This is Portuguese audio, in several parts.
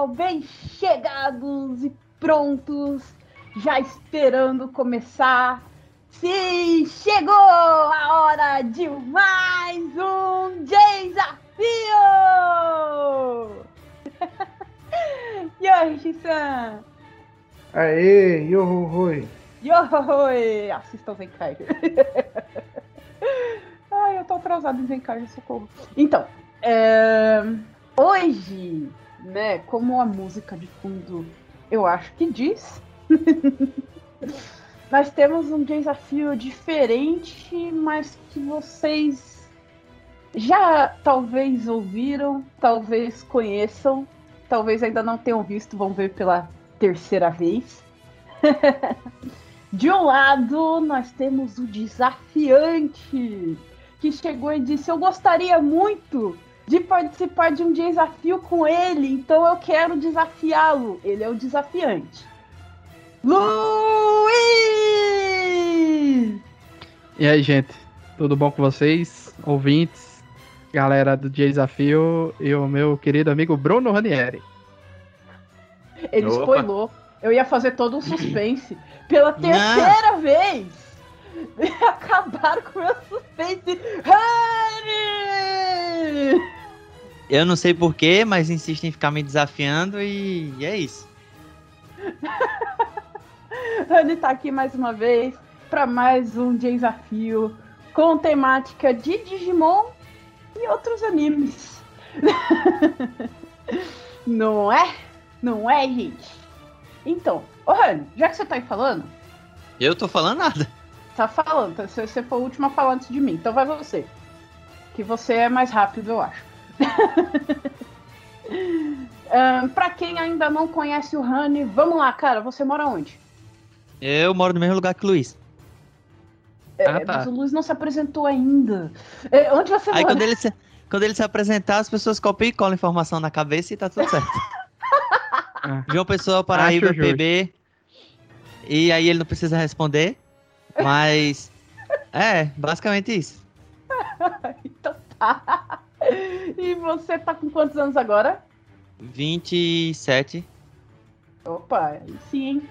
pessoal, bem chegados e prontos, já esperando começar. Sim, chegou a hora de mais um desafio! Yoshi-san! Aê, yohohoi! Yohohoi! Assistam Zenkai. Ai, eu tô atrasado em Zenkai, socorro. Então, é... hoje, né, como a música de fundo eu acho que diz, nós temos um desafio diferente, mas que vocês já talvez ouviram, talvez conheçam, talvez ainda não tenham visto, vão ver pela terceira vez. De um lado, nós temos o desafiante, que chegou e disse: Eu gostaria muito de participar de um desafio com ele, então eu quero desafiá-lo. Ele é o desafiante. Luiz! E aí, gente? Tudo bom com vocês? Ouvintes, galera do Desafio e o meu querido amigo Bruno Ranieri. Ele Opa. spoilou. Eu ia fazer todo um suspense. Pela terceira Não. vez! Acabaram com o meu suspense. Harry! Eu não sei porquê, mas insistem em ficar me desafiando e, e é isso. Rani tá aqui mais uma vez para mais um desafio com temática de Digimon e outros animes. Não é? Não é, gente? Então, ô Rani, já que você tá aí falando. Eu tô falando nada. Tá falando, tá, você, foi o último a falar antes de mim, então vai você. Que você é mais rápido, eu acho. um, pra quem ainda não conhece o Rani, vamos lá, cara, você mora onde? Eu moro no mesmo lugar que o Luiz. É, ah, tá. Mas o Luiz não se apresentou ainda. É, onde você Aí mora? Quando ele, se, quando ele se apresentar, as pessoas copiam e colam informação na cabeça e tá tudo certo. Ah. João Pessoa, Paraíba, PB. E aí ele não precisa responder. Mas. é, basicamente isso. então tá. E você tá com quantos anos agora? 27. Opa, sim.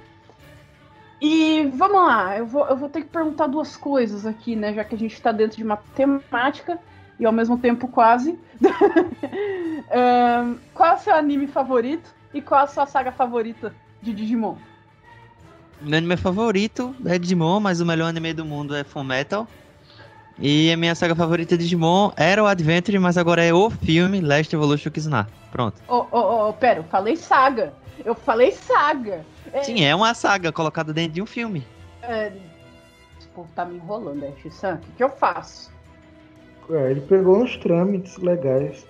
E vamos lá, eu vou, eu vou ter que perguntar duas coisas aqui, né? Já que a gente tá dentro de uma temática e ao mesmo tempo quase. um, qual é o seu anime favorito e qual é a sua saga favorita de Digimon? Meu anime favorito é Digimon, mas o melhor anime do mundo é Full Metal. E a minha saga favorita de Digimon era o Adventure, mas agora é o filme Last Evolution Kizuna. Pronto. Ô, ô, ô, pera, eu falei saga. Eu falei saga. É... Sim, é uma saga colocada dentro de um filme. É... Esse povo tá me enrolando, é, X-San. O que, que eu faço? É, ele pegou uns trâmites legais.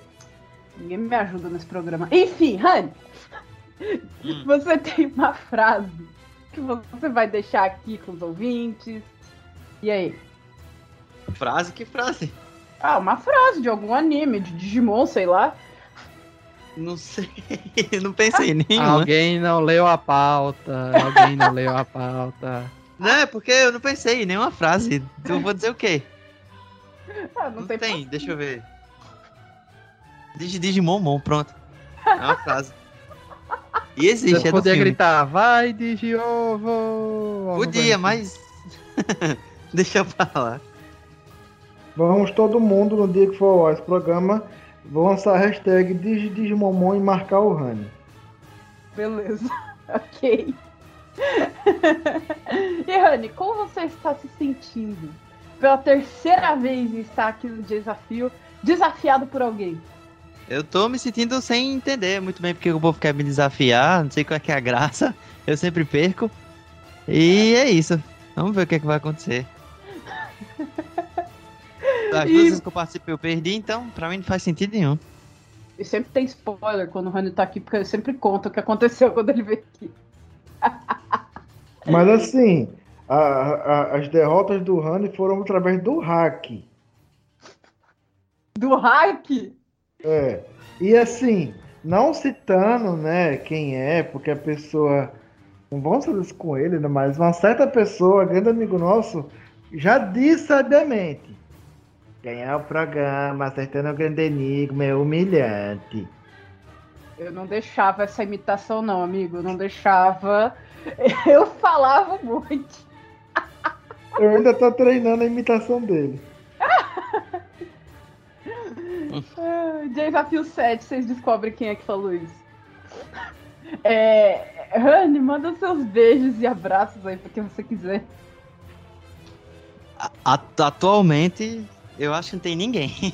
Ninguém me ajuda nesse programa. Enfim, Han, hum. você tem uma frase que você vai deixar aqui com os ouvintes. E aí? Frase? Que frase? Ah, uma frase de algum anime, de Digimon, sei lá. Não sei, não pensei em nenhum. Alguém não leu a pauta, alguém não leu a pauta. Não, é porque eu não pensei em nenhuma frase. Então eu vou dizer o quê? Ah, não, não tem, tem deixa eu ver. Digi Digimon, pronto. É uma frase. E existe, Você é podia gritar, vai Digiovo! Podia, mas... deixa eu falar. Vamos todo mundo no dia que for esse programa Vou lançar a hashtag Digimomon e marcar o Rani. Beleza, ok. e Rani, como você está se sentindo? Pela terceira vez estar aqui no desafio, desafiado por alguém. Eu tô me sentindo sem entender muito bem porque o povo quer me desafiar, não sei qual é que é a graça, eu sempre perco. E é isso. Vamos ver o que, é que vai acontecer. As duas vezes que eu participei eu perdi, então pra mim não faz sentido nenhum. E sempre tem spoiler quando o Rani tá aqui, porque ele sempre conta o que aconteceu quando ele veio aqui. Mas assim, a, a, as derrotas do Rani foram através do hack. Do hack? É. E assim, não citando, né, quem é, porque a pessoa. Não vamos fazer isso com ele, né, mas uma certa pessoa, grande amigo nosso, já disse sabiamente Ganhar o programa acertando o grande enigma é humilhante. Eu não deixava essa imitação, não, amigo. Eu não deixava. Eu falava muito. Eu ainda tô treinando a imitação dele. Desafio 7, vocês descobrem quem é que falou isso. É, Rani, manda seus beijos e abraços aí pra quem você quiser. Atualmente, eu acho que não tem ninguém.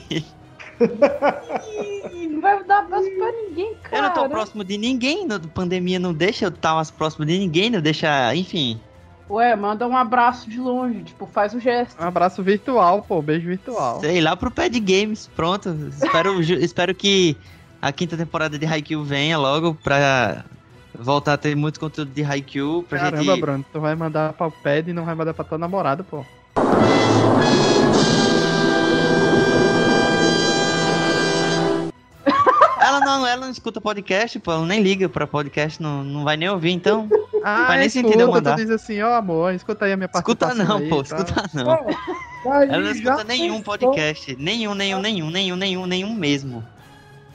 não vai dar abraço pra ninguém, cara. Eu não tô próximo de ninguém. A pandemia não deixa eu estar mais próximo de ninguém, não deixa, enfim. Ué, manda um abraço de longe, tipo, faz o gesto. Um abraço virtual, pô, beijo virtual. Sei lá pro Pad Games, pronto. espero, espero que a quinta temporada de Haikyuu venha logo pra voltar a ter muito conteúdo de Haikyuu pra Caramba, gente... Bruno, tu vai mandar pra o Pad e não vai mandar pra tua namorada, pô. Não, ela não escuta podcast, pô, ela nem liga pra podcast, não, não vai nem ouvir, então. Ah, vai nem escuta, sentido eu mandar. Tu diz assim, ó oh, amor, escuta aí a minha participação. Escuta não, aí, pô, tá? escuta não. ela não escuta nenhum podcast. Nenhum, nenhum, nenhum, nenhum, nenhum, nenhum mesmo.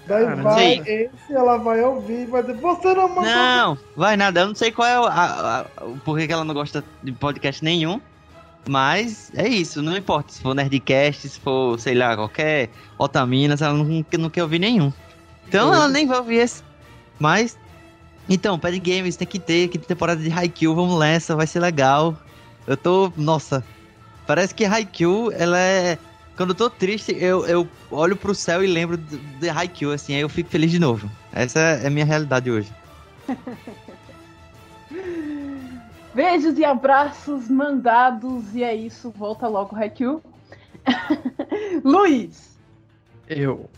Daí ah, vai, esse ela vai ouvir vai dizer, você não mandou. Não, vai nada, eu não sei qual é o, a, a, o porquê que ela não gosta de podcast nenhum. Mas é isso, não importa se for Nerdcast, se for, sei lá, qualquer Otaminas, ela não, não quer ouvir nenhum. Então ela nem vai ouvir esse. Mas. Então, Pad Games tem que ter, que temporada de Haikyuu, vamos nessa, vai ser legal. Eu tô. Nossa. Parece que Haikyuu, ela é. Quando eu tô triste, eu, eu olho pro céu e lembro de Haikyuu, assim, aí eu fico feliz de novo. Essa é a minha realidade hoje. Beijos e abraços mandados, e é isso, volta logo, Haikyuu. Luiz! Eu.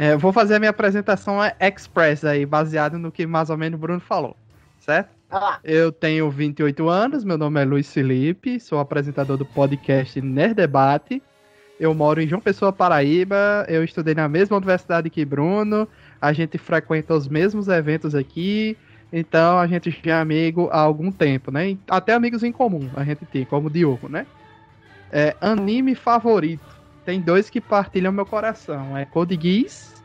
É, vou fazer a minha apresentação express aí, baseado no que mais ou menos o Bruno falou, certo? Ah. Eu tenho 28 anos, meu nome é Luiz Felipe, sou apresentador do podcast Nerd Debate. Eu moro em João Pessoa, Paraíba. Eu estudei na mesma universidade que Bruno. A gente frequenta os mesmos eventos aqui. Então a gente já é amigo há algum tempo, né? Até amigos em comum a gente tem, como o Diogo, né? É, anime favorito tem dois que partilham meu coração. É Code Geass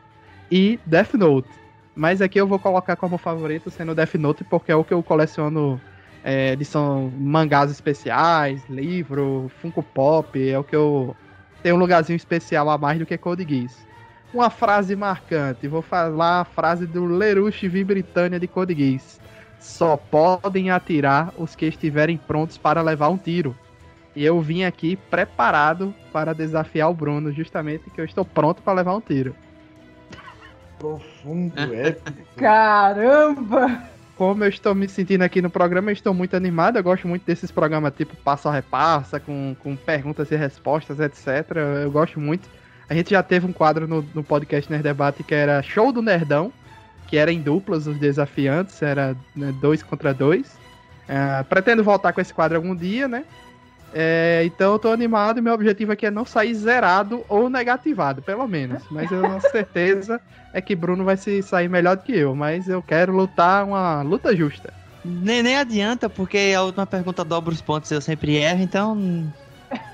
e Death Note. Mas aqui eu vou colocar como favorito sendo Death Note porque é o que eu coleciono é, edição mangás especiais, livro, Funko Pop, é o que eu tenho um lugarzinho especial a mais do que Code Geass. Uma frase marcante, vou falar a frase do Lerush V Britânia de Code Geass. Só podem atirar os que estiverem prontos para levar um tiro. E eu vim aqui preparado para desafiar o Bruno, justamente que eu estou pronto para levar um tiro. Profundo, épico. Caramba! Como eu estou me sentindo aqui no programa, eu estou muito animado. Eu gosto muito desses programas tipo Passa ou Repassa, com, com perguntas e respostas, etc. Eu gosto muito. A gente já teve um quadro no, no podcast Nerd Debate que era Show do Nerdão, que era em duplas os desafiantes, era né, dois contra dois. Uh, pretendo voltar com esse quadro algum dia, né? É, então eu tô animado e meu objetivo aqui é não sair zerado ou negativado, pelo menos. Mas eu tenho certeza é que Bruno vai se sair melhor do que eu. Mas eu quero lutar uma luta justa. Nem, nem adianta, porque a última pergunta dobra os pontos eu sempre erro, então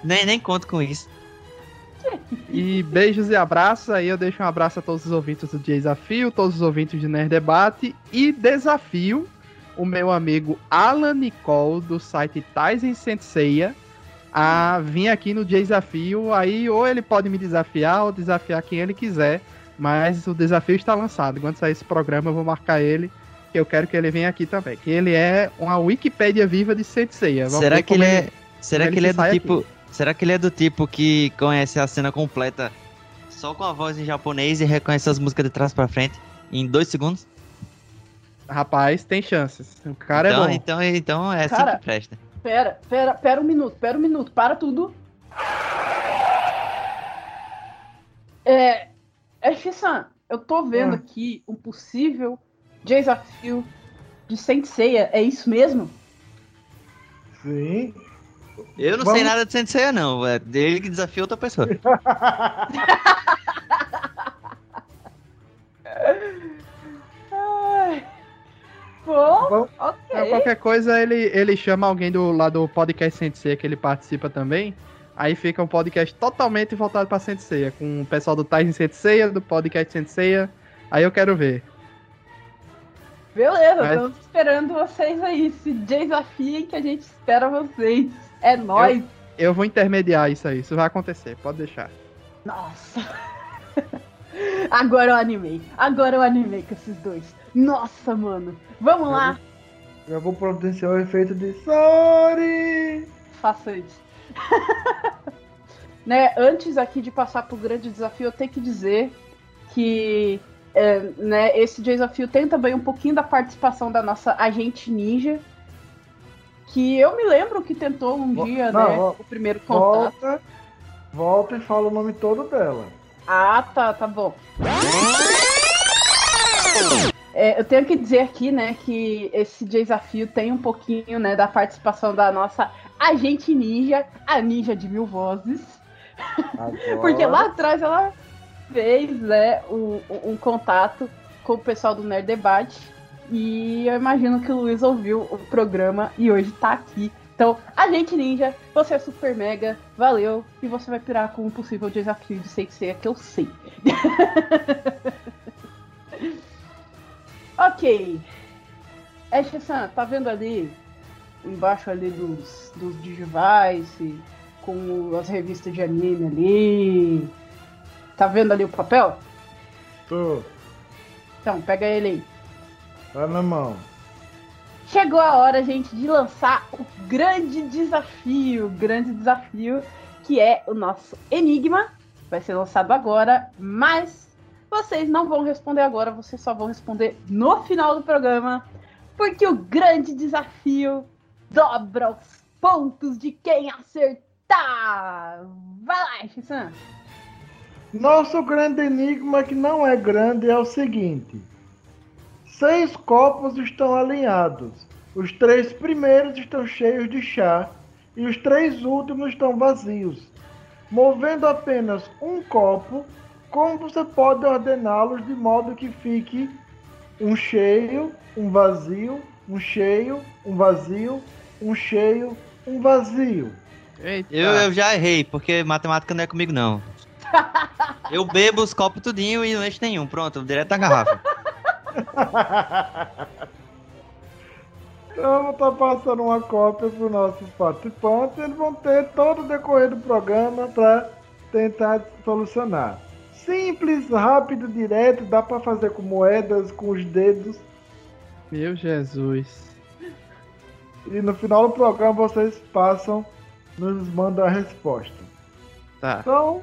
nem, nem conto com isso. E beijos e abraços. Aí eu deixo um abraço a todos os ouvintes do Desafio, todos os ouvintes de Nerd Debate e desafio o meu amigo Alan Nicole do site Tyson Senseiya a vir aqui no desafio. Aí ou ele pode me desafiar ou desafiar quem ele quiser. Mas o desafio está lançado. Quando sair esse programa, eu vou marcar ele. Que eu quero que ele venha aqui também. Que ele é uma Wikipédia viva de Senseiya. Vamos será que ele é. Será que ele, é do tipo. Aqui. Será que ele é do tipo que conhece a cena completa só com a voz em japonês e reconhece as músicas de trás para frente em dois segundos? Rapaz, tem chances. O cara então, é bom. Então, então é assim cara, assim que presta. Pera, pera, pera um minuto, pera um minuto, para tudo. É. É Shisan, eu tô vendo ah. aqui um possível desafio de Senseiya, é isso mesmo? Sim. Eu não Vamos... sei nada de Senseiya, não. É dele que desafia outra pessoa. Bom, ok. É, qualquer coisa, ele, ele chama alguém do lado do podcast Sensei que ele participa também. Aí fica um podcast totalmente voltado pra Sensei, com o pessoal do Tyson Sensei, do podcast Sensei. Aí eu quero ver. Beleza, Mas... estamos esperando vocês aí. Se desafiem que a gente espera vocês. É nóis. Eu, eu vou intermediar isso aí. Isso vai acontecer, pode deixar. Nossa. Agora eu animei. Agora eu animei com esses dois. Nossa, mano. Vamos eu lá. Já vou providenciar o efeito de Sorry. Faça isso. né, antes aqui de passar pro grande desafio, eu tenho que dizer que é, né, esse desafio tem também um pouquinho da participação da nossa agente ninja. Que eu me lembro que tentou um dia, não, né? o primeiro contato. Volta, volta e fala o nome todo dela. Ah, tá, tá bom. É, eu tenho que dizer aqui, né, que esse desafio tem um pouquinho, né, da participação da nossa agente ninja, a ninja de mil vozes. Porque lá atrás ela fez, né, um, um, contato com o pessoal do Nerd Debate. E eu imagino que o Luiz ouviu o programa e hoje tá aqui então, a gente ninja, você é super mega, valeu, e você vai pirar com um possível desafio de sei que que eu sei. ok. Ash-san, tá vendo ali, embaixo ali dos, dos Digivice, com as revistas de anime ali? Tá vendo ali o papel? Tô. Então, pega ele aí. Tá na mão. Chegou a hora, gente, de lançar o grande desafio, o grande desafio que é o nosso Enigma. Vai ser lançado agora, mas vocês não vão responder agora, vocês só vão responder no final do programa, porque o grande desafio dobra os pontos de quem acertar. Vai lá, Shissan. Nosso grande enigma que não é grande é o seguinte: Seis copos estão alinhados. Os três primeiros estão cheios de chá e os três últimos estão vazios. Movendo apenas um copo, como você pode ordená-los de modo que fique um cheio, um vazio, um cheio, um vazio, um cheio, um vazio? Eu, eu já errei, porque matemática não é comigo, não. Eu bebo os copos tudinho e não enche nenhum. Pronto, direto da garrafa. então, eu vou estar passando uma cópia para os nossos participantes. Eles vão ter todo o decorrer do programa para tentar solucionar. Simples, rápido, direto, dá para fazer com moedas, com os dedos. Meu Jesus. E no final do programa vocês passam, nos mandam a resposta. Tá. Então,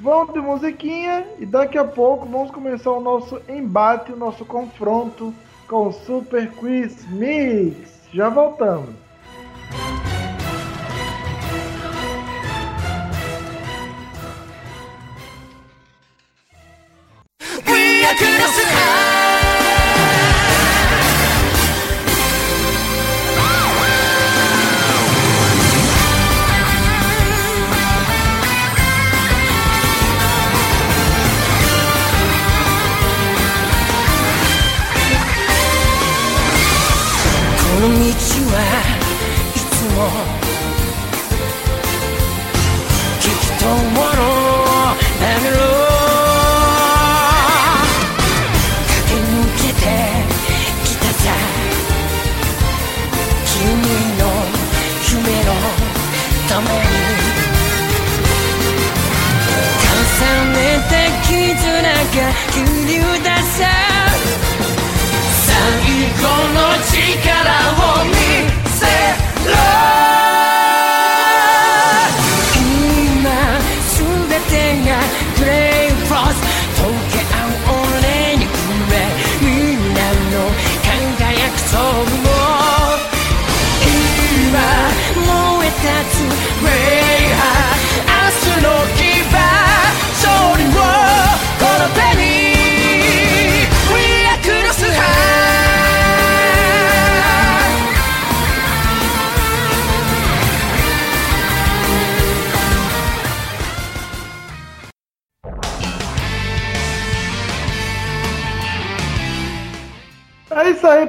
Vamos de musiquinha e daqui a pouco vamos começar o nosso embate, o nosso confronto com o Super Quiz Mix. Já voltamos.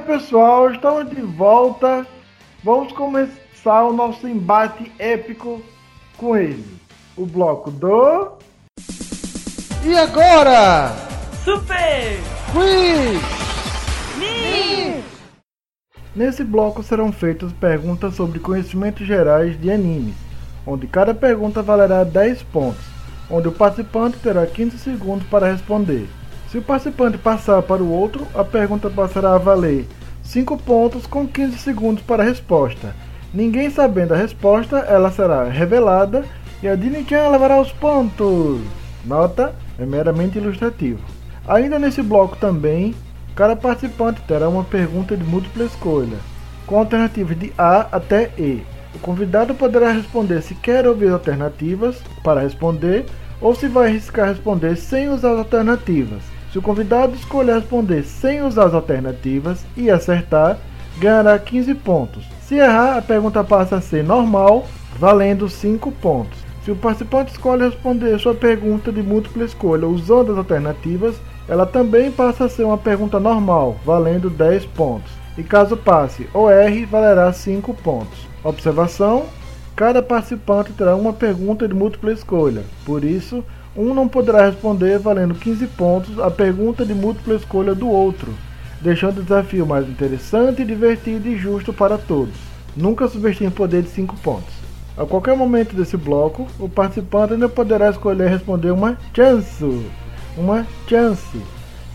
Pessoal. Estamos de volta. Vamos começar o nosso embate épico com ele. O bloco do. E agora? Super Quiz! Nesse bloco serão feitas perguntas sobre conhecimentos gerais de animes, onde cada pergunta valerá 10 pontos, onde o participante terá 15 segundos para responder. Se o participante passar para o outro, a pergunta passará a valer 5 pontos com 15 segundos para a resposta. Ninguém sabendo a resposta, ela será revelada e a Dini-chan levará os pontos. Nota, é meramente ilustrativo. Ainda nesse bloco também, cada participante terá uma pergunta de múltipla escolha, com alternativas de A até E. O convidado poderá responder se quer ouvir alternativas para responder ou se vai arriscar responder sem usar as alternativas. Se o convidado escolher responder sem usar as alternativas e acertar, ganhará 15 pontos. Se errar, a pergunta passa a ser normal, valendo 5 pontos. Se o participante escolhe responder sua pergunta de múltipla escolha usando as alternativas, ela também passa a ser uma pergunta normal, valendo 10 pontos. E caso passe ou erre, valerá 5 pontos. Observação: cada participante terá uma pergunta de múltipla escolha, por isso, um não poderá responder valendo 15 pontos a pergunta de múltipla escolha do outro, deixando o desafio mais interessante, divertido e justo para todos. Nunca subestime o poder de 5 pontos. A qualquer momento desse bloco, o participante ainda poderá escolher responder uma chance. Uma chance.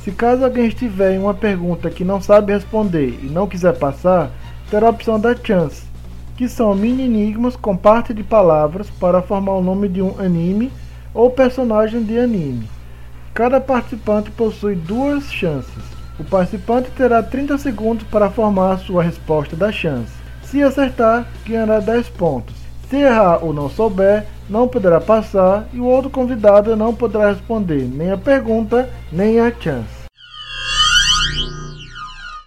Se caso alguém estiver em uma pergunta que não sabe responder e não quiser passar, terá a opção da chance, que são mini enigmas com parte de palavras para formar o nome de um anime ou personagem de anime. Cada participante possui duas chances. O participante terá 30 segundos para formar sua resposta da chance. Se acertar, ganhará 10 pontos. Se errar ou não souber, não poderá passar e o outro convidado não poderá responder nem a pergunta nem a chance.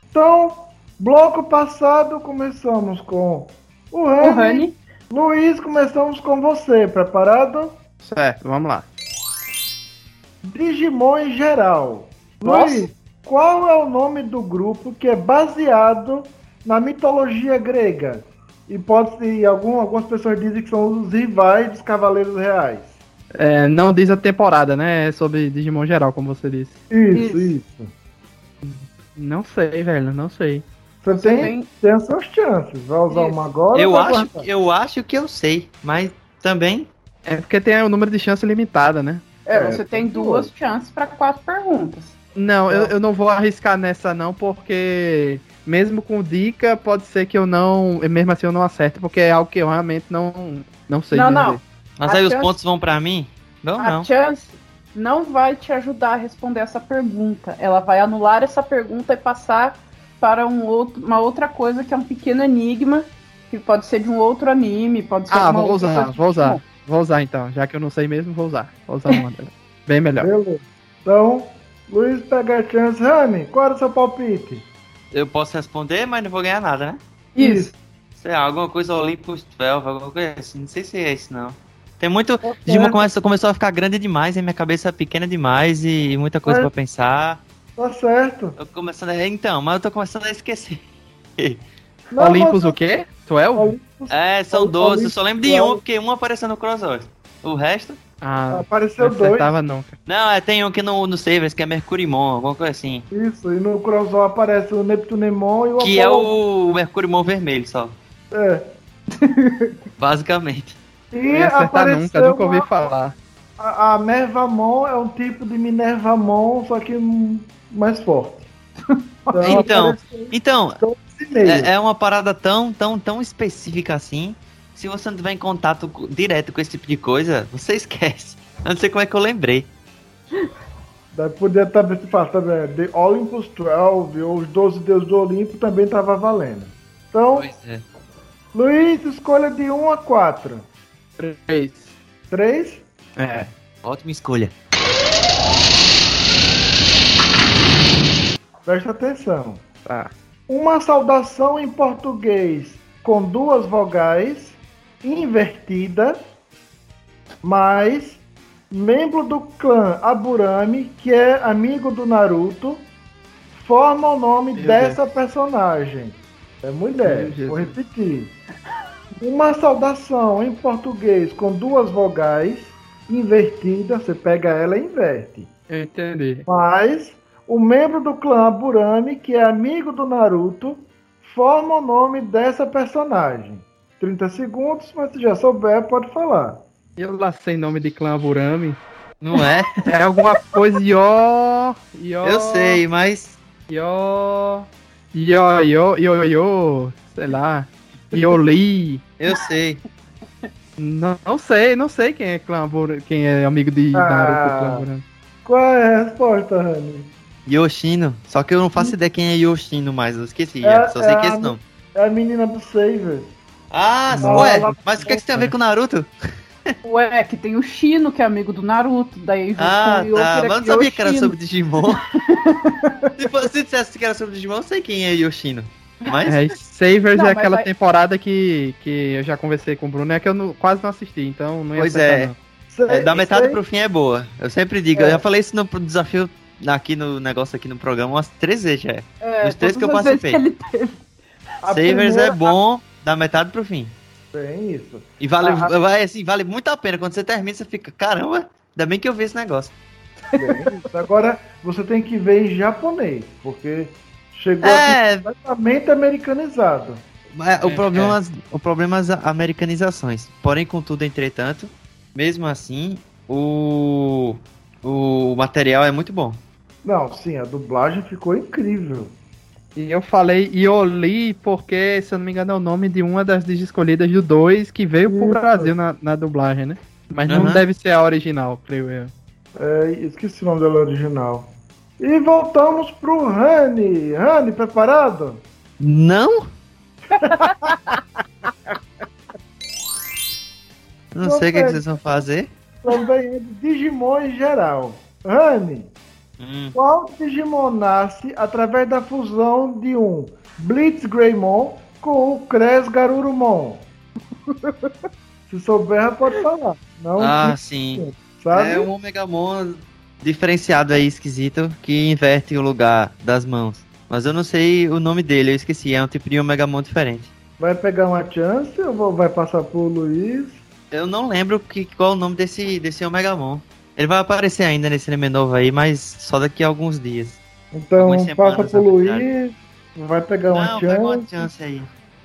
Então, bloco passado começamos com o Rani. Luiz, começamos com você. Preparado? Certo, vamos lá. Digimon em geral. Nossa. Luiz, qual é o nome do grupo que é baseado na mitologia grega? E pode ser, algum, algumas pessoas dizem que são os rivais dos Cavaleiros Reais. É, não diz a temporada, né? É sobre Digimon geral, como você disse. Isso, isso. isso. Não sei, velho, não sei. Você, você tem, tem... tem as suas chances. Vai usar isso. uma agora? Eu acho, eu acho que eu sei, mas também é porque tem o número de chance limitada, né? É, é você tem duas chances para quatro perguntas. Não, eu, eu não vou arriscar nessa não, porque mesmo com dica, pode ser que eu não, mesmo assim eu não acerte, porque é algo que eu realmente não, não sei. Não, dizer. não. Mas a aí chance, os pontos vão para mim? Não, a não. chance não vai te ajudar a responder essa pergunta. Ela vai anular essa pergunta e passar para um outro, uma outra coisa que é um pequeno enigma, que pode ser de um outro anime, pode ser Ah, vou usar, vou usar. Vou usar então, já que eu não sei mesmo, vou usar. Vou usar uma Bem melhor. Beleza. Então, Luiz pega a chance. Rami, qual é o seu palpite? Eu posso responder, mas não vou ganhar nada, né? Isso. Sei lá, alguma coisa Olympus 12, alguma coisa assim. Não sei se é isso, não. Tem muito. Digimon começou, começou a ficar grande demais, e minha cabeça é pequena demais e muita coisa é. pra pensar. Tá certo. Tô começando a... Então, mas eu tô começando a esquecer. Não, Olympus mas... o quê? 12? É, são 12. Eu só lembro de um, porque um apareceu no crossover. O resto. Ah, apareceu dois. nunca. Não, é, tem um que no, no Savers, que é Mercurimon, alguma coisa assim. Isso, e no crossover aparece o Neptunemon e o Que Apollo. é o Mercurimon vermelho só. É. Basicamente. E apareceu nunca, nunca ouvi falar. A, a Mervamon é um tipo de Minervamon, só que mais forte. Então, então, então é, é, uma parada tão, tão, tão específica assim. Se você não tiver em contato direto com esse tipo de coisa, você esquece. Eu não sei como é que eu lembrei. Deve poder também se falar também. The Olympus 12 ou os 12 deuses do Olimpo também estava valendo. Então, é. Luiz, escolha de 1 a 4. 3. 3? É. Ótima escolha. Presta atenção. Tá. Uma saudação em português com duas vogais, invertida, mais membro do clã Aburami, que é amigo do Naruto, forma o nome Meu dessa Deus. personagem. É mulher, Meu vou repetir. Uma saudação em português com duas vogais, invertida, você pega ela e inverte. Eu entendi. Mas o membro do clã Burami, que é amigo do Naruto, forma o nome dessa personagem. 30 segundos, mas se já souber, pode falar. Eu lá sei nome de clã Burami. Não é? É alguma coisa Ió. Ió. Eu sei, mas. Ió. Ió, Ió, Ió, Ió. Sei lá. Ioli. Eu sei. Não, não sei, não sei quem é clã Burami, quem é amigo de Ah. Naruto clã Burami. Qual é a resposta, Rani? Yoshino. Só que eu não faço ideia quem é Yoshino mais, eu esqueci. É- só sei é que a- esse não. É a menina do Saver. Ah, Não, ué, ela- mas o que, é que tem a ver com Naruto? Ué, que tem o Shino, que é amigo do Naruto. Daí junto Ah, com o Yoshi, tá. Mas eu não sabia que era sobre Digimon. se você dissesse que era sobre Digimon, eu sei quem é Yoshino. Mas. É, Savers Não, é aquela vai- temporada que, que eu já conversei com o Bruno, é que eu não- quase não assisti, então não ia Pois acertar, é. não. É, da metade Sei- pro fim é boa. Eu sempre digo, É. eu já falei isso no desafio aqui no negócio aqui no programa umas três vezes já. É, Nos três que eu participei. que a Savers primeira- é bom da metade pro fim. Tem isso. E vale, Ah. vai, assim, vale muito a pena. Quando você termina, você fica, caramba, ainda bem que eu vi esse negócio. Tem isso. Agora você tem que ver em japonês, porque chegou É. aqui completamente americanizado. Mas o, É, problema, o problema é as americanizações. Porém, contudo, entretanto, mesmo assim, o, o material é muito bom. Não, sim, a dublagem ficou incrível. E eu falei Ioli porque, se eu não me engano, é o nome de uma das escolhidas do 2 que veio pro Isso. Brasil na, na dublagem, né? Mas não Aham. deve ser a original, creio eu. É, esqueci o nome dela original. E voltamos pro Rani. Rani, preparado? Não? Não sei o que, que vocês vão fazer. Também é de Digimon em geral. Rani, Hum. qual Digimon nasce através da fusão de um Blitz Greymon com o Cres Garurumon? Se souber, pode falar. Não, Ah, sim. sabe? É um Omegamon diferenciado aí, esquisito, que inverte o lugar das mãos. Mas eu não sei o nome dele, eu esqueci. É um tipo de Omegamon diferente. Vai pegar uma chance ou vai passar pro Luiz? Eu não lembro que, qual é o nome desse, desse Omegamon. Ele vai aparecer ainda nesse anime novo aí, mas só daqui a alguns dias. Então passa verdade. Luiz. Vai pegar uma não, pega uma chance. chance aí.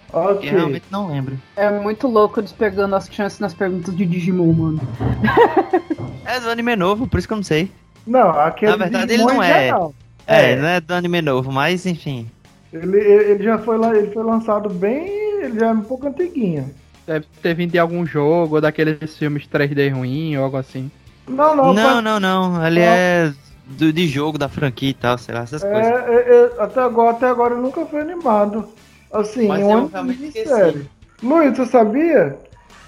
que Ok. eu realmente não lembro. É muito louco eles pegando as chances nas perguntas de Digimon, mano. É do anime novo, por isso que eu não sei. Não, aquele Na verdade, Digimon ele não é. É, É. não é do anime novo, mas enfim. Ele, ele ele já foi lá, ele foi lançado bem, ele já é um pouco antiguinho. Deve ter vindo de algum jogo, ou daqueles filmes 3D ruim, ou algo assim. Não, não, Não, não, não. Ele Não. é do, de jogo, da franquia e tal, sei lá, essas é, coisas. é, é, até agora, até agora ele nunca foi animado. Assim, Mas um eu realmente. Luiz, você sabia?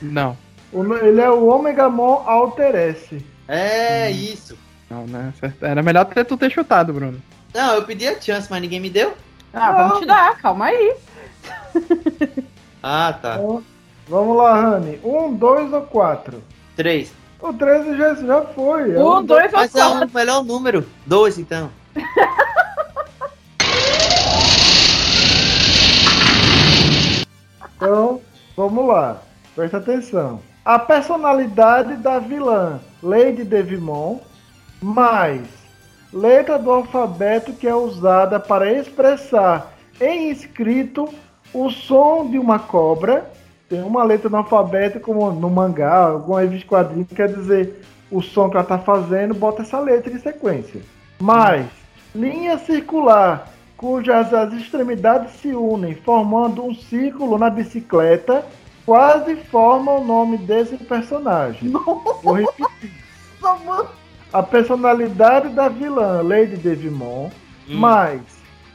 Não. O ele é o Omegamon Alter S. É isso. Não, né? Era melhor ter tu ter chutado, Bruno. Não, eu pedi a chance, mas ninguém me deu. Ah, Não. vamos te dar, calma aí. Ah, tá. Então, vamos lá, Rani. Um, dois ou quatro? Três. O 13 já, já foi. é Um, dois ou Mas é o melhor número. Dois, então. Então, vamos lá. Presta atenção. A personalidade da vilã Lady Devimon mais letra do alfabeto que é usada para expressar em escrito o som de uma cobra. Tem uma letra no alfabeto, como no mangá, alguma revista quadrinho, quer dizer o som que ela está fazendo, bota essa letra em sequência. Mais linha circular, cujas as extremidades se unem, formando um círculo na bicicleta, quase forma o nome desse personagem. Vou repetir. A personalidade da vilã Lady Devimon, Hum. mais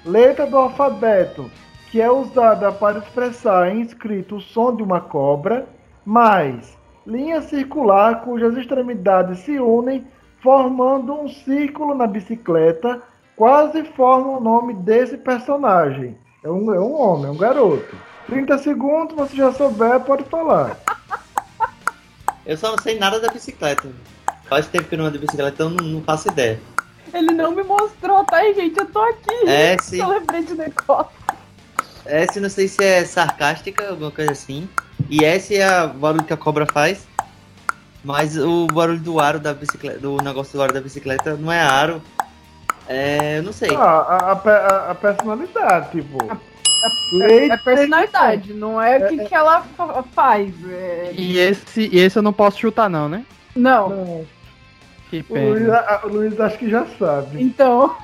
letra do alfabeto, que é usada para expressar em escrito o som de uma cobra, mais linha circular cujas extremidades se unem, formando um círculo na bicicleta, quase forma o nome desse personagem. É um, é um homem, é um garoto. 30 segundos, você já souber, pode falar. Eu só não sei nada da bicicleta. Faz tempo que eu não ando de bicicleta, então não, não faço ideia. Ele não me mostrou, tá, gente? Eu tô aqui. É, sim. Eu lembrei de negócio. Essa eu não sei se é sarcástica, alguma coisa assim. E esse é o barulho que a cobra faz. Mas o barulho do aro da bicicleta, do negócio do aro da bicicleta não é aro. É, eu não sei. Ah, a, a a- personalidade, tipo. É, é personalidade, não é o que, que ela faz. É... E, esse, e esse eu não posso chutar, não, né? Não. não. Que pena. O Luiz, a, o Luiz acho que já sabe. Então.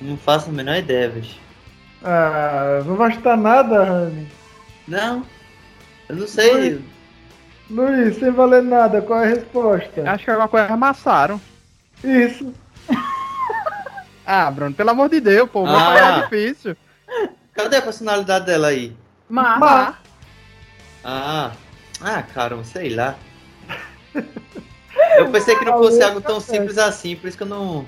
Não faço a menor ideia, bicho. Ah, não vai chutar nada, Rani. Não. Eu não sei. Luiz, Luiz, sem valer nada, qual é a resposta? Acho que alguma coisa amassaram. Isso. ah, Bruno, pelo amor de Deus, pô, ah. é difícil. Cadê a personalidade dela aí? Má. Má. Ah. Ah, cara, sei lá. Eu pensei que não fosse algo tão simples assim, por isso que eu não.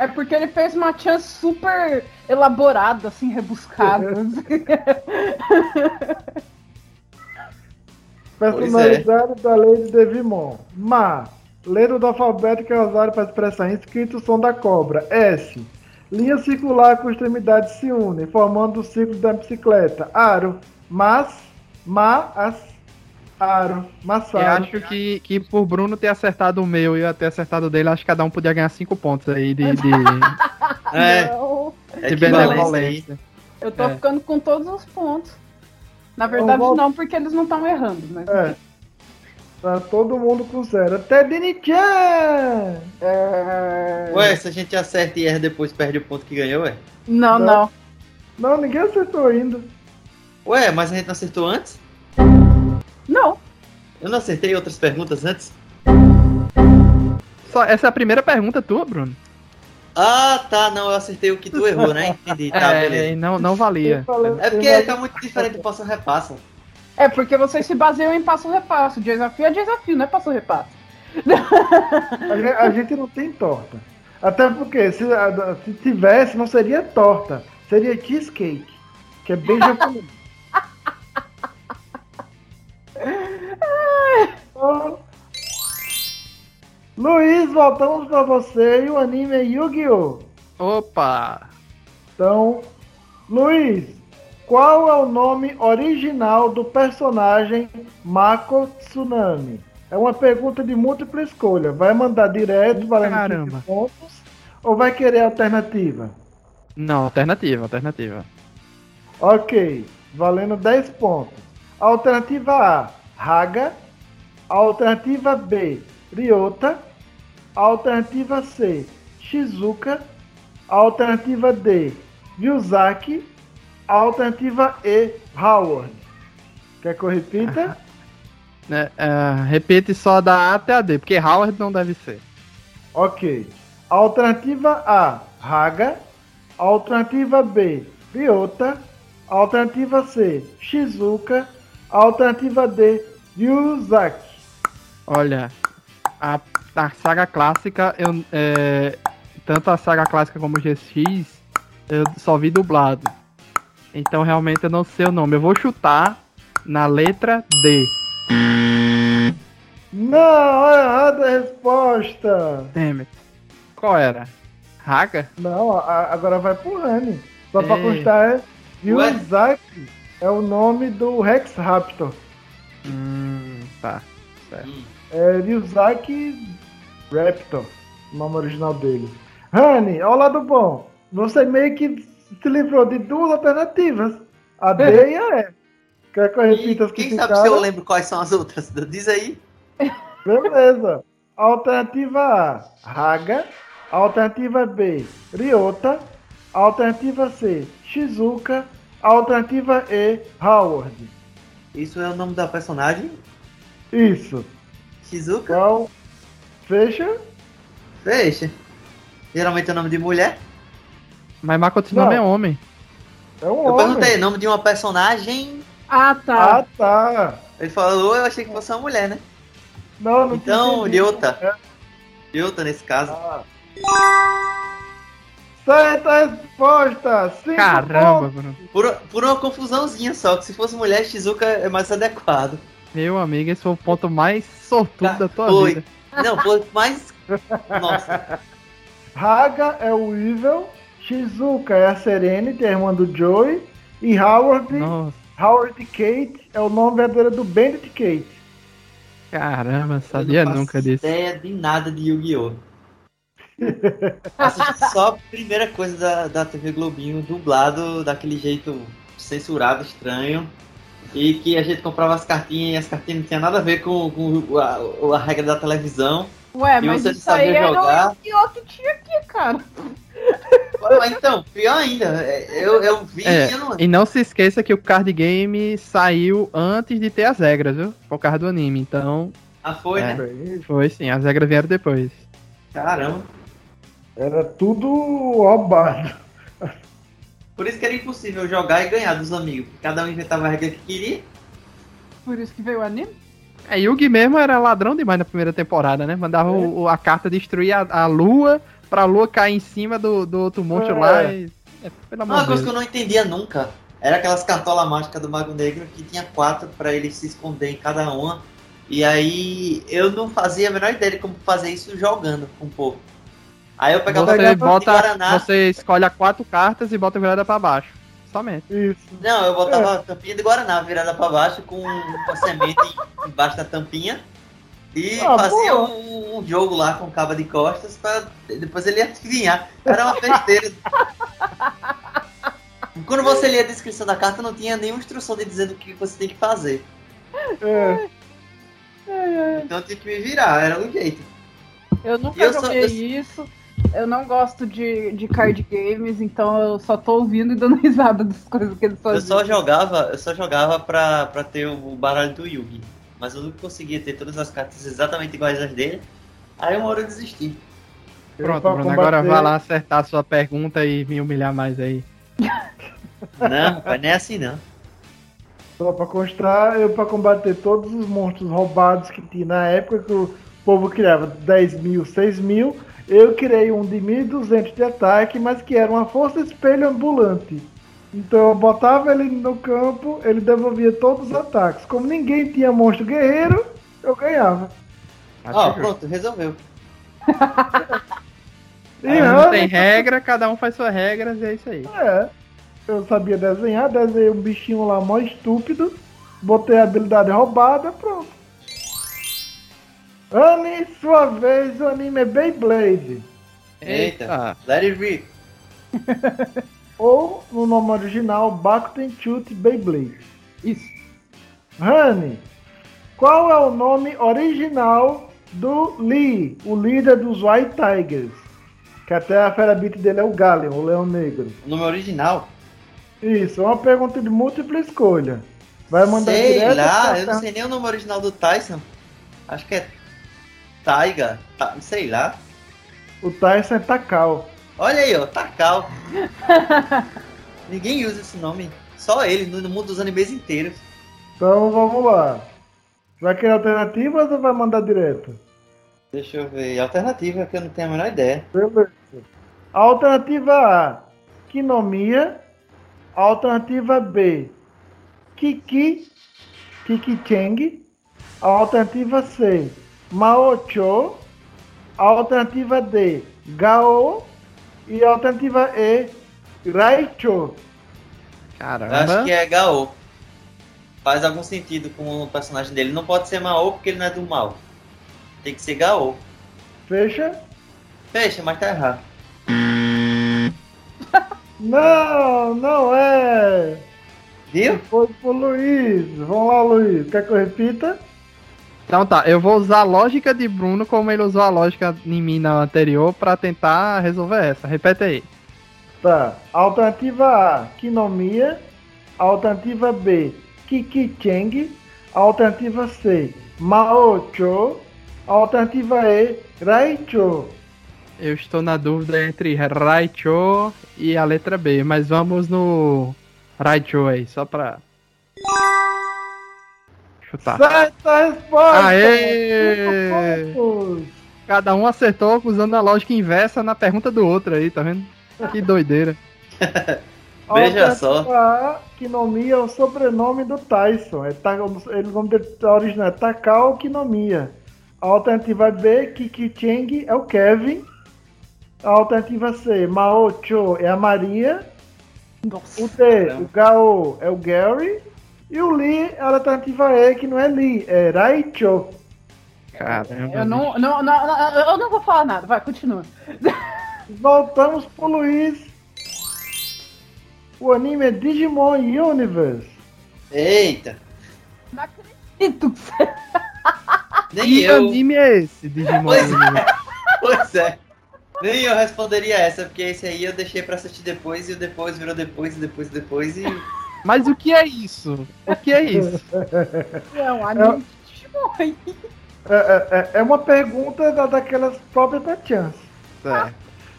É porque ele fez uma chance super elaborada, assim, rebuscada. Personalizado é. da lei de Devimon. Ma. Letra do alfabeto que é usado para expressar inscrito o som da cobra. S. Linha circular com extremidades se unem, formando o ciclo da bicicleta. Aro. Mas. Ma. As. Aro. Massaro. Eu acho que, que por Bruno ter acertado o meu e eu ter acertado o dele, acho que cada um podia ganhar 5 pontos aí de. de... é. De é benevolência. Eu tô é. ficando com todos os pontos. Na verdade, vou... não, porque eles não estão errando, mas. É. Tá todo mundo com zero. Até Dini-chan! É... Ué, se a gente acerta e erra depois perde o ponto que ganhou, ué? Não, não. Não, não ninguém acertou ainda. Ué, mas a gente não acertou antes? Não. Eu não acertei outras perguntas antes? Só, essa é a primeira pergunta tua, Bruno? Ah, tá, não, eu acertei o que tu errou, né? Entendi, tá, é, beleza. Não, não valia. É porque tá muito diferente do passo repasso. É porque vocês se baseiam em passo repasso. Desafio é desafio, não é passo repasso. A gente não tem torta. Até porque se, se tivesse, não seria torta, seria cheesecake, que é bem japonês. Luiz, voltamos para você e o anime é Yu-Gi-Oh! Opa! Então, Luiz, qual é o nome original do personagem Mako Tsunami? É uma pergunta de múltipla escolha. Vai mandar direto, valendo 15 pontos, ou vai querer alternativa? Não, alternativa, alternativa. Ok, valendo 10 pontos. Alternativa A, Haga. Alternativa B, Ryota. Alternativa C, Shizuka. Alternativa D, Ryuzaki. Alternativa E, Howard. Quer que eu repita? É, é, repite só da A até a D, porque Howard não deve ser. Ok. Alternativa A, Haga. Alternativa B, Ryota. Alternativa C, Shizuka. Alternativa D, Ryuzaki. Olha, a a saga clássica, eu, é, tanto a saga clássica como o GX, eu só vi dublado. Então realmente eu não sei o nome. Eu vou chutar na letra D. Não, é errada a resposta. Damn it. Qual era? Raga? Não, a, agora vai pro Rani. Só Ei. pra constar é Yuzaki. É o nome do Rex Raptor. Hum, tá. Certo. É Ryuzaki Raptor, o nome original dele. Honey, ao lado bom, você meio que se livrou de duas alternativas. A D e a E. Quer que eu repita as que Quem sabe se eu lembro quais são as outras? Diz aí. Beleza. Alternativa A, Raga. Alternativa B, Ryota. Alternativa C, Shizuka. Alternativa E, Howard. Isso é o nome da personagem? Isso. Shizuka? Qual? Fecha? Fecha. Geralmente é nome de mulher. Mas Makoto nome é homem. É um eu homem. perguntei, nome de uma personagem. Ah, tá. Ah, tá. Ele falou, eu achei que fosse uma mulher, né? Não, não Então, Ryota. É. Ryota nesse caso. Ah. Certa resposta! Cinco Caramba, Bruno. Por, por uma confusãozinha só, que se fosse mulher, Shizuka é mais adequado. Meu amigo, esse foi o ponto mais sortudo tá, da tua foi. vida. Não, foi mais. Nossa. Haga é o Evil, Shizuka é a Serenity, a irmã do Joey, e Howard, Nossa. Howard Kate é o nome verdadeiro do Bandit Kate. Caramba, sabia nunca disso. ideia de nada de Yu-Gi-Oh! Assisti só a primeira coisa da, da TV Globinho, dublado daquele jeito censurado, estranho. E que a gente comprava as cartinhas e as cartinhas não tinham nada a ver com, com a, a, regra da televisão. Ué, e mas você isso sabia aí jogar. era o que tinha aqui, cara. então, pior ainda, é, eu, eu vi é, não... E não se esqueça que o card game saiu antes de ter as regras, viu? Por causa do anime, então. Ah, foi, é, né? Foi sim, as regras vieram depois. Caramba. Era tudo roubado. Por isso que era impossível jogar e ganhar dos amigos. Cada um inventava a regra que queria. Por isso que veio o anime? É, Yugi mesmo era ladrão demais na primeira temporada, né? Mandava é. o, a carta destruir a, a lua pra lua cair em cima do, do outro monstro é. lá e. É, Uma coisa que eu não entendia nunca era aquelas cartolas mágicas do Mago Negro que tinha quatro para ele se esconder em cada uma. E aí eu não fazia a menor ideia de como fazer isso jogando com um pouco. Aí eu pegava você bota, Guaraná. Você escolhe quatro cartas e bota virada para baixo. Somente. Isso. Não, eu botava é. tampinha de Guaraná virada para baixo com a semente embaixo da tampinha. E ah, fazia um, um, jogo lá com caba de costas para depois ele adivinhar. Era uma besteira. Quando você lia a descrição da carta, não tinha nenhuma instrução de dizendo o que você tem que fazer. É. Então eu tinha que me virar, era um jeito. Eu nunca eu joguei só, eu... isso. Eu não gosto de, de card games, então eu só tô ouvindo e dando risada das coisas que eles fazem. Eu só jogava, eu só jogava pra, pra ter o baralho do Yugi. Mas eu não conseguia ter todas as cartas exatamente iguais às dele. Aí uma hora eu desisti. Pronto, Bruno, combater... agora vai lá acertar a sua pergunta e me humilhar mais aí. Não, rapaz, nem é assim não. Só pra constar, eu pra combater todos os monstros roubados que tinha na época que o povo criava 10 mil, 6 mil, eu criei um de 1.200 de ataque, mas que era uma força espelho ambulante. Então eu botava ele no campo, ele devolvia todos os ataques. Como ninguém tinha monstro guerreiro, eu ganhava. Ó, oh, pronto, resolveu. e não tem regra, cada um faz suas regras e é isso aí. É. Eu sabia desenhar, desenhei um bichinho lá mó estúpido, botei a habilidade roubada, pronto. Anne, sua vez, o anime é Beyblade. Eita, let it be. Ou, no nome original, Bakuten Chute Beyblade. Isso. Honey, qual é o nome original do Lee, o líder dos White Tigers? Que até a fera beat dele é o Galeon, o Leão Negro. O nome original? Isso, é uma pergunta de múltipla escolha. Vai mandar sei direto. Sei lá, eu não sei nem o nome original do Tyson. Acho que é Taiga, tá, sei lá. O Tyson é Takao. Olha aí, ó, Takao. Ninguém usa esse nome. Só ele, no mundo dos animes inteiros. Então vamos lá. Vai querer alternativas ou vai mandar direto? Deixa eu ver. Alternativa que eu não tenho a menor ideia. Beleza. Alternativa A, Kinomiya. Alternativa B, Kiki, Kiki Cheng. Alternativa C, Maocho, alternativa D, Gao e alternativa E, Raicho. Caramba. Acho que é Gao. Faz algum sentido com o personagem dele. Não pode ser Mao porque ele não é do mal. Tem que ser Gao. Fecha? Fecha, mas tá errado. não, não é. Viu? Foi pro Luiz. Vamos lá, Luiz. Quer que eu repita? Então tá, eu vou usar a lógica de Bruno como ele usou a lógica em mim na anterior para tentar resolver essa. Repete aí. Tá. Alternativa A, Kinomiya. Alternativa B, Kiki Cheng. Alternativa C, Mao Cho. Alternativa E, Raicho. Eu estou na dúvida entre Raicho e a letra B, mas vamos no Raicho aí, só pra chutar. Certa resposta! Aê! Cada um acertou usando a lógica inversa na pergunta do outro aí, tá vendo? Que doideira. Veja só. Kinomiya é o sobrenome do Tyson. É, ele, o nome dele original é Takao Kinomiya. A alternativa B, Kiki Cheng, é o Kevin. A alternativa C, Mao Cho é a Maria. Nossa, o D, caramba. o Gao é o Gary. E o Lee, a alternativa E, que não é Lee, é Raicho. Caramba. Eu não, não, não, eu não vou falar nada, vai, continua. Voltamos pro Luiz. O anime é Digimon Universe. Eita. Não acredito. Nem Que eu. anime é esse, Digimon? Pois é. Universe? Pois é. Nem eu responderia essa, porque esse aí eu deixei pra assistir depois e o depois virou depois e depois depois e. Mas o que é isso? O que é isso? É um anime de Digimon. É, é, é- é uma pergunta da, daquelas próprias da Chance. É.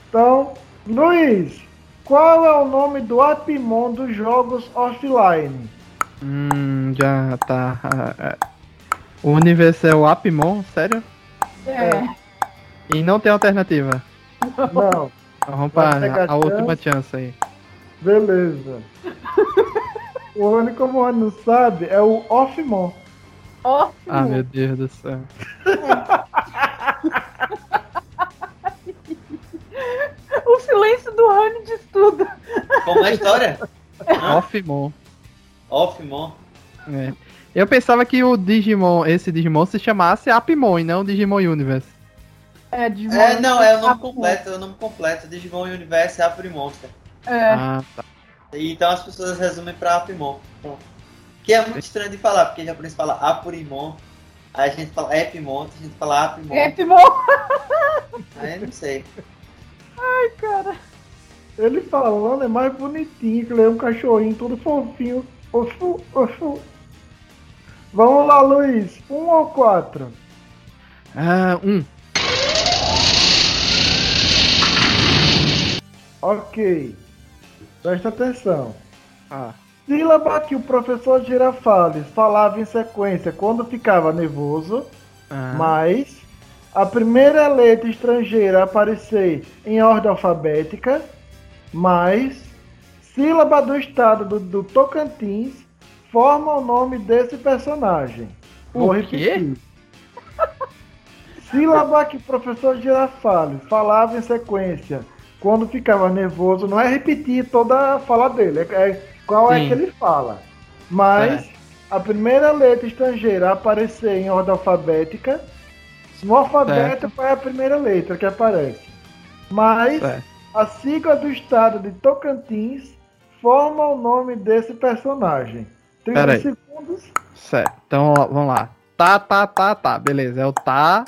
Então, Luiz, qual é o nome do Apimon dos jogos offline? Hum, já tá. ah. O universo é o Apimon, sério? É. E não tem alternativa. Não, Então vamos para pegar a última chance aí. beleza. O Rony, como o Rony não sabe, é o Offmon. Ótimo. Ah, meu Deus do céu. O silêncio do Rani diz tudo. Como é a história? Offmon. Offmon. É. Eu pensava que o Digimon, esse Digimon se chamasse Apimon e não Digimon Universe. É, Digimon. É, não, é o nome Apimon. completo, é o nome completo. Digimon Universe Apri Monster. É. Ah, tá. E Então as pessoas resumem pra Aprimon. Pronto. Que é muito estranho de falar, porque japonês fala Apurimon, aí a gente fala Epimon, a gente fala Aprimon. É, Digimon. Aí eu não sei. Cara. Ele falando é mais bonitinho, que ele é um cachorrinho todo fofinho. Ofu, ofu. Vamos lá, Luiz. Um ou quatro? Ah, um. Ok. Presta atenção. Ah. Sílaba que o professor Girafales falava em sequência quando ficava nervoso, ah. mas a primeira letra estrangeira a aparecer em ordem alfabética, mais sílaba do estado do, do Tocantins forma o nome desse personagem. Vou O quê? Sílaba que o professor Girafales falava em sequência quando ficava nervoso, não é repetir toda a fala dele, é, é qual é Sim. que ele fala. Mas a primeira letra estrangeira a aparecer em ordem alfabética, no alfabeto é a primeira letra que aparece. Mas Certo. a sigla do estado de Tocantins forma o nome desse personagem. 30 Pera aí. segundos. Certo. Então, vamos lá. Tá, tá, tá, tá. Beleza. É o tá.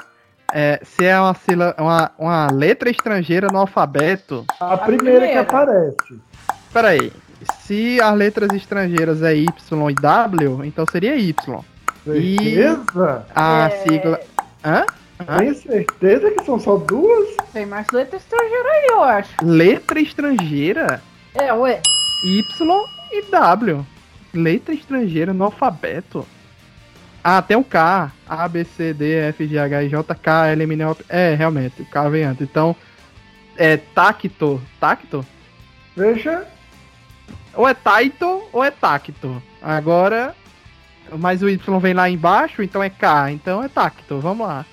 É, se é uma, uma, uma letra estrangeira no alfabeto. A, primeira, que primeira. aparece. Pera aí. Se as letras estrangeiras é Y e W, então seria Y. E- Certeza? A É. sigla. Hã? Hã? Tem certeza que são só duas? Tem mais letra estrangeira aí, eu acho. Letra estrangeira É, ué. Y e W. Letra estrangeira no alfabeto. Ah, tem o K. A, B, C, D, F, G, H, I, J, K, L, M, N, O, P. É, realmente, o K vem antes. Então, é tacto. Tacto? Veja. Ou é taito ou é tacto. Agora, mas o Y vem lá embaixo, então é K. Então é tacto. Vamos lá.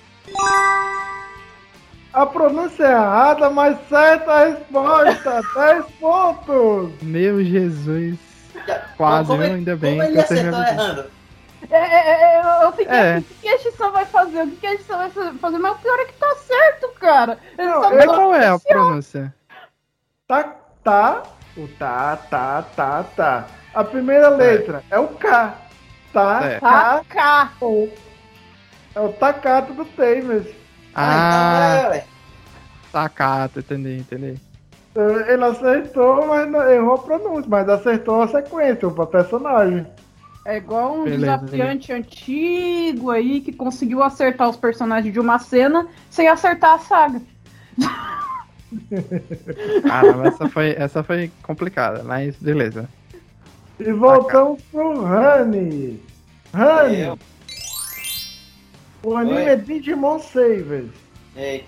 A pronúncia é errada, mas certa a resposta. 10 pontos. Meu Jesus. Quase, como ele- Ainda bem Como ele que você me acertou errando? É, é, é, eu fiquei É. assim, o que a edição vai fazer? O que a edição vai fazer? Mas o pior é que tá certo, cara. Ele Não, qual é a pronúncia? Tá, tá. O tá, tá, tá, tá. A primeira letra é o K. Tá. K, Tá. O. É o tacato do Tamers. Ah, é, tacato, entendi, entendi. Ele acertou, mas errou a pronúncia, mas acertou a sequência, o personagem. É igual um Beleza, desafiante antigo aí que conseguiu acertar os personagens de uma cena sem acertar a saga. Caramba, essa foi, essa foi complicada, mas beleza. E voltamos pro Honey. Honey, Eu. o anime Oi. é Digimon Savers. Ei,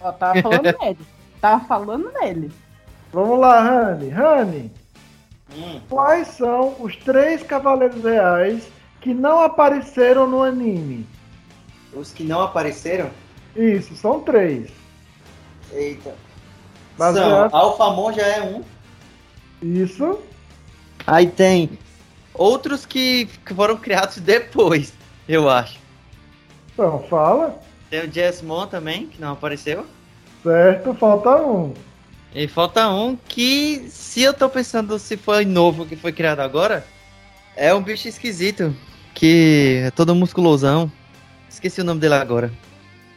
Ó, tava falando nele. Tava falando nele. Vamos lá, Honey. Honey, hum, quais são os três cavaleiros reais que não apareceram no anime? os que não apareceram? Isso, são três. Eita. Baseado- São, Alphamon já é um. Isso. Aí tem outros que que foram criados depois, eu acho. Então, fala. Tem o Jessmon também, que não apareceu. Certo, falta um. E falta um que, se eu tô pensando se foi novo que foi criado agora, é um bicho esquisito. Que é todo musculosão. Esqueci o nome dele agora.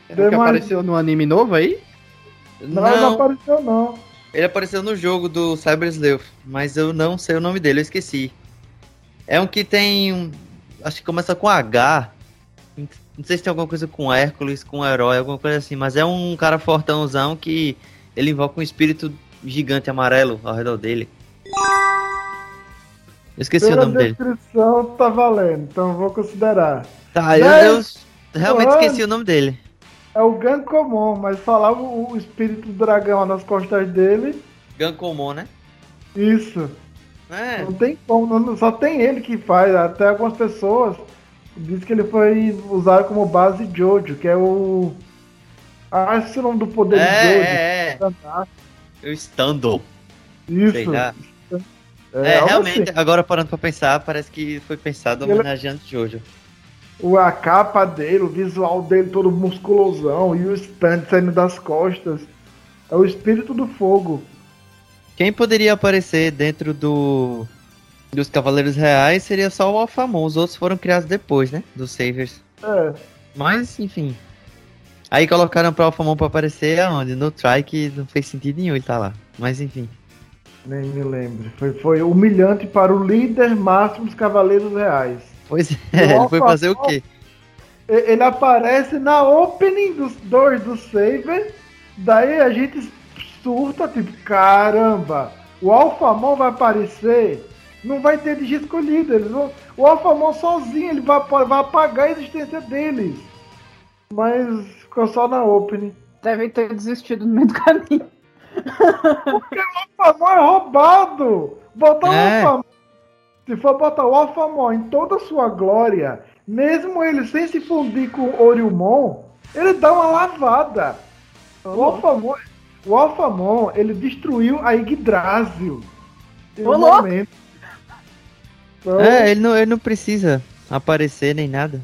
É que apareceu no anime novo aí? Não, não, não apareceu não. Ele apareceu no jogo do Cyber Sleuth, mas eu não sei o nome dele, eu esqueci. É um que tem um. Acho que começa com H. Não sei se tem alguma coisa com Hércules, com herói, alguma coisa assim, mas é um cara fortãozão que ele invoca um espírito gigante amarelo ao redor dele. Eu esqueci Pela o nome dele. descrição tá valendo, então vou considerar. Tá, eu, eu realmente esqueci o nome dele. É o Gankomon, mas falava o, espírito do dragão nas costas dele. Gankomon, né? Isso. É. Não tem como, não, só tem ele que faz. Até algumas pessoas dizem que ele foi usado como base Jojo, que é o. Ah, esse é o nome do poder é, de Jojo. É, é. O Stando. Isso. É, é realmente, assim. agora parando pra pensar, parece que foi pensado homenageando Jojo o, a capa dele, o visual dele todo musculosão e o stand saindo das costas. É o espírito do fogo. Quem poderia aparecer dentro do dos Cavaleiros Reais seria só o Alphamon. Os outros foram criados depois, né? Dos Savers. É. Mas, enfim. Aí colocaram pra Alphamon pra aparecer aonde? No Try, que não fez sentido nenhum ele tá lá. Mas, enfim. Nem me lembro. Foi, foi humilhante para o líder máximo dos Cavaleiros Reais. Pois é, ele foi fazer o quê? Ele aparece na opening dos dois do Saber, daí a gente surta, tipo, caramba, o Alphamon vai aparecer, não vai ter de escolhido, eles vão, o Alphamon sozinho, ele vai, vai apagar a existência deles. Mas ficou só na opening. Devem ter desistido no meio do caminho. Porque o Alphamon é roubado! Botar é. o Alphamon se for botar o Alphamon em toda a sua glória, mesmo ele sem se fundir com o Oriumon, ele dá uma lavada. O Alphamon, o Alphamon, ele destruiu a Yggdrasil. Um momento. Então, é, ele não, ele não precisa aparecer nem nada.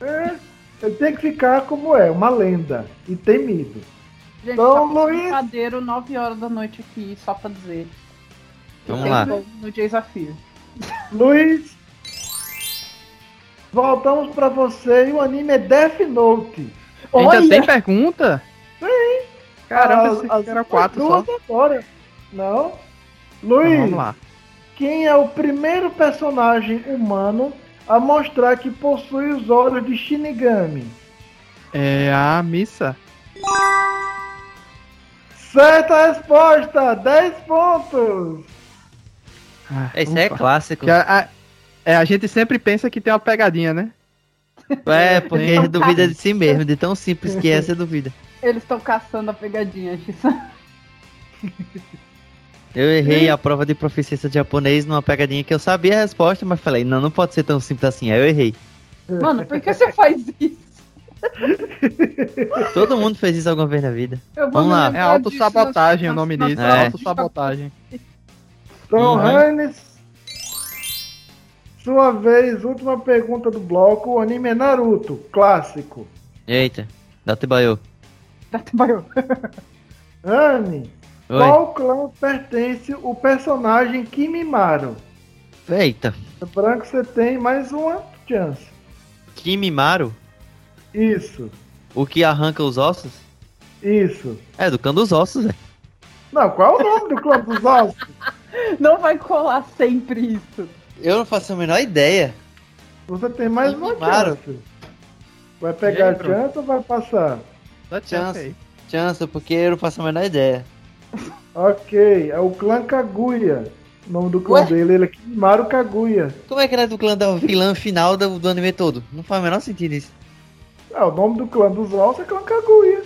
É, ele tem que ficar como é, uma lenda e temido. Gente, então, tá Luiz... brincadeira 9 horas da noite aqui, só pra dizer. Vamos lá. No desafio. Luiz, voltamos para você e o anime é Death Note. Ainda Olha. tem pergunta? Tem. Caramba, as, as era quatro duas só. agora. Não. Luiz, então, vamos lá. quem é o primeiro personagem humano a mostrar que possui os olhos de Shinigami? É a Missa. Certa resposta! 10 pontos! Ah, Esse é clássico. A, a, é, a gente sempre pensa que tem uma pegadinha, né? É, porque duvida de si mesmo, de tão simples que é, você duvida. Eles estão caçando a pegadinha, Eu errei a prova de proficiência de japonês numa pegadinha que eu sabia a resposta, mas falei, não, não pode ser tão simples assim. Aí eu errei. Mano, por que você faz isso? Todo mundo fez isso alguma vez na vida. Vamos lá. É autossabotagem o nome disso. É, autossabotagem. Então, uhum. sua vez, última pergunta do bloco. O anime é Naruto, clássico. Eita, Datebayo. Datebayo. Anne, qual clã pertence o personagem Kimimaro? Eita. Branco, você tem mais uma chance. Kimimaro? Isso. O que arranca os ossos? Isso. É, do clã dos ossos, velho. Não, qual é o nome do clã dos ossos? Não vai colar sempre isso. Eu não faço a menor ideia. Você tem mais uma chance. Vai pegar a chance ou vai passar? Dá chance. Chance, porque eu não faço a menor ideia. Ok, é o clã Kaguya. O nome do clã Ué? dele, ele é Kimaru Kaguya. Como é que ele é do clã da vilã final do, do anime todo? Não faz o menor sentido isso. É, o nome do clã dos ossos é clã Kaguya.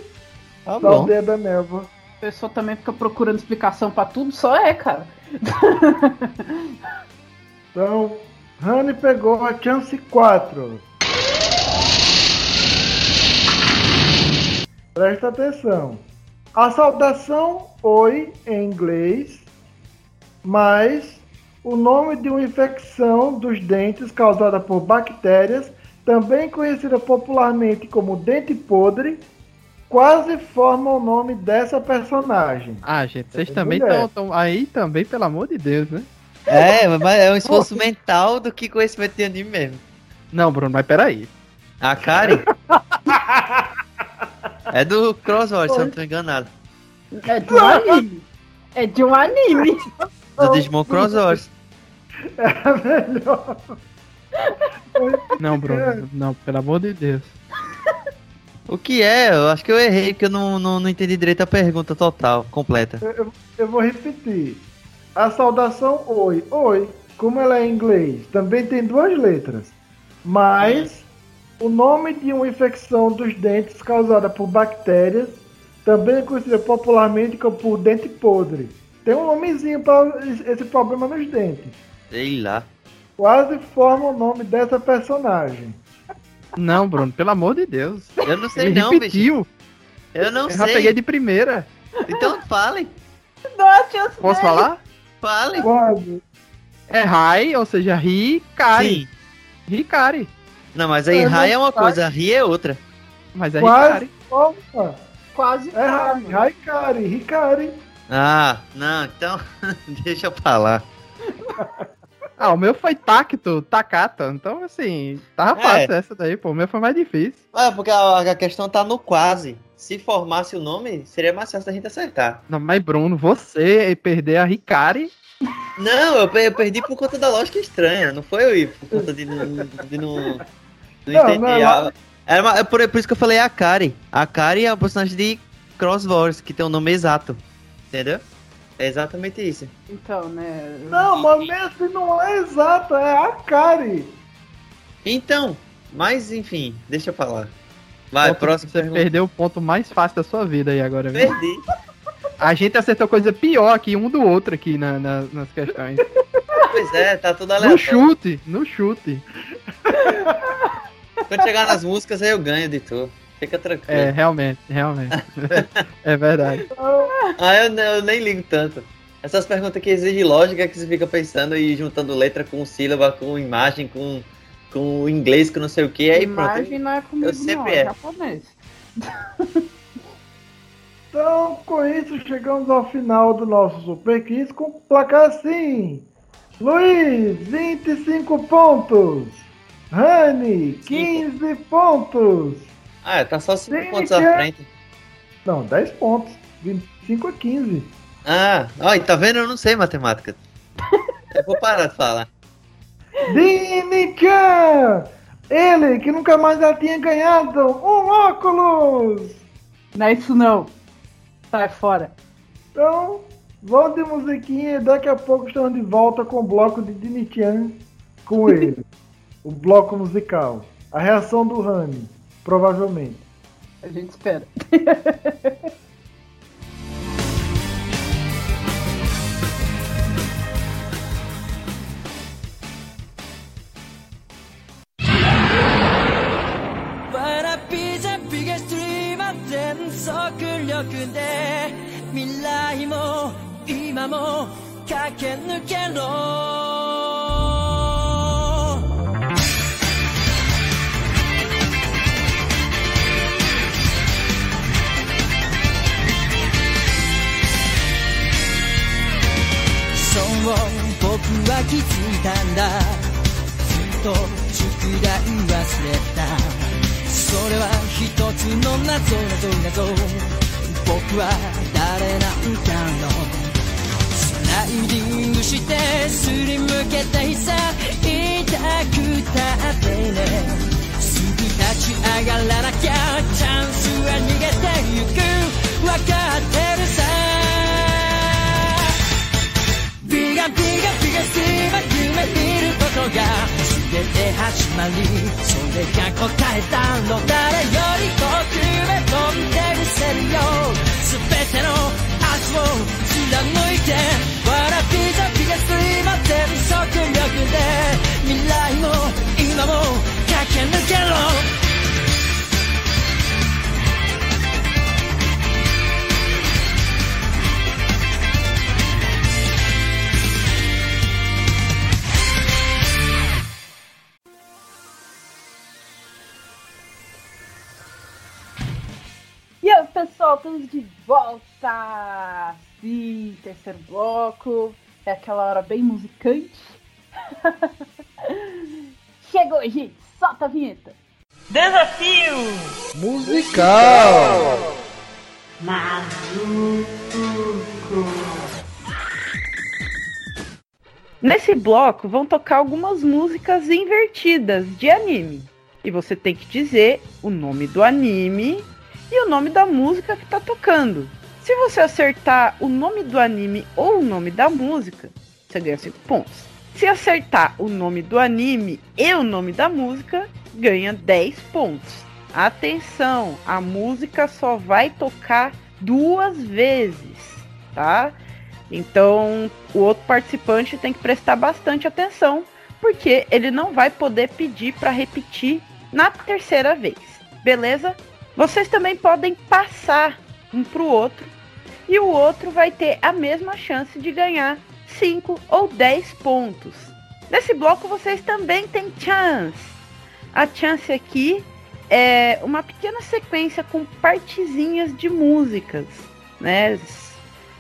Tá da bom. aldeia da névoa. A pessoa também fica procurando explicação pra tudo, só é, cara. então, Rani pegou a chance 4. Presta atenção. A saudação oi em inglês, mas o nome de uma infecção dos dentes causada por bactérias, também conhecida popularmente como dente podre, quase forma o nome dessa personagem. Ah, gente, vocês também estão aí também, pelo amor de Deus, né? É, mas é um esforço Pô. mental do que conhecimento de anime mesmo. Não, Bruno, mas peraí. A Kari? é do Crossword, se eu não tô enganado. É de um anime. É de um anime. Do Digimon Crossword. É melhor. Não, Bruno, não, pelo amor de Deus. O que é? Eu acho que eu errei, porque eu não, não, não entendi direito a pergunta total, completa. Eu, eu, vou repetir. A saudação oi. Oi, como ela é em inglês, também tem duas letras. Mas o nome de uma infecção dos dentes causada por bactérias também é conhecida popularmente como por dente podre. Tem um nomezinho para esse problema nos dentes. Sei lá. Quase forma o nome dessa personagem. Não, Bruno, pelo amor de Deus. Eu não sei Ele não, repetiu. bicho. Eu não Eu sei. já peguei de primeira. Então fale. Note os Posso falar? Fale. Quase. É Rai, ou seja, Hikari. Sim. Hikari. Não, mas aí Eu Rai é uma coisa, Ri é outra. Mas é Quase Hikari. forma. Quase É Rai, forma. Raikari, Hikari. Ah, não, então deixa eu falar. Ah, o meu foi Tacto, Takata. Então, assim, tava É. fácil essa daí, pô. O meu foi mais difícil. Ah, porque a, a questão tá no quase. Se formasse o nome, seria mais fácil da gente acertar. Não, mas Bruno, você perder a Hikari. Não, eu, pe- eu perdi por conta da lógica estranha. Não foi eu ir por conta de não. De não, não Não, A- Era uma- é por, por isso que eu falei a Kari. A Kari é a personagem de Cross Wars, que tem o nome exato. Entendeu? É exatamente isso. Então, né? Não, mas mesmo não é exato, é a Kari. Então, mas enfim, deixa eu falar. Vai, Ponto- próximo Você pergunta. perdeu o ponto mais fácil da sua vida aí agora, viu? Perdi. A gente acertou coisa pior aqui, um do outro aqui na- na- nas questões. Pois é, tá tudo No aleatório. chute, no chute. Quando chegar nas músicas, aí eu ganho de tu. Fica tranquilo. É, realmente, realmente. é verdade. Ah, eu, eu nem ligo tanto. Essas perguntas que exigem lógica, que você fica pensando e juntando letra com sílaba, com imagem, com, com inglês, com não sei o que, aí pronto. Imagem não é comigo, eu sempre não, é japonês. Então, com isso, chegamos ao final do nosso Super Quiz com placar assim. Luiz, 25 pontos. Rani, 15 pontos. Ah, tá só 5 Sim, pontos à é. frente. Não, 10 pontos. 25 a 15. Ah, e tá vendo? Eu não sei matemática. Eu vou parar de falar. Dini-chan! Ele que nunca mais já tinha ganhado um óculos! Não é isso não. Sai fora. Então, vamos de musiquinha e daqui a pouco estamos de volta com o bloco de Dini-chan com ele o bloco musical. A reação do Rani, provavelmente. A gente espera. Wanna be the biggest dreamer 全速力で未来も今も駆け抜けろ は気づいたんだ。ずっと宿題忘れた。それは一つの謎謎謎僕は誰なんだろう。スライディングしてすりむけた日さ痛くたってね。すぐ立ち上がらなきゃチャンスは逃げてゆく。わかってるさ。ビガビガビガスティーは夢見ることが全て始まりそれが答えたの誰より遠くへ飛んでみせるよ全ての足を貫いて Wanna be the biggest dreamer 全速力で未来も今も駆け抜けろ voltamos de volta! Sim, terceiro bloco. É aquela hora bem musicante. Chegou, gente! Solta a vinheta! Desafio Musical! Nesse bloco vão tocar algumas músicas invertidas de anime. E você tem que dizer o nome do anime e o nome da música que tá tocando. Se você acertar o nome do anime ou o nome da música, você ganha 5 pontos. Se acertar o nome do anime e o nome da música, ganha 10 pontos. Atenção, a música só vai tocar duas vezes, tá? Então, o outro participante tem que prestar bastante atenção, porque ele não vai poder pedir para repetir na terceira vez. Beleza? Vocês também podem passar um para o outro e o outro vai ter a mesma chance de ganhar 5 ou 10 pontos. Nesse bloco vocês também têm chance. A chance aqui é uma pequena sequência com partezinhas de músicas, né?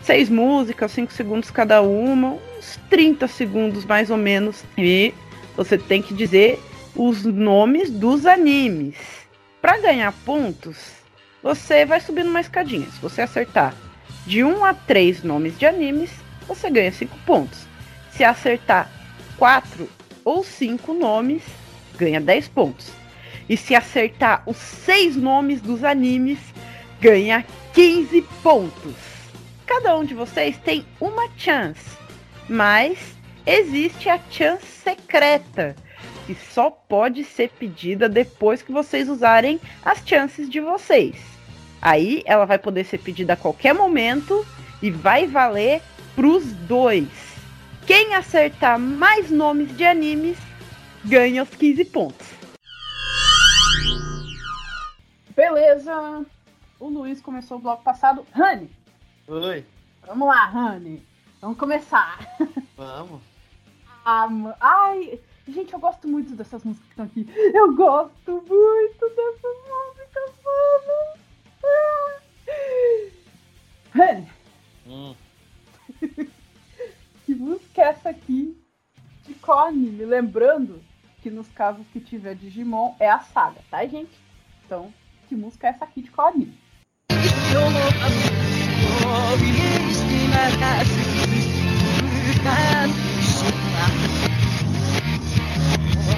Seis músicas, 5 segundos cada uma, uns 30 segundos mais ou menos. E você tem que dizer os nomes dos animes. Para ganhar pontos, você vai subindo uma escadinha. Se você acertar de 1 a 3 nomes de animes, você ganha 5 pontos. Se acertar 4 ou 5 nomes, ganha 10 pontos. E se acertar os 6 nomes dos animes, ganha 15 pontos. Cada um de vocês tem uma chance, mas existe a chance secreta, que só pode ser pedida depois que vocês usarem as chances de vocês. Aí ela vai poder ser pedida a qualquer momento e vai valer pros dois. Quem acertar mais nomes de animes ganha os 15 pontos. Beleza. O Luiz começou o bloco passado. Rani, Oi, vamos lá, Rani. Vamos começar. vamos. Ah, ai, gente, eu gosto muito dessas músicas que estão aqui. Eu gosto muito dessas músicas, mano. Ah. Hum. que música é essa aqui de qual anime? Lembrando que nos casos que tiver Digimon é a saga, tá, gente? Então, que música é essa aqui de qual anime?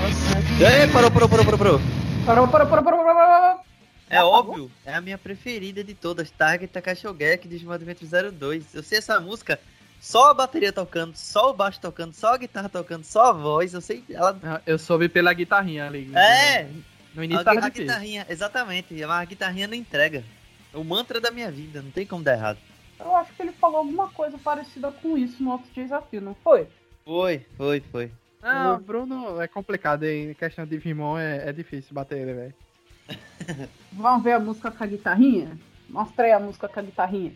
Ei, parou, parou, parou, parou, parou. Parou, parou, parou, parou, parou, parou. É Já óbvio, é a minha preferida de todas, Target Takashogeki de Adventure 02. Eu sei essa música, só a bateria tocando, só o baixo tocando, só a guitarra tocando, só a voz, eu sei, ela... Ah, Eu soube pela guitarrinha ali. É, No a, início a difícil. guitarrinha, exatamente, mas a guitarrinha não entrega. É o mantra da minha vida, não tem como dar errado. Eu acho que ele falou alguma coisa parecida com isso no outro desafio, não foi? Foi, foi, foi. Não, o Bruno é complicado em questão de Vimon, é, é difícil bater ele, velho. Vamos ver a música com a guitarrinha? Mostra aí a música com a guitarrinha.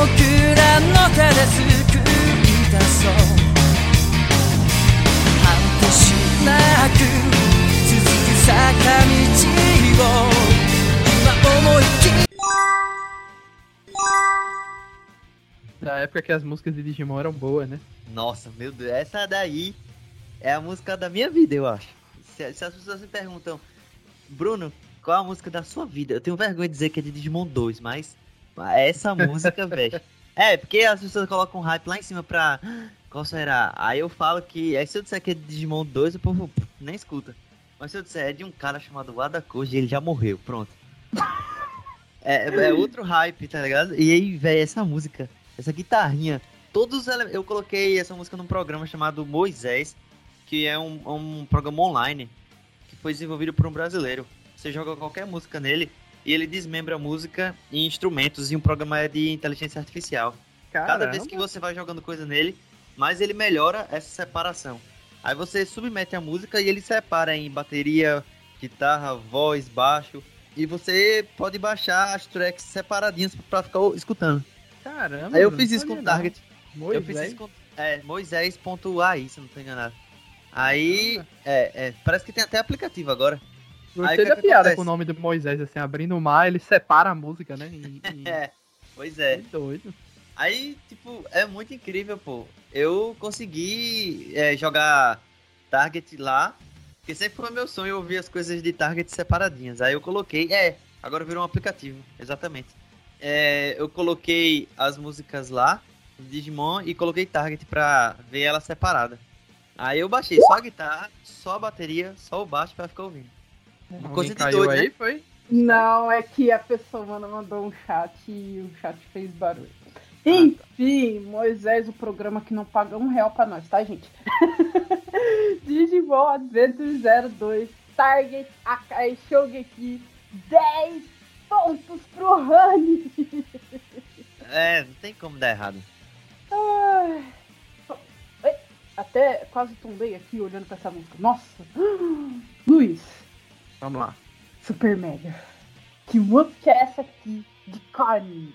僕らの手ですそう果てしなく続く坂道を今思い切り Da época que as músicas de Digimon eram boas, né? Nossa, meu Deus, essa daí é a música da minha vida, eu acho. Se, se as pessoas me perguntam, Bruno, qual é a música da sua vida? Eu tenho vergonha de dizer que é de Digimon 2, mas mas essa música, velho. É, porque as pessoas colocam um hype lá em cima pra. "Ah, Qual será? Aí eu falo que. Aí se eu disser que é Digimon 2, o povo nem escuta. Mas se eu disser é de um cara chamado Wada Koji, ele já morreu, pronto. É, é outro hype, tá ligado? E aí, velho, essa música, essa guitarrinha, todos eu coloquei essa música num programa chamado Moisés, que é um, um programa online que foi desenvolvido por um brasileiro. Você joga qualquer música nele e ele desmembra a música em instrumentos e um programa é de inteligência artificial. Cada vez que você vai jogando coisa nele, mais ele melhora essa separação. Aí você submete a música e ele separa em bateria, guitarra, voz, baixo. e você pode baixar as tracks separadinhas pra ficar escutando. Caramba. Aí eu fiz isso com o Target. Moisés. Eu fiz isso com é, Moisés.ai, se não tô enganado. Aí, é, é, parece que tem até aplicativo agora. Gostei Aí, da que piada com o nome do Moisés, assim, abrindo o mar, ele separa a música, né? E, e... É, pois é. Que doido. Aí, tipo, é muito incrível, pô. Eu consegui é, jogar Target lá, porque sempre foi meu sonho ouvir as coisas de Target separadinhas. Aí eu coloquei, é, agora virou um aplicativo, exatamente. É, eu coloquei as músicas lá, Digimon, e coloquei Target pra ver ela separada. Aí eu baixei só a guitarra, só a bateria, só o baixo pra ficar ouvindo. Uma Alguém coisa de caiu doido, aí, né? foi? Não, é que a pessoa mano, mandou um chat e o chat fez barulho. Enfim, Moisés, o programa que não paga um real pra nós, tá, gente? Digimon Adventure 02, Target, Akai Shogeki, 10 pontos pro Honey. É, não tem como dar errado. Ai, Até quase tombei aqui olhando pra essa música. Nossa! Luiz, Vamos lá. Super Mega. Que música é essa aqui de carne?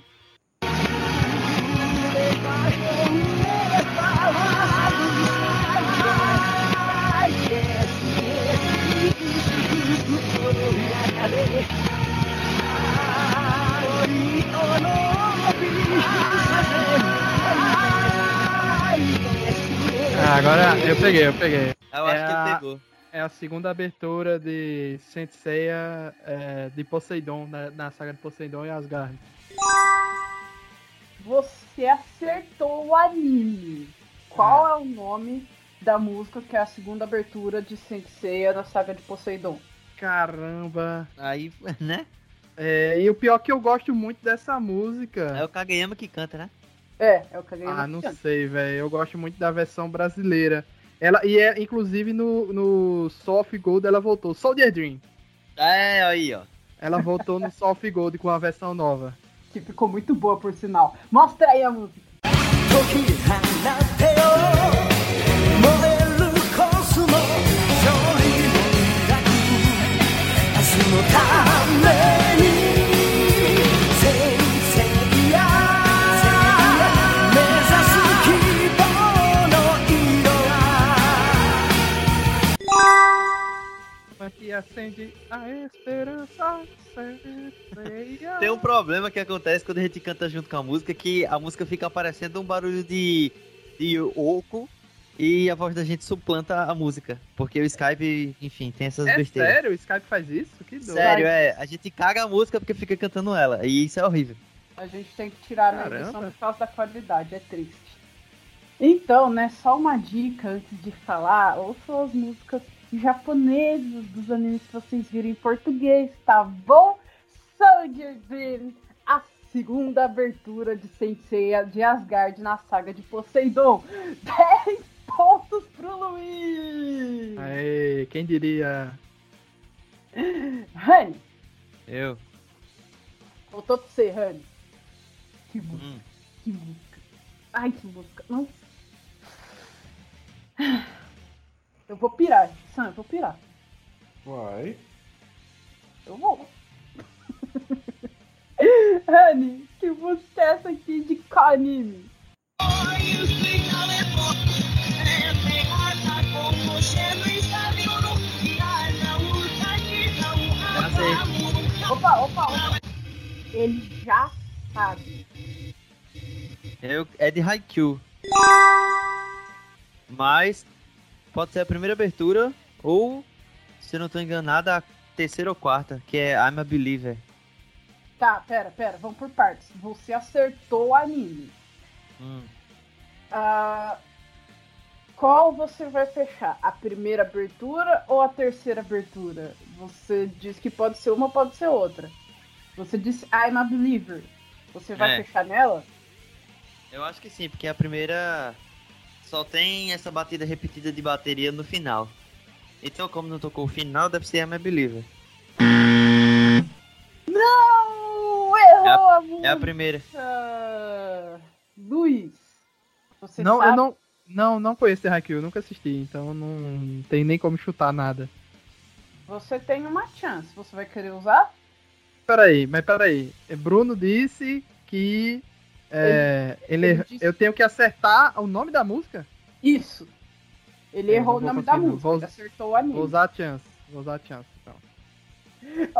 Ah, agora eu peguei, eu peguei. Eu acho É que a- ele pegou. É a segunda abertura de Senseiya é, de Poseidon, na, na saga de Poseidon e Asgard. Você acertou o anime. Qual é o nome da música que é a segunda abertura de Senseiya na saga de Poseidon? Caramba. Aí, né? É, e o pior é que eu gosto muito dessa É música. o Kageyama que canta, né? É, é o que eu Ah, não sei, velho. Eu gosto muito da versão brasileira. Ela, e é, inclusive no, no Soft Gold ela voltou. Soldier Dream. É, aí, ó. Ela voltou no Soft Gold com a versão nova. Que ficou muito boa, por sinal. Mostra aí a música. Que acende a esperança. Tem um problema que acontece quando a gente canta junto com a música, que a música fica aparecendo um barulho de, de oco e a voz da gente suplanta a música. Porque o Skype, enfim, tem essas É besteiras. sério? O Skype faz isso? Que doido. Sério, é. A gente caga a música porque fica cantando ela. E isso é horrível. A gente tem que tirar Caramba. edição por causa da qualidade, é triste. Então, né, só uma dica antes de falar, ouçam as músicas japonesas dos animes que vocês viram em português, tá bom? Soldier Dream, a segunda abertura de Senseiya de Asgard na saga de Poseidon. 10 pontos pro Luiz! Aê, quem diria? Rani, Eu. voltou pra você, Rani. Que música. Hum. Que música. Ai, que música. Nossa. Eu vou pirar, Sam, eu vou pirar. Vai. Eu vou. Honey, que música é essa aqui de qual anime? Opa, opa, opa. Ele já sabe. Eu, é de Haikyuu. Mas pode ser a primeira abertura ou, se eu não tô enganado, a terceira ou quarta, que é I'm a Believer. Tá, pera, pera, vamos por partes. Você acertou o anime. Hum. Ah, qual você vai fechar? A primeira abertura ou a terceira abertura? Você disse que pode ser uma, pode ser outra. Você disse I'm a believer. Você vai É. fechar nela? Eu acho que sim, porque a primeira só tem essa batida repetida de bateria no final. Então, como não tocou o final, deve ser I'm a Believer. Não! Errou a, música! É a primeira. Luiz, você não, sabe... eu não, não, não conheço The Haikyuu, nunca assisti, então não tem nem como chutar nada. Você tem uma chance. Você vai querer usar? peraí, mas peraí. Bruno disse que é, ele, ele disse... eu tenho que acertar o nome da música? Isso. Ele é, errou o nome da música, vou, acertou o anime. Vou usar a chance, vou usar a chance, então.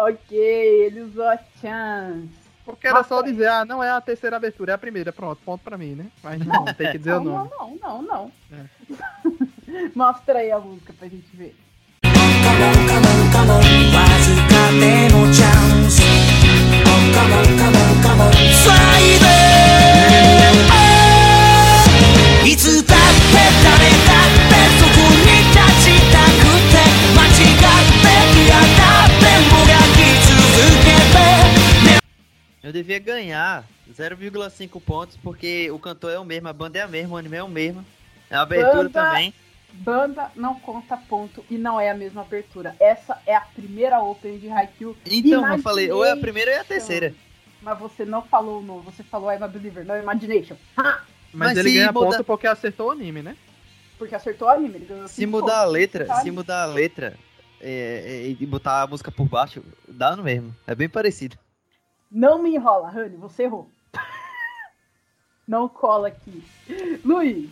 ok, ele usou a chance. Porque era só dizer, ah, não é a terceira abertura, é a primeira, pronto, ponto pra mim, né? Mas não, tem que dizer não, o nome. Não, não, não, não. É. Mostra aí a música pra gente ver. い Eu devia ganhar 0,5 pontos porque o cantor é o mesmo, a banda é a mesma, o anime é o mesmo. A abertura banda, também. Banda não conta ponto e não é a mesma abertura. Essa é a primeira opening de Haikyuu. Então, eu falei, ou é a primeira ou é a terceira. Mas você não falou no, você falou I'm a Believer, não Imagination. Ha! Mas, Mas ele ganha muda... ponto porque acertou o anime, né? Porque acertou o anime, ele ganhou Se mudar pontos, a letra, se mudar a letra é, é, e botar a música por baixo, dá no mesmo. É bem parecido. Não me enrola, Honey, você errou. Não cola aqui. Luiz,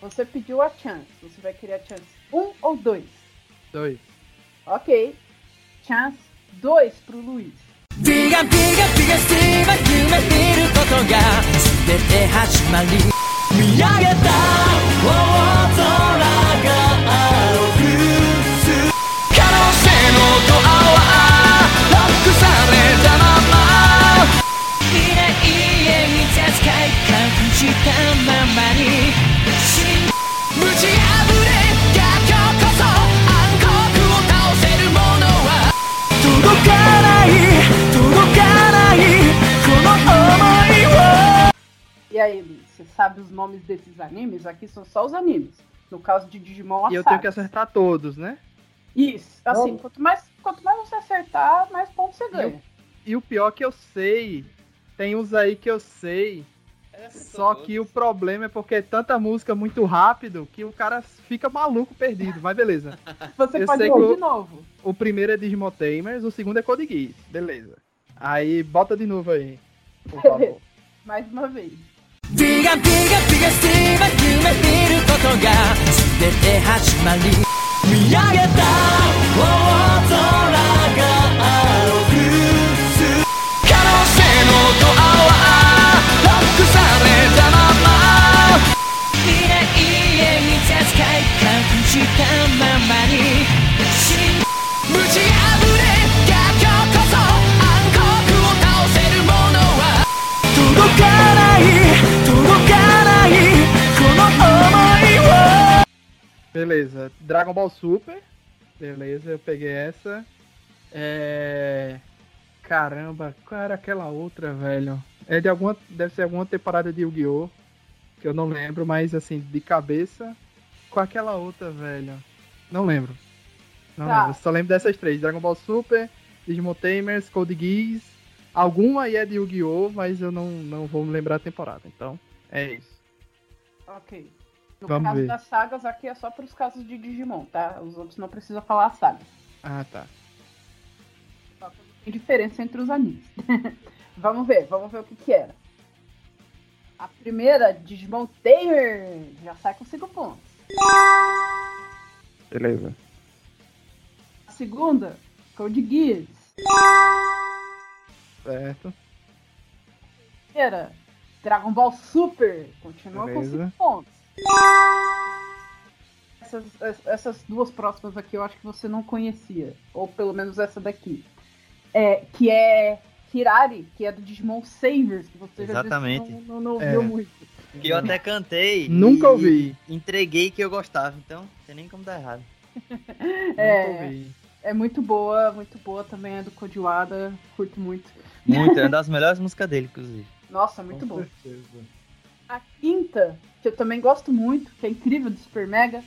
você pediu a chance. Você vai querer a chance um ou dois? Dois. Ok. Chance dois pro Luiz. ビガビガビガしては夢見ることが全て始まり見上げた大空が青く可能性のドアは したままにぶち破れ逆境こそ暗黒を倒せるものは届かない E aí, Luiz, você sabe os nomes desses animes? Aqui são só os animes. No caso de Digimon, E eu tenho que acertar todos, né? Isso. Assim, quanto mais, quanto mais você acertar, mais pontos você ganha. E, e o pior que eu sei, tem uns aí que eu sei. só que o problema é porque é tanta música muito rápido que o cara fica maluco perdido, mas beleza. Você eu pode sei de novo. O primeiro é Digimon Tamers, o segundo é Code Geass, beleza. Aí bota de novo aí, por favor. Mais uma vez. Diga, diga, diga, se vai cometer o koto ga sudete hashimari Miyageta otora ga aru Kanosei no toa したままにぶち破れ逆境こそ暗黒を倒せるものは届かない Beleza. Dragon Ball Super. Beleza, eu peguei essa. É. Caramba, qual era aquela outra, velho? É de alguma. Deve ser alguma temporada de Yu-Gi-Oh! Que eu não lembro, mas assim, de cabeça. qual aquela outra, velho? Não lembro. Não tá. lembro. Só lembro dessas três: Dragon Ball Super, Digimon Tamers, Code Geass. Alguma aí é de Yu-Gi-Oh! Mas eu não, não vou me lembrar a temporada. Então, é isso. Ok. No Vamos caso ver. das sagas, aqui é só para os casos de Digimon, tá? Os outros não precisa falar a saga. Ah, tá. Só tem diferença entre os animes. vamos ver, vamos ver o que que era. A primeira, Digimon Tamer, já sai com 5 pontos. Beleza. A segunda, Code Geass. Certo. A primeira, Dragon Ball Super, continua Beleza. com 5 pontos. Essas, essas duas próximas aqui eu acho que você não conhecia. Ou pelo menos essa daqui. É, que é Kirari, que é do Digimon Savers, que você Exatamente. já não, não, não é. ouviu muito. Que eu até cantei. Nunca ouvi. Entreguei que eu gostava, então não tem nem como dar errado. é, é muito boa, muito boa também, é do Kodiwada, curto muito. Muito, é uma das melhores músicas dele, inclusive. Nossa, muito Com bom. Certeza. A quinta, que eu também gosto muito, que é incrível do Super Mega,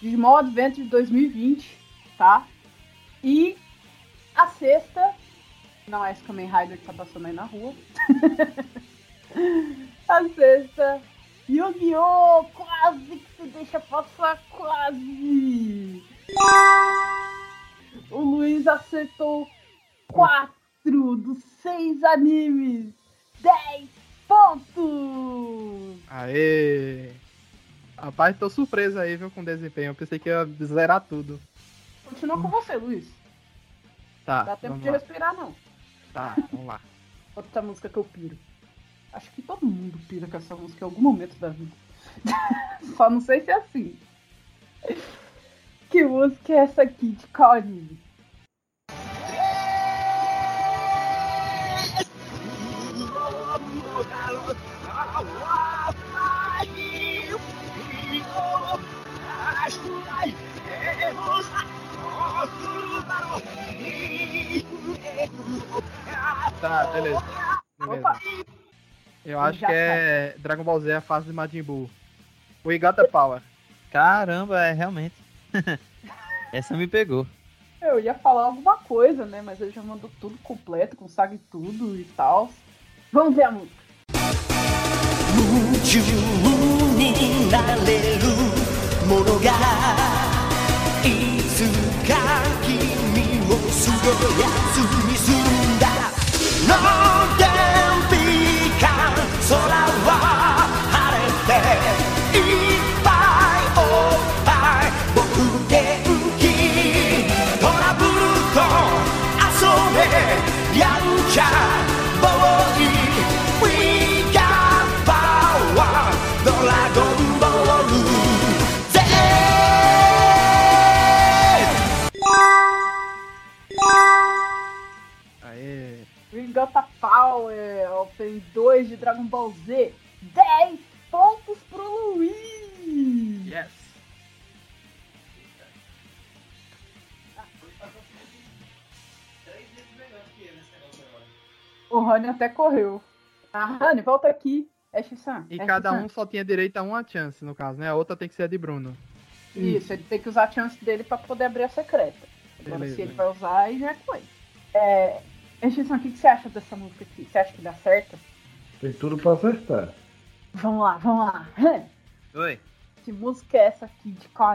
Digimon Adventure 2020, tá? E a sexta, não é esse Kamen Rider que tá passando aí na rua. a sexta, Yu-Gi-Oh! Quase que se deixa passar, quase! O Luiz acertou quatro dos seis animes. 10 pontos! Aê! Rapaz, tô surpreso aí, viu, com o desempenho. Eu pensei que ia zerar tudo. Continua com você, Luiz. Tá. Dá tempo de lá. respirar, não. Tá, vamos lá. Outra música que eu piro. Acho que todo mundo pira com essa música em algum momento da vida. Só não sei se é assim. Que música é essa aqui de anime? Tá, beleza. beleza. Opa! Eu acho que é Dragon Ball Z a fase de Majin Buu. O Igata Power. Caramba, é realmente. Essa me pegou. Eu ia falar alguma coisa, né? Mas ele já mandou tudo completo, com saga e tudo e tal. Vamos ver a música. 夢 Ringota Power, Open 2 de Dragon Ball Z. 10 pontos pro Luiz! Yes. O Rani até correu. Ah, Rani, volta aqui. É X-San. E é cada um só tinha direito a uma chance, no caso, né? A outra tem que ser a de Bruno. Isso, ele tem que usar a chance dele pra poder abrir a secreta. Agora, Beleza. se ele vai usar, aí já é com ele. É, X-San, o que que você acha dessa música aqui? Você acha que dá certo? Tem tudo pra acertar. Vamos lá, vamos lá. Oi. que música é essa aqui de qual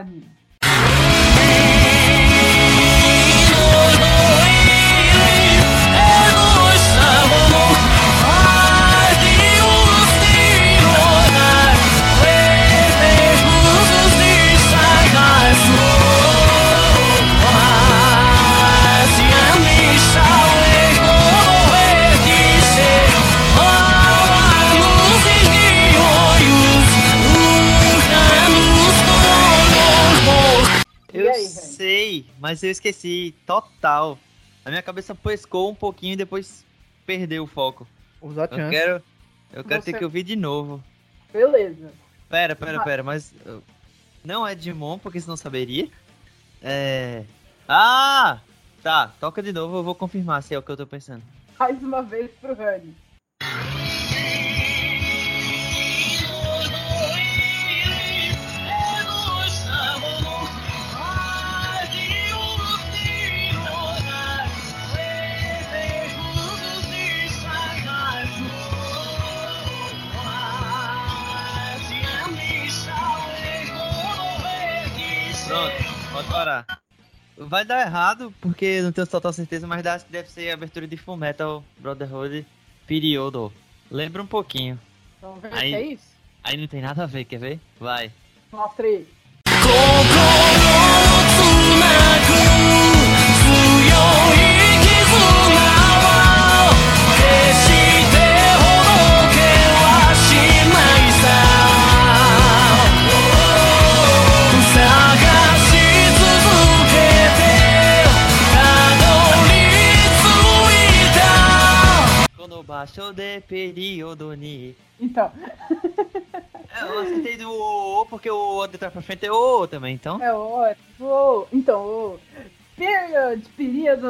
sei, mas eu esqueci. Total. A minha cabeça pescou um pouquinho e depois perdeu o foco. Usa a Eu chance. quero. Eu quero Você- ter que ouvir de novo. Beleza. Pera, pera, Vai. pera, mas. eu- Não é Digimon, porque senão saberia. É. Ah! Tá, toca de novo, eu vou confirmar se é o que eu tô pensando. Mais uma vez pro Rani. Vai dar errado, porque não tenho total certeza, mas acho que deve ser a abertura de Full Metal Brotherhood Periodo. Lembra um pouquinho. Vamos ver Aí. se é isso? Aí não tem nada a ver, quer ver? Vai. Mostra aí. 心 Baixou de período ni. Então, É, eu acertei do O porque o O de trás pra frente é O também, então. é o. é o- Então, o. Period, período,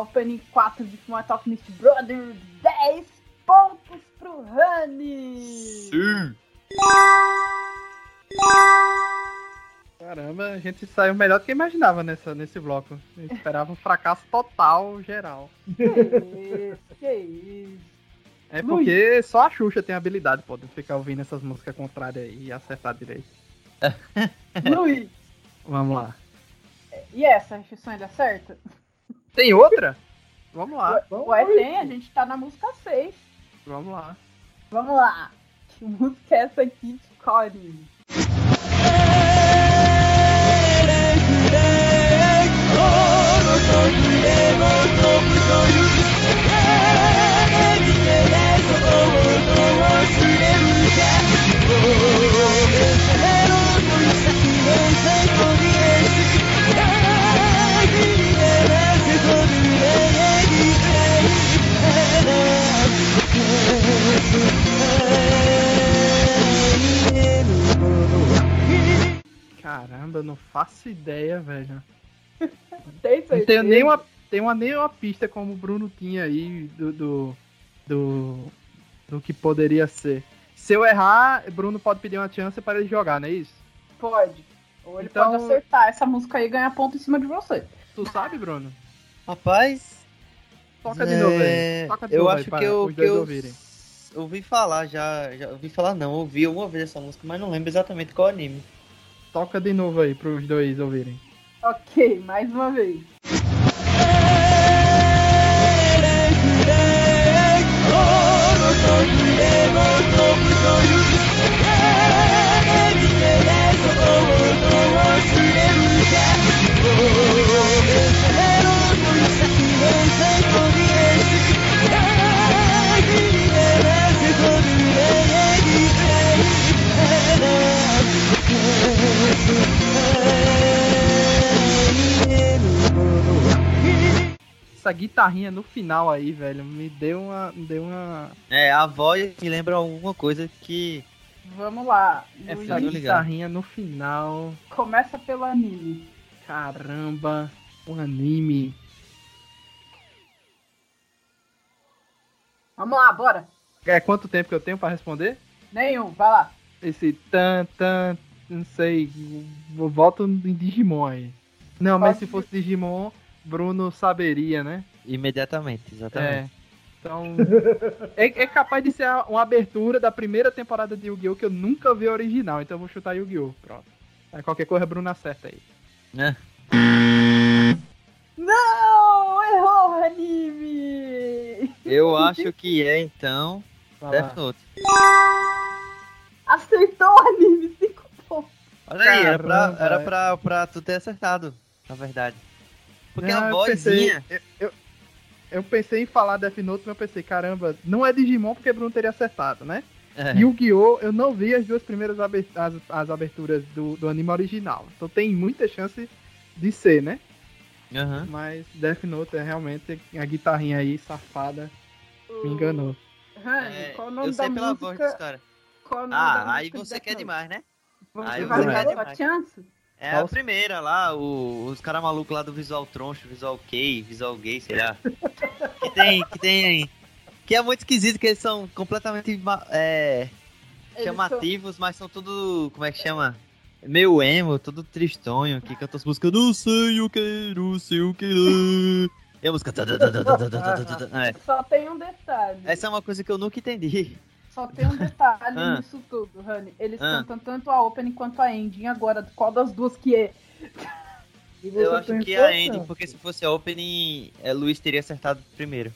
opening 4 de Fullmetal Alchemist Brother, 10 pontos pro Rani! Sim. Caramba, a gente saiu melhor do que imaginava nessa, nesse bloco. Eu esperava um fracasso total, geral. Que isso, que isso. É porque só a Xuxa tem habilidade, pô, de ficar ouvindo essas músicas contrárias aí e acertar direito. Luiz, Vamos lá. e essa? A restrição ainda certa? Tem outra? Vamos lá. Ué, tem, a gente tá na música 6. Vamos lá. Vamos lá. Que música é essa aqui de Corinne? Caramba, eu não faço ideia, velho. Tem Não tenho nenhuma, tem uma, nenhuma pista como o Bruno tinha aí do, do, do, do que poderia ser. Se eu errar, Bruno pode pedir uma chance para ele jogar, não é isso? Pode. Ou ele Então- pode acertar essa música aí e ganhar ponto em cima de você. Tu sabe, Bruno? Rapaz, Toca de novo aí. é, Toca de eu novo aí acho para que eu, que eu ouvirem. ouvi falar já, já. Ouvi falar não, ouvi alguma vez essa música, mas não lembro exatamente qual anime. Toca de novo aí para os dois ouvirem. Ok, mais uma vez. Essa guitarrinha no final aí, velho, me deu uma. Me deu uma. É, a voz me lembra alguma coisa que. Vamos lá. Essa Luiz, tô ligado. guitarrinha no final. começa pelo anime. Caramba, um anime. Vamos lá, bora. É quanto tempo que eu tenho pra responder? Nenhum, vai lá. Esse tan, tan, não sei. Eu volto em Digimon aí. Não, mas Pode se fosse Digimon, Bruno saberia, né? Imediatamente, exatamente. É. Então. é, é capaz de ser uma abertura da primeira temporada de Yu-Gi-Oh! que eu nunca vi original, então eu vou chutar Yu-Gi-Oh! Pronto. Aí qualquer coisa, Bruno acerta aí. Né? Não! Errou o anime! Eu acho que é então. Vai lá. Death Note. Acertou o anime, cinco pontos. Olha aí, era, pra, Caramba, era é. pra, pra tu ter acertado, na verdade. Porque Não, a eu pensei- vozinha. eu, eu, eu pensei em falar Death Note, mas eu pensei, caramba, não é Digimon porque Bruno teria acertado, né? É, Yu-Gi-Oh! eu não vi as duas primeiras aber- as, as aberturas do, do anime original. Então tem muita chance de ser, né? aham. Mas Death Note é realmente a guitarrinha aí, safada, me enganou. É, qual o nome eu da sei pela voz dos música? caras. Qual o nome da Ah, aí você quer Note? demais, né? Você Aí vai dar demais. chance? É a primeira lá, o- os caras malucos lá do Visual Troncho, Visual K, Visual Gay, sei lá. que tem, que tem. Que é muito esquisito, que eles são completamente é, Eles chamativos, mas são tudo. Como é que chama? Meio emo, tudo tristonho, que canta as músicas Não sei o que, não sei o que. E a música. São- Só tem um detalhe. Essa é uma coisa que eu nunca entendi. Só tem um detalhe Ah. nisso tudo, Rani. Eles Ah. cantam tanto a opening quanto a ending. Agora, qual das duas que é? Eu acho que pensou, a ending, porque se fosse a opening, é, Luiz teria acertado primeiro.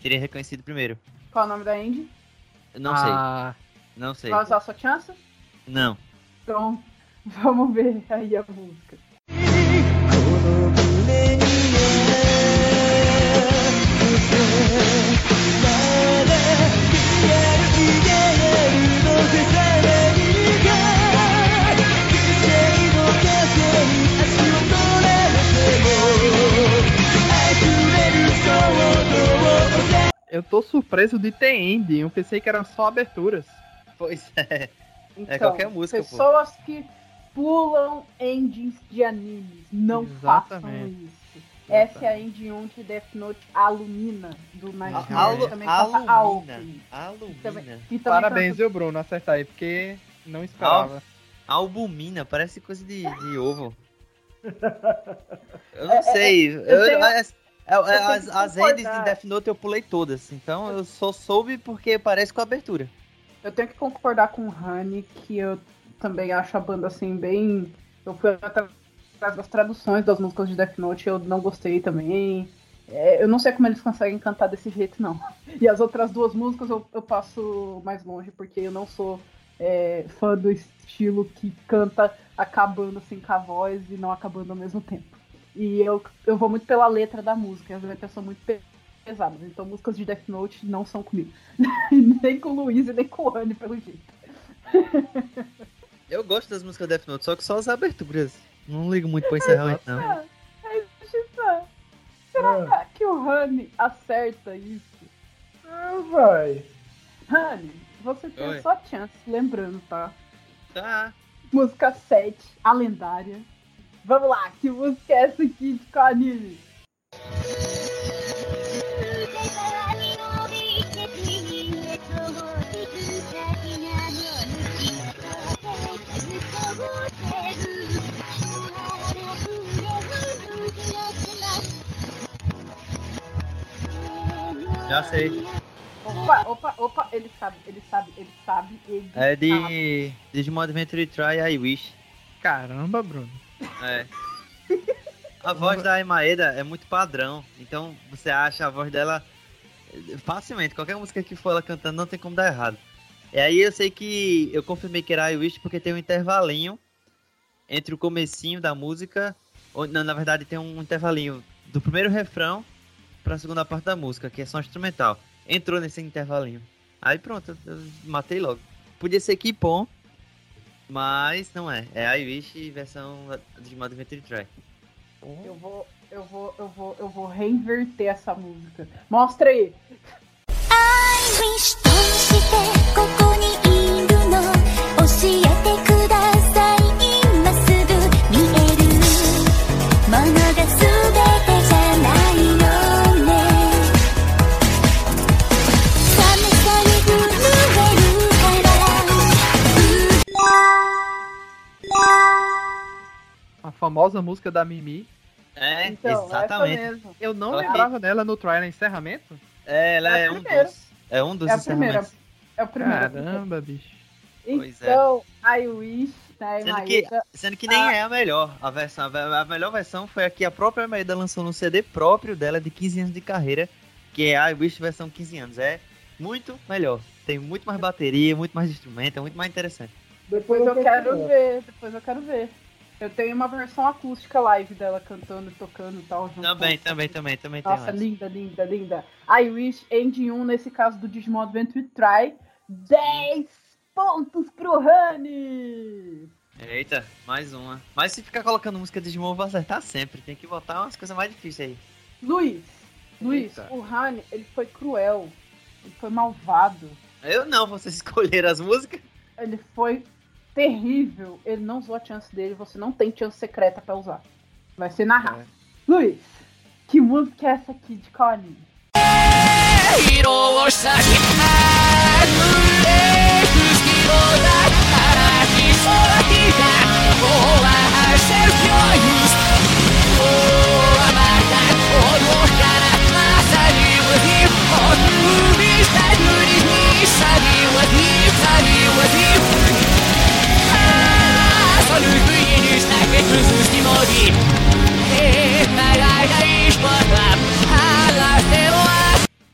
Teria reconhecido primeiro. Qual é o nome da ending? Não sei, Ah, não sei. Vai usar a sua chance? Não. Então, vamos ver aí a música. Eu tô surpreso de ter ending. Eu pensei que eram só aberturas. Pois é. Então, qualquer música, pô. Pessoas que pulam endings de animes. Não façam Exatamente. isso. Essa é a ending 1 de Death Note Alumina, do Night Game. Alu- também Alumina. opening. Alumina. E também Parabéns, viu, Bruno? Acertar aí, porque não esperava. Albumina, parece coisa de, de ovo. Eu não É, sei. eu Eu- tenho- as, é- é- as, as endings de Death Note eu pulei todas. Então eu só soube porque parece com a abertura. Eu tenho que concordar com o Hani que eu também acho a banda assim bem. Eu fui atrás das traduções das músicas de Death Note, eu não gostei também. É, eu não sei como eles conseguem cantar desse jeito, não. E as outras duas músicas eu, eu passo mais longe, porque eu não sou é, fã do estilo que canta acabando assim com a voz e não acabando ao mesmo tempo. E eu, eu vou muito pela letra da música, as letras são muito pesadas. Então músicas de Death Note não são comigo. nem com o Luiz e nem com o Anne, pelo jeito. eu gosto das músicas Death Note, só que só as aberturas. Não ligo muito pro encerramento, não. É, é, Será ah. que o Rani acerta isso? Ah, vai. Rani, você tem Oi. só chance, lembrando, tá? Tá. Música 7, a lendária. Vamos lá, que música é essa aqui de? Já sei. Opa, opa, opa, ele sabe, ele sabe, ele sabe, ele É de sabe. Digimon Adventure Try I Wish. Caramba, Bruno. É. A voz da Emaeda é muito padrão, então você acha a voz dela facilmente. Qualquer música que for ela cantando não tem como dar errado. E aí eu sei que eu confirmei que era I Wish porque tem um intervalinho entre o comecinho da música, ou não, na verdade tem um intervalinho do primeiro refrão pra segunda parte da música, que é só instrumental. Entrou nesse intervalinho. Aí pronto, eu matei logo. Podia ser Kipon, mas não é. É I Wish versão de Modern Adventure Track. Eu vou, eu vou, eu vou, eu vou reinverter essa música. Mostra aí. I wish あ famosa música da Mimi. É, então, exatamente. Eu não okay. lembrava dela no Trial Encerramento. É, ela é, é um dos. É um dos é a primeira. É o primeiro. Caramba, bicho. Então, é. I wish, né, sendo que, sendo que nem a... é a melhor a versão. A melhor versão foi a que a própria Maeda lançou no CD próprio dela de 15 anos de carreira, que é a I Wish versão 15 anos. É muito melhor. Tem muito mais bateria, muito mais instrumento, é muito mais interessante. Depois eu quero ver, depois eu quero ver. Eu tenho uma versão acústica live dela cantando, tocando e tal. Também, também, também, também Nossa, tem. Linda, linda, linda. I Wish End 1, nesse caso do Digimon Adventure Try. 10 pontos pro Rani! Eita, mais uma. Mas se ficar colocando música de Digimon, eu vou acertar sempre. Tem que botar umas coisas mais difíceis aí. Luiz, Luiz, o Rani, ele foi cruel. Ele foi malvado. Eu não, vocês escolheram as músicas? Ele foi terrível, ele não usou a chance dele, você não tem chance secreta para usar. Vai ser na raça. É. Luiz, que música é essa aqui de qual anime?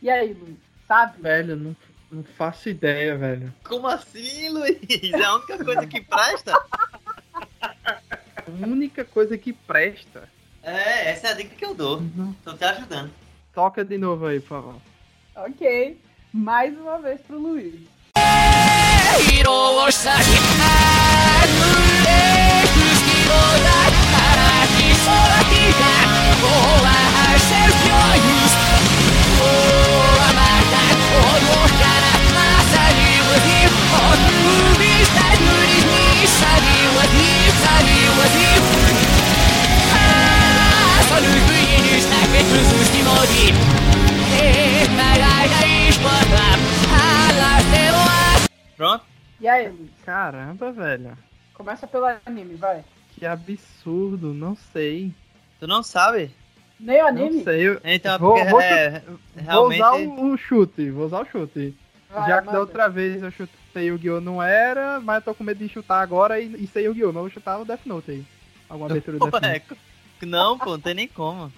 E aí, Luiz? Sabe? Velho, não, não faço ideia, velho. Como assim, Luiz? É a única coisa que presta? a única coisa que presta. É, essa é a dica que eu dou. Uhum. Tô te ajudando. Toca de novo aí, por favor. Ok. Mais uma vez pro Luiz. Írország Átülnék tűzkirodát Át is szalakítát Hová sem jajúz Hová mártát Hol mostanát Mászani vagy hív. A tűzis Tegyőriz Níszani vagy hív Száni vagy hív. Hászani bűjén is Neked közös kimadi Én megállj, ne is parlám Hálám Pronto? E aí, Luiz? Caramba, velho. Começa pelo anime, vai. Que absurdo, não sei. Tu não sabe? Nem o anime? Não sei. Eu... Então, vou, porque, vou, é, realmente... vou usar o, chute, vou usar o chute. Vai, Já que da outra vez eu chutei o Guiô não era, mas eu tô com medo de chutar agora e, e sei o Guiô, mas eu vou chutar o Death Note aí. Alguma abertura do Death Note. Não, pô, não tem nem como.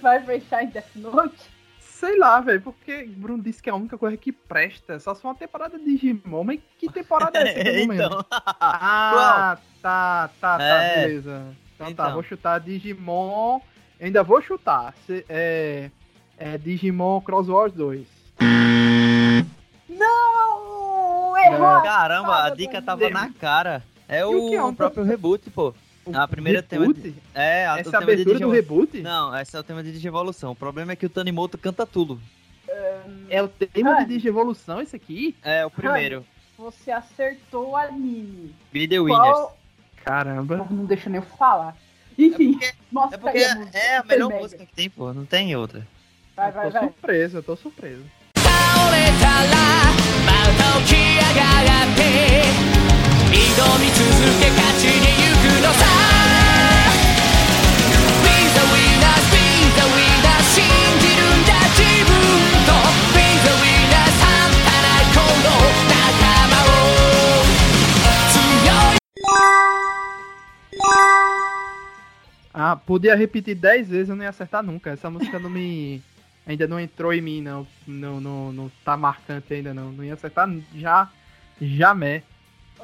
vai fechar em Death Note? Sei lá, velho, porque Bruno disse que é a única coisa que presta. Só se for uma temporada de Digimon, mas que temporada é essa? então. Ah, tá, tá, tá, É. beleza. Então, tá, Então. vou chutar Digimon. Ainda vou chutar. Se- é, é Digimon Cross Wars 2. Não! Errou! Caramba, a dica tava na cara. É E o que é o próprio reboot, pô. O A primeira tema reboot? de- É, a, Essa o tema de abertura do Digimon- reboot? Não, esse é o tema de Digivolução. O problema é que o Tanimoto canta tudo. É o tema Ah. de Digivolução esse aqui? É o primeiro. Você acertou o anime. Be the Winners. Qual... Caramba. Não deixa nem eu falar. Enfim, porque- mostra É porque aí a música. é a Super melhor mega. música que tem, pô. Não tem outra. Vai, Eu vai, tô vai. surpreso, eu tô surpreso. 倒れたらまた起き上がって挑み続け勝ち Ah, podia repetir 10 vezes, eu não ia acertar nunca. Essa música não me. Ainda não entrou em mim, não. Não, não, não tá marcante ainda, não. Não ia acertar já. Jamais.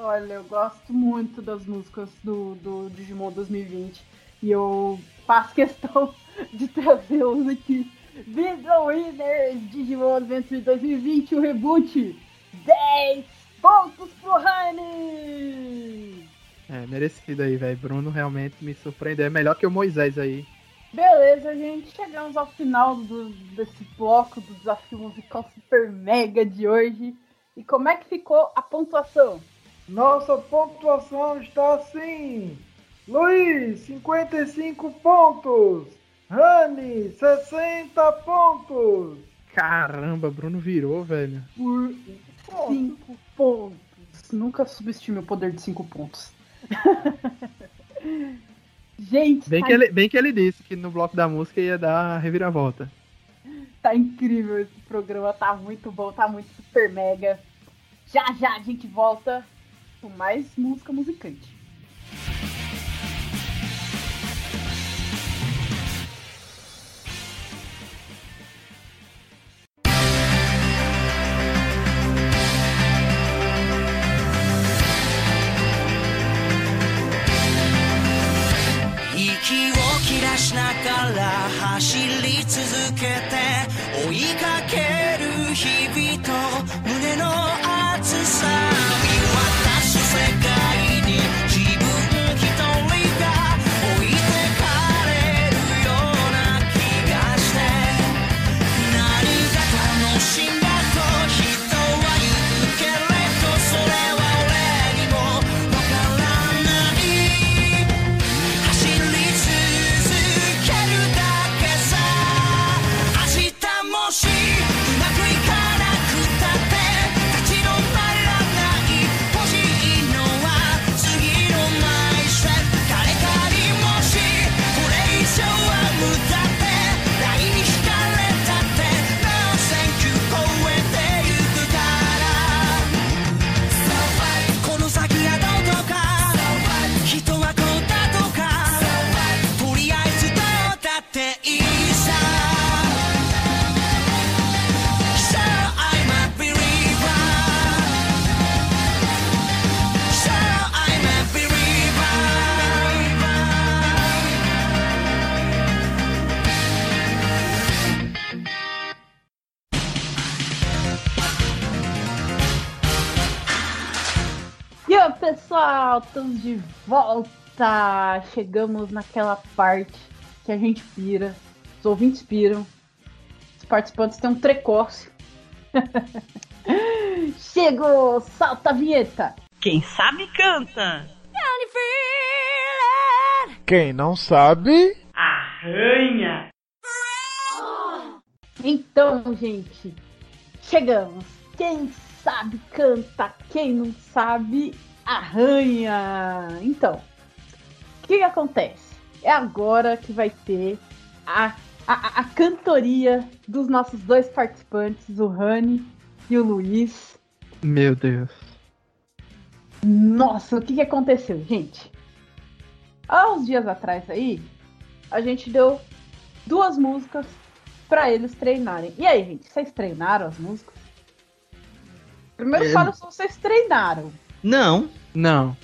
Olha, eu gosto muito das músicas do, do Digimon 2020. E eu faço questão de trazê-los aqui. Be the Winner Digimon Adventure 2020, o reboot. 10 pontos pro Rani! É, merecido aí, velho. Bruno realmente me surpreendeu. É melhor que o Moisés aí. Beleza, gente. Chegamos ao final do- desse bloco do desafio musical super mega de hoje. E como é que ficou a pontuação? Nossa pontuação está assim. Luiz, 55 pontos. Rani, 60 pontos. Caramba, Bruno virou, velho. Por 5 pontos. Nunca subestime o poder de 5 pontos. gente, Bem tá, que, ele, bem que ele disse que no bloco da música ia dar a reviravolta. tá incrível esse programa. Tá muito bom, tá muito super mega. Já já a gente volta mais música musicante. Estamos de volta! Chegamos naquela parte que a gente pira, os ouvintes piram, os participantes têm um precócio. Chegou! Salta a vinheta! Quem sabe canta. Quem não sabe, Arranha. Então, gente, chegamos. Quem sabe canta, quem não sabe arranha. Então, o que, que acontece? É agora que vai ter a, a, a cantoria dos nossos dois participantes, o Rani e o Luiz. Meu Deus. Nossa, o que, que aconteceu, gente? Há uns dias atrás aí, a gente deu duas músicas para eles treinarem. E aí, gente, vocês treinaram as músicas? Primeiro É. fala se vocês treinaram. Não. Não.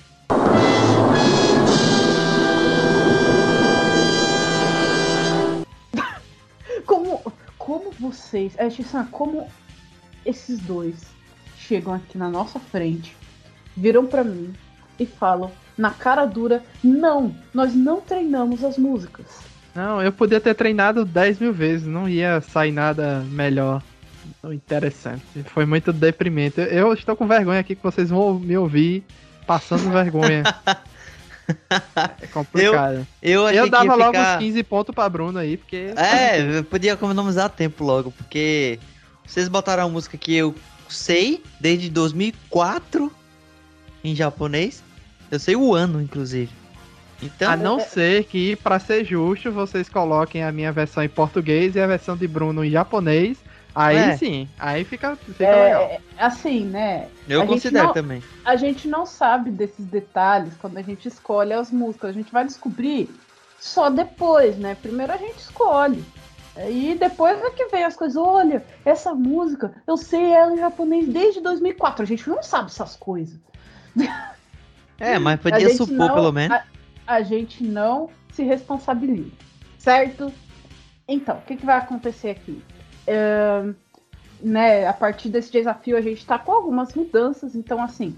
Como, como vocês, é, Chissan, como esses dois chegam aqui na nossa frente, viram pra mim e falam na cara dura: não, nós não treinamos as músicas. Não, eu podia ter treinado 10 mil vezes, não ia sair nada melhor. Interessante. Foi muito deprimente. Eu estou com vergonha aqui que vocês vão me ouvir passando vergonha. É complicado. Eu Eu, que dava logo ficar... uns 15 pontos pra Bruno aí, porque. É, eu podia economizar tempo logo, porque vocês botaram uma música que eu sei desde 2004 em japonês. Eu sei o ano, inclusive. Então, A não ser que, pra ser justo, vocês coloquem a minha versão em português e a versão de Bruno em japonês. Aí É. sim, aí fica, fica legal. É, assim, né? eu a gente considero não- também. A gente não sabe desses detalhes quando a gente escolhe as músicas. A gente vai descobrir só depois, né? Primeiro a gente escolhe. E depois é que vem as coisas. Olha, essa música, eu sei ela em japonês desde 2004. A gente não sabe essas coisas. É, mas podia supor não- pelo menos. A, a gente não se responsabiliza, certo? Então, o que, que vai acontecer aqui? Né, a partir desse desafio a gente tá com algumas mudanças, então assim,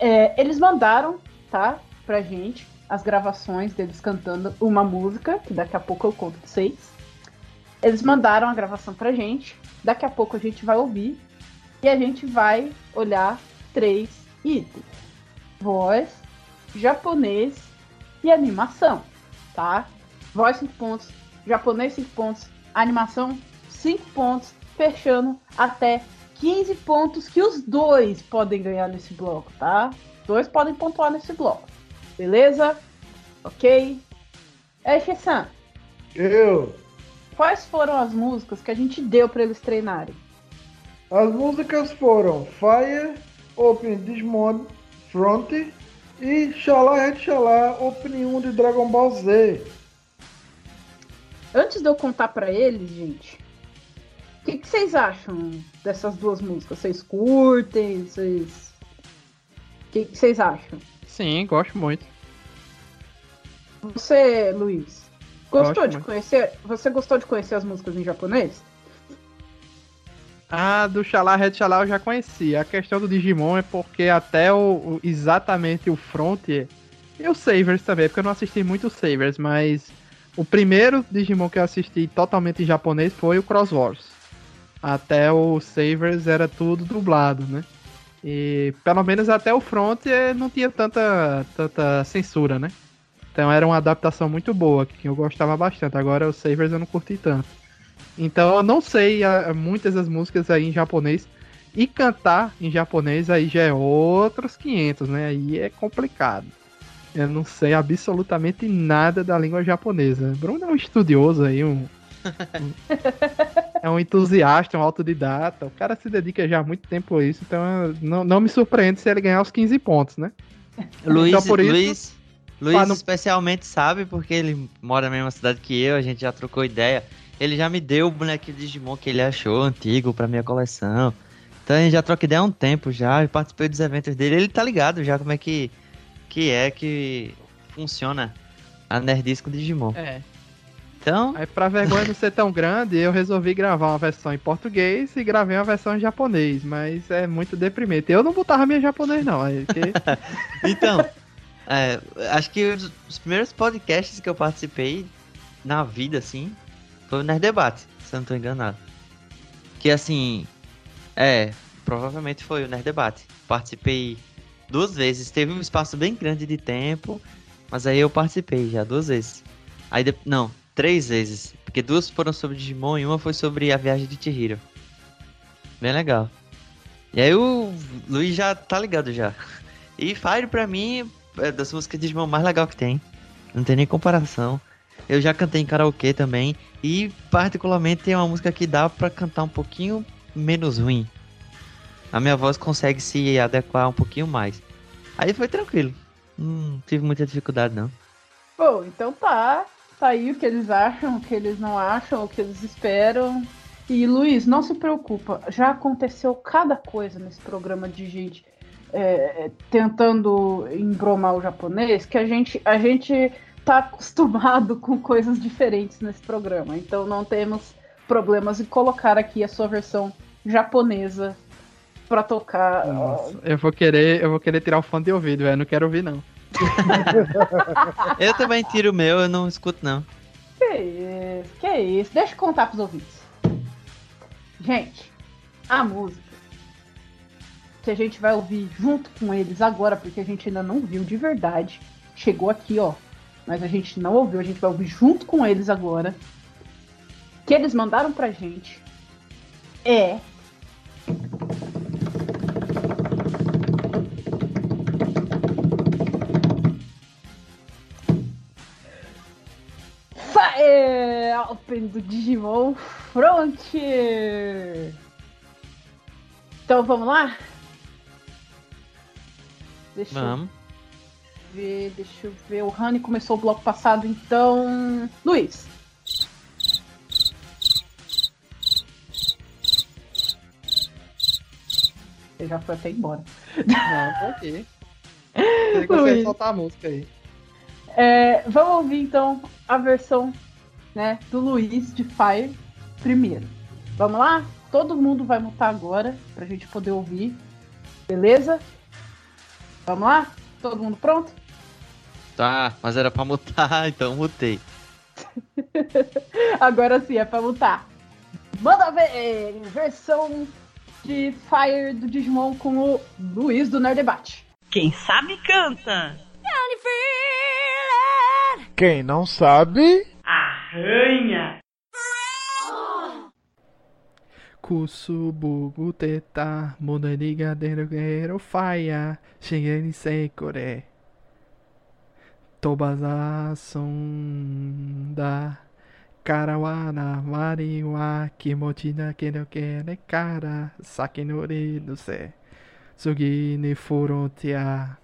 é, eles mandaram, tá, pra gente as gravações deles cantando uma música, que daqui a pouco eu conto pra vocês. Eles mandaram a gravação pra gente, daqui a pouco a gente vai ouvir e a gente vai olhar três itens: voz, japonês e animação, tá? Voz 5 pontos, japonês 5 pontos, animação 5 pontos, fechando até 15 pontos que os dois podem ganhar nesse bloco, tá? Os dois podem pontuar nesse bloco. Beleza? Ok? É, Shessan, Eu. quais foram as músicas que a gente deu pra eles treinarem? As músicas foram Fire, Open Digimon Front e Xalá Red Xalá, Open 1 de Dragon Ball Z. Antes de eu contar pra eles, gente, o que, que vocês acham dessas duas músicas? Vocês curtem? Vocês. O que, que vocês acham? Sim, gosto muito. Você, Luiz, gostou Gosto de muito. conhecer? Você gostou de conhecer as músicas em japonês? A do Xalá Red Xalá eu já conhecia. A questão do Digimon é porque até o, o- exatamente o Frontier e o Savers também, porque eu não assisti muito o Savers, mas o primeiro Digimon que eu assisti totalmente em japonês foi o Cross Wars. Até o Savers era tudo dublado, né? E pelo menos até o Frontier não tinha tanta, tanta censura, né? Então era uma adaptação muito boa, que eu gostava bastante. Agora o Savers eu não curti tanto. Então eu não sei ah, muitas das músicas aí em japonês. E cantar em japonês aí já é outros 500, né? Aí é complicado. Eu não sei absolutamente nada da língua japonesa. Bruno é um estudioso aí, um- é um entusiasta, um autodidata. O cara se dedica já há muito tempo a isso, então não, não me surpreende se ele ganhar os 15 pontos, né? Luiz, Então, por isso- Luiz, Luiz não- especialmente sabe, porque ele mora na mesma cidade que eu, a gente já trocou ideia. Ele já me deu o bonequinho de Digimon que ele achou antigo pra minha coleção. Então a gente já troca ideia há um tempo já, eu participei dos eventos dele. Ele tá ligado já como é que, que é que funciona a Nerdice com Digimon. É. Então, Aí pra vergonha não ser tão grande, eu resolvi gravar uma versão em português e gravei uma versão em japonês, mas é muito deprimente. Eu não botava minha japonês não, aí que Então, é, acho que os, os primeiros podcasts que eu participei na vida, assim, foi o Nerd Debate, se eu não tô enganado. Que assim, é, provavelmente foi o Nerd Debate. Participei duas vezes, teve um espaço bem grande de tempo, mas aí eu participei já duas vezes. Aí, de- não, três vezes, porque duas foram sobre Digimon e uma foi sobre a viagem de Chihiro. Bem legal. E aí o Luiz já tá ligado já. E Fire pra mim é das músicas de Digimon mais legal que tem. Não tem nem comparação. Eu já cantei em karaokê também. E particularmente tem uma música que dá pra cantar um pouquinho menos ruim. A minha voz consegue se adequar um pouquinho mais. Aí foi tranquilo. Não tive muita dificuldade não. Bom, então tá. Aí o que eles acham, o que eles não acham, o que eles esperam. E Luiz, não se preocupa, já aconteceu cada coisa nesse programa de gente é, tentando embromar o japonês que a gente, a gente tá acostumado com coisas diferentes nesse programa. Então não temos problemas em colocar aqui a sua versão japonesa pra tocar. Nossa, eu vou querer, eu vou querer tirar o fone de ouvido, velho. Não quero ouvir, não. eu também tiro o meu, eu não escuto, não. Que isso, que isso. Deixa eu contar pros ouvintes. Gente, a música que a gente vai ouvir junto com eles agora, porque a gente ainda não viu de verdade. Chegou aqui, ó. Mas a gente não ouviu, a gente vai ouvir junto com eles agora. Que eles mandaram pra gente é Fire Open do Digimon Frontier. Então vamos lá? Deixa Vamos. eu ver, deixa eu ver. O Rani começou o bloco passado, então. Luiz. Ele já foi até embora. Não, tô aqui. Você consegue soltar a música aí. É, vamos ouvir então a versão né, do Luiz de Fire primeiro. Vamos lá? Todo mundo vai mutar agora pra gente poder ouvir. Beleza? Vamos lá? Todo mundo pronto? Tá, mas era pra mutar, então mutei. agora sim, é pra mutar. Manda ver! Versão de Fire do Digimon com o Luiz do Nerd Debate. Quem sabe canta. Quem não sabe. Arranha. Kusubugu teta, muda ligadeiro guerreiro faia, cheguei em seikore. Tobasa sonda, karawana mari wa kimochi da kero kere kara, saki no ri no se, sugi ni furontia.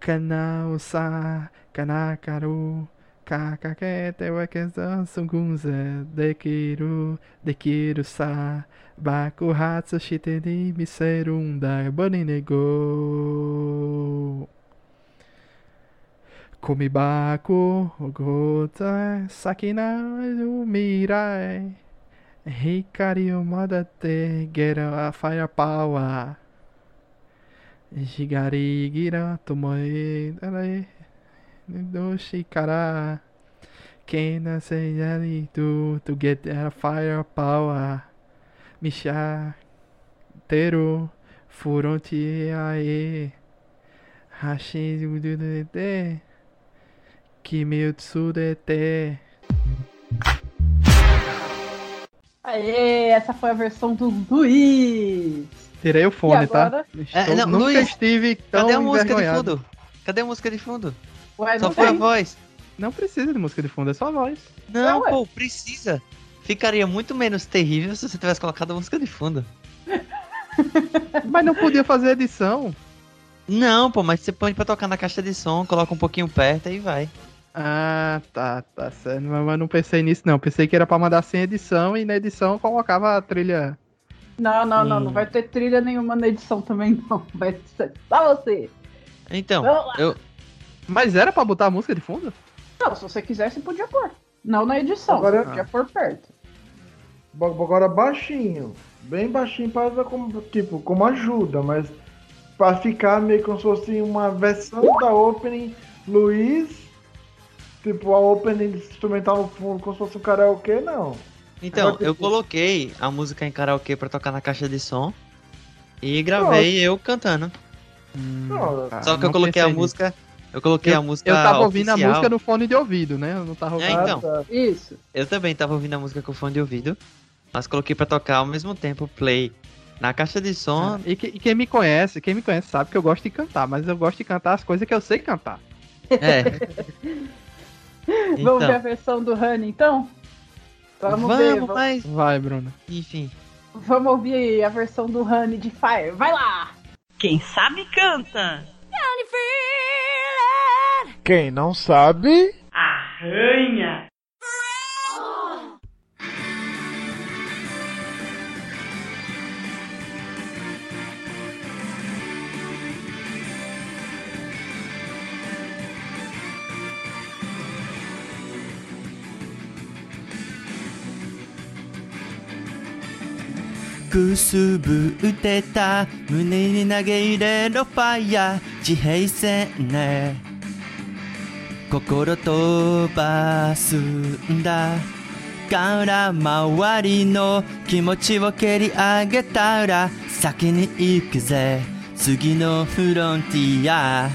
Kana usa, kana karu, kakakete wa kesa sungunze, dekiru, dekiru sa, baku hatsu shite ni miserunda, boni nego. Komibaku, ogota, sakina mirai. Hikari o madate, get a firepower. Shigari gira tomoe dare do shikara Kena seyari to to get a firepower Misha teru furonti ae. Hashi de Kimitsu de te Aê, essa foi a versão do Luiz. Tirei o fone, tá? É, não, nunca Luiz, estive tão Cadê a música de fundo? Cadê a música de fundo? Ué, Só foi a tem. voz. Não precisa de música de fundo, é só a voz. Não, pô, precisa. Ficaria muito menos terrível se você tivesse colocado a música de fundo. Mas não podia fazer edição. Não, pô, mas você põe pra tocar na caixa de som, coloca um pouquinho perto e vai. Ah, tá, tá certo. Mas mas não pensei nisso, não. Pensei que era pra mandar sem edição e na edição eu colocava a trilha. Não, não, não, Hum. não vai ter trilha nenhuma na edição também, não. Vai ser só você. Então, eu. Mas era pra botar a música de fundo? Não, se você quiser, você podia pôr. Não na edição, Agora- você podia pôr perto. Agora baixinho. Bem baixinho para ver como, tipo, como ajuda, mas pra ficar meio como se fosse uma versão da opening Luiz. Tipo, a opening instrumental no fundo, como se fosse um karaokê, não. Então, Agora eu coloquei a música em karaokê pra tocar na caixa de som. E gravei eu cantando. Tá, Só que eu coloquei a nisso. música. Eu coloquei a música. Eu tava ouvindo a oficial. música no fone de ouvido, né? Eu não tava ouvindo. É, então. Ah, tá. Isso. Eu também tava ouvindo a música com fone de ouvido. Mas coloquei pra tocar ao mesmo tempo play na caixa de som. Ah, E, que- e quem me conhece, quem me conhece sabe que eu gosto de cantar, mas eu gosto de cantar as coisas que eu sei cantar. É. Vamos ver a Então, versão do Honey, então? Vamos, vamos, ver. Vamos, mas. Vai, Bruno. Enfim. vamos ouvir a versão do Honey de Fire. Vai lá! Quem sabe canta. Quem não sabe. Arranha. くすぶってた。胸に投げ入れろファイヤー。地平線ね。心飛ばすんだ。から周りの気持ちを蹴り上げたら先に行くぜ。次のフロンティア。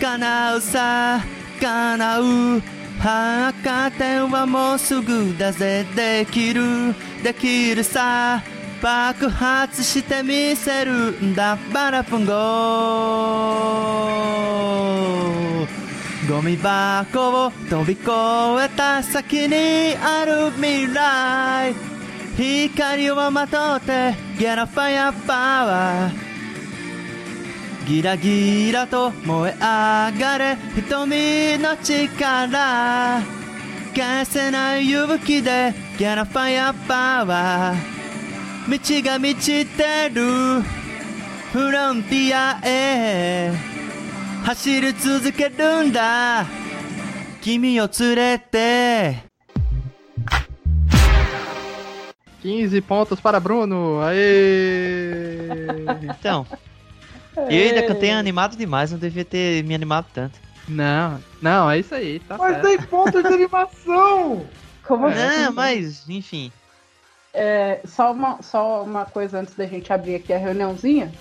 叶うさ叶う。博点はもうすぐだぜ。できる。できるさ爆発してみせるんだ。バラフンゴゴミ箱を飛び越えた先にある未来。光をまとってゲラファイアパワーギラギラと燃え上がれ瞳の力。消せない勇気でギャラファイアパワー。道が満ちてる。フロンティアへ。走り続けるんだ。君を連れて。15 pontos para Bruno. Aê! Então, eu ainda cantei animado demais, não devia ter me animado tanto. Não, não, é isso aí, tá Mas certo. tem pontos de animação! Como assim? Não, mas, enfim. É, só, uma, só uma coisa antes da gente abrir aqui a reuniãozinha.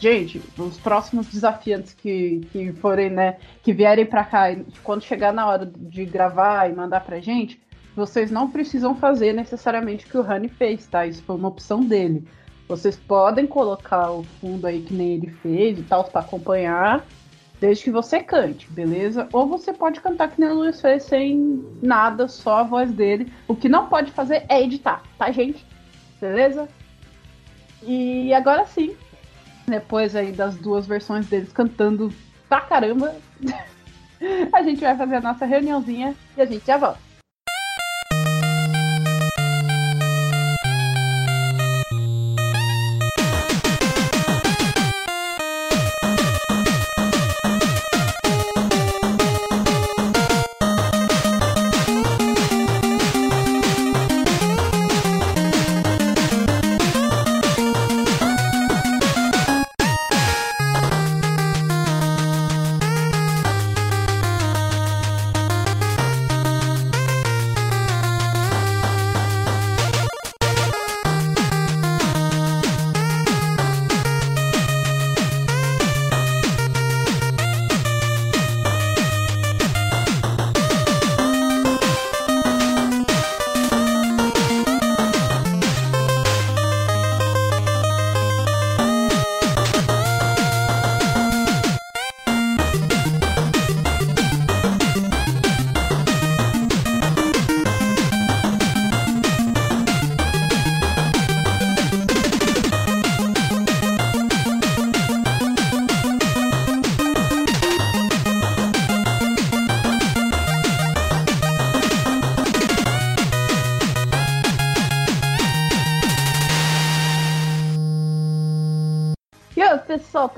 Gente, os próximos desafiantes que, que forem, né, que vierem pra cá, quando chegar na hora de gravar e mandar pra gente, vocês não precisam fazer necessariamente o que o Rani fez, tá? Isso foi uma opção dele. Vocês podem colocar o fundo aí que nem ele fez e tal, pra acompanhar, desde que você cante, beleza? Ou você pode cantar que nem o Luiz fez, sem nada, só a voz dele. O que não pode fazer é editar, tá, gente? Beleza? E agora sim, depois aí das duas versões deles cantando pra caramba, a gente vai fazer a nossa reuniãozinha e a gente já volta.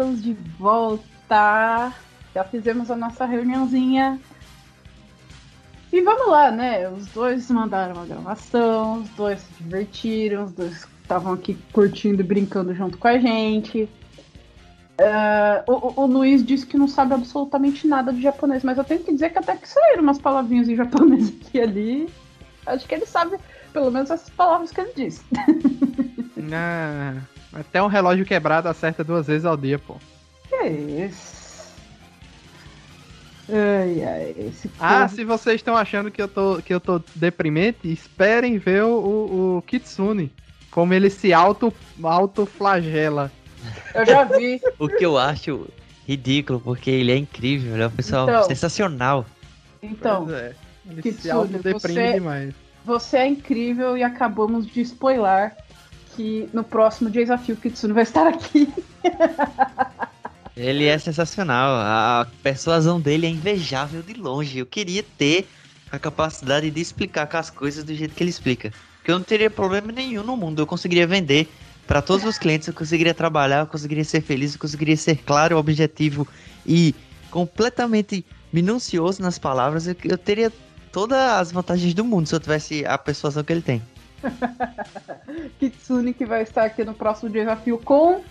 Estamos de volta. Já fizemos a nossa reuniãozinha. E vamos lá, né? Os dois mandaram uma gravação, os dois se divertiram, os dois estavam aqui curtindo e brincando junto com a gente. Ah, o, o- Luiz disse que não sabe absolutamente nada de japonês, mas eu tenho que dizer que até que saíram umas palavrinhas em japonês aqui e ali. Acho que ele sabe pelo menos essas palavras que ele disse. Ah, até um relógio quebrado acerta duas vezes ao dia, pô. Que isso? Ai, ai, esse Ah, povo- se vocês estão achando que eu tô, que eu tô deprimente, esperem ver o, o, o Kitsune. Como ele se auto, auto-flagela. Eu já vi. O que eu acho ridículo, porque ele é incrível, ele é um pessoal Então. sensacional. Então, Pois é. Ele se Kitsune, autodeprime você- demais. você é incrível e acabamos de spoiler que no próximo desafio o Kitsune vai estar aqui. Ele é sensacional. A persuasão dele é invejável de longe. Eu queria ter a capacidade de explicar as coisas do jeito que ele explica. Porque eu não teria problema nenhum no mundo. Eu conseguiria vender para todos os clientes, eu conseguiria trabalhar, eu conseguiria ser feliz, eu conseguiria ser claro, objetivo e completamente minucioso nas palavras. Eu, eu teria todas as vantagens do mundo se eu tivesse a persuasão que ele tem. Kitsune que vai estar aqui no próximo desafio com.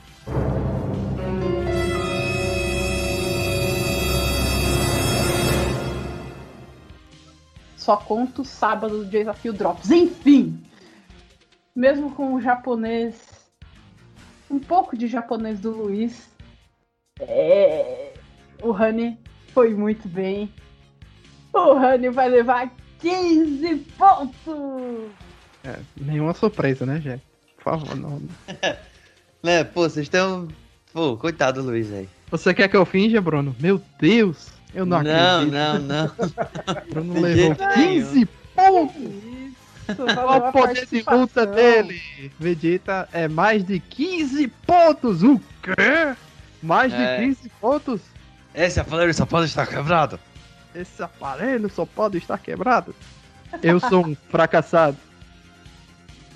Só conto sábado do desafio Drops. Enfim! Mesmo com o japonês. Um pouco de japonês do Luiz. É... O Honey foi muito bem. O Honey vai levar 15 pontos! É, nenhuma surpresa, né, Jack? Por favor, não. né, pô, vocês estão. Pô, coitado do Luiz aí. Você quer que eu finja, Bruno? Meu Deus! Eu não, não acredito. Não, não, Bruno levou 15 pontos! Olha o poder de luta dele! Vegeta é mais de 15 pontos! O quê? Mais É. de 15 pontos? Esse aparelho só pode estar quebrado. Esse aparelho só pode estar quebrado. Eu sou um fracassado.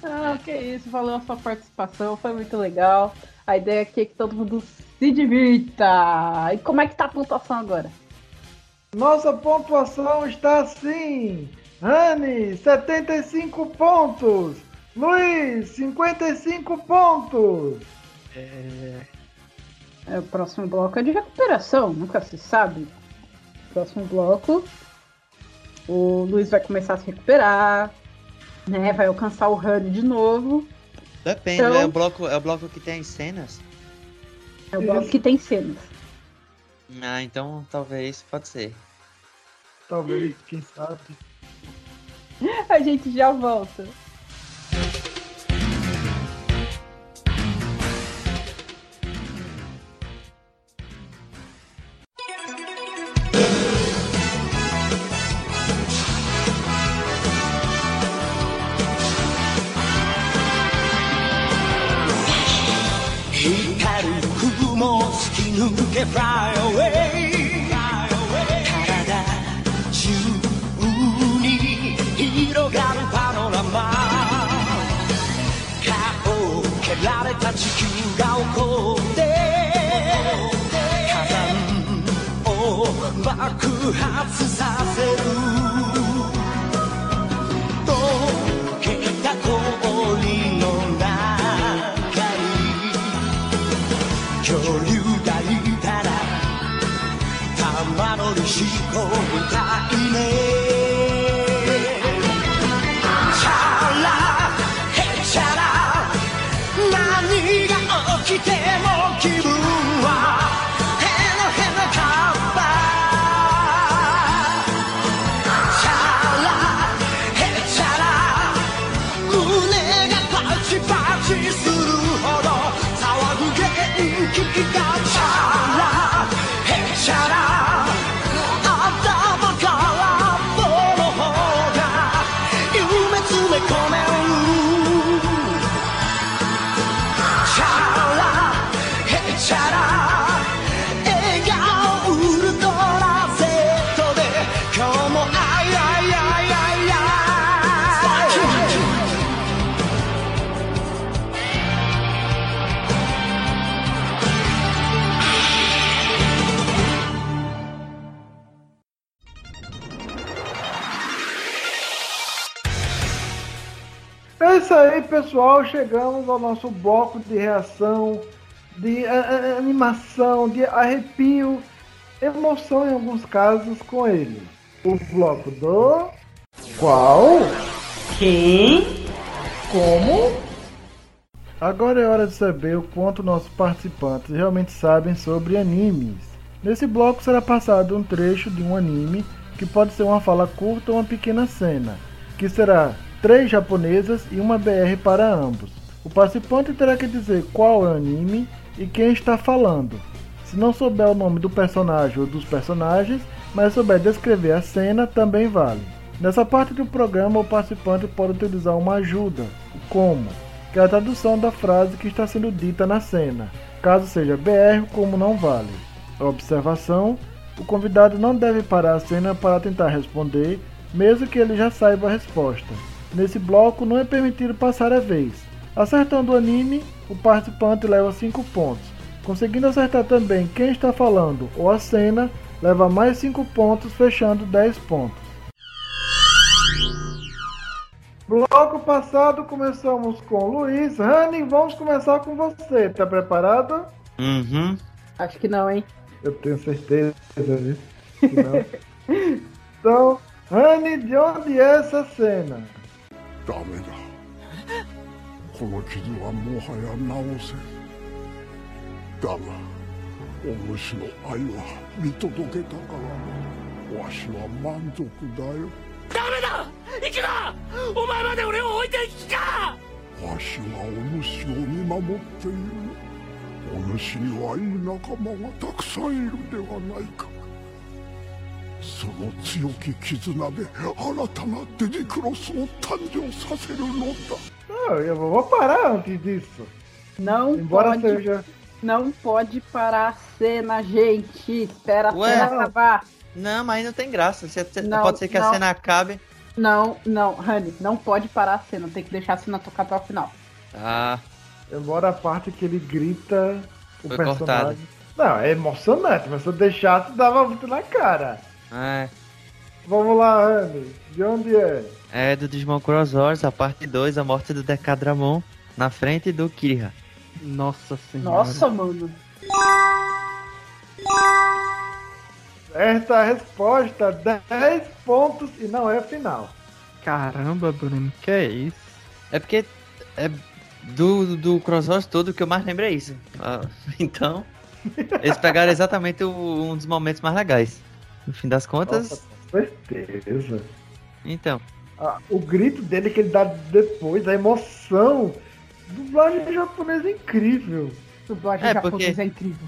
Ah, que isso, valeu a sua participação, foi muito legal. A ideia aqui é que todo mundo se divirta. E como é que tá a pontuação agora? Nossa pontuação está assim: Rani, 75 pontos. Luiz, 55 pontos. É, o próximo bloco é de recuperação, nunca se sabe. Próximo bloco, o Luiz vai começar a se recuperar, né? Vai alcançar o Honey de novo. Depende, Então- é, o bloco, é o bloco que tem cenas. É o bloco que tem cenas. Ah, então talvez pode ser. Talvez, quem sabe. A gente já volta. 地球が起こって火山を爆発する。Isso aí, pessoal. Chegamos ao nosso bloco de reação, de a- a- animação, de arrepio, emoção em alguns casos com ele. O bloco do. Qual? Quem? Como? Agora é hora de saber o quanto nossos participantes realmente sabem sobre animes. Nesse bloco será passado um trecho de um anime, que pode ser uma fala curta ou uma pequena cena, que será três japonesas e uma BR para ambos. O participante terá que dizer qual é o anime e quem está falando. Se não souber o nome do personagem ou dos personagens, mas souber descrever a cena, também vale. Nessa parte do programa, o participante pode utilizar uma ajuda, como, que é a tradução da frase que está sendo dita na cena. caso seja BR, como não vale. Observação: o convidado não deve parar a cena para tentar responder, mesmo que ele já saiba a resposta. Nesse bloco não é permitido passar a vez. Acertando o anime, o participante leva 5 pontos. Conseguindo acertar também quem está falando ou a cena, leva mais 5 pontos, fechando 10 pontos. Bloco passado começamos com Luiz. Rani, vamos começar com você. Tá preparado? Uhum. Acho que não, hein? Eu tenho certeza disso. que não. então, Rani, de onde é essa cena? ダメだ。この傷はもはや治せ。んだがお主の愛は見届けたからわしは満足だよ。ダメだ。行くなお前まで俺を置いていく気かわしはお主を見守っている。お主にはいい仲間がたくさんいるではないかその強き絆で新たなデジクロスを誕生させるのだ Não, eu vou parar antes disso. Não Embora pode, seja. não pode parar a cena, gente. Espera a Ué? cena acabar. Não, mas não tem graça. Você- você- Não, pode ser que a não. cena acabe. Não, não, Honey, não pode parar a cena. Tem que deixar a cena tocar até o final. Ah, Embora a parte que ele grita o Foi personagem. cortada. Não, é emocionante, mas se eu deixasse, dava muito na cara. é. Vamos lá, Rani. De onde é? É do Digimon Cross Wars, a parte 2, a morte do Decadramon, na frente do Kiriha. Nossa senhora. Nossa, mano. Esta resposta, 10 pontos e não é final. Caramba, Bruno, que é isso? É porque é do, do Cross Wars todo que eu mais lembro é isso. Ah, então, eles pegaram exatamente o- um dos momentos mais legais. No fim das contas, Nossa, com certeza. então. Ah, o grito dele que ele dá depois, a emoção. Dublagem japonesa é incrível. Dublagem É, japonesa porque- é incrível.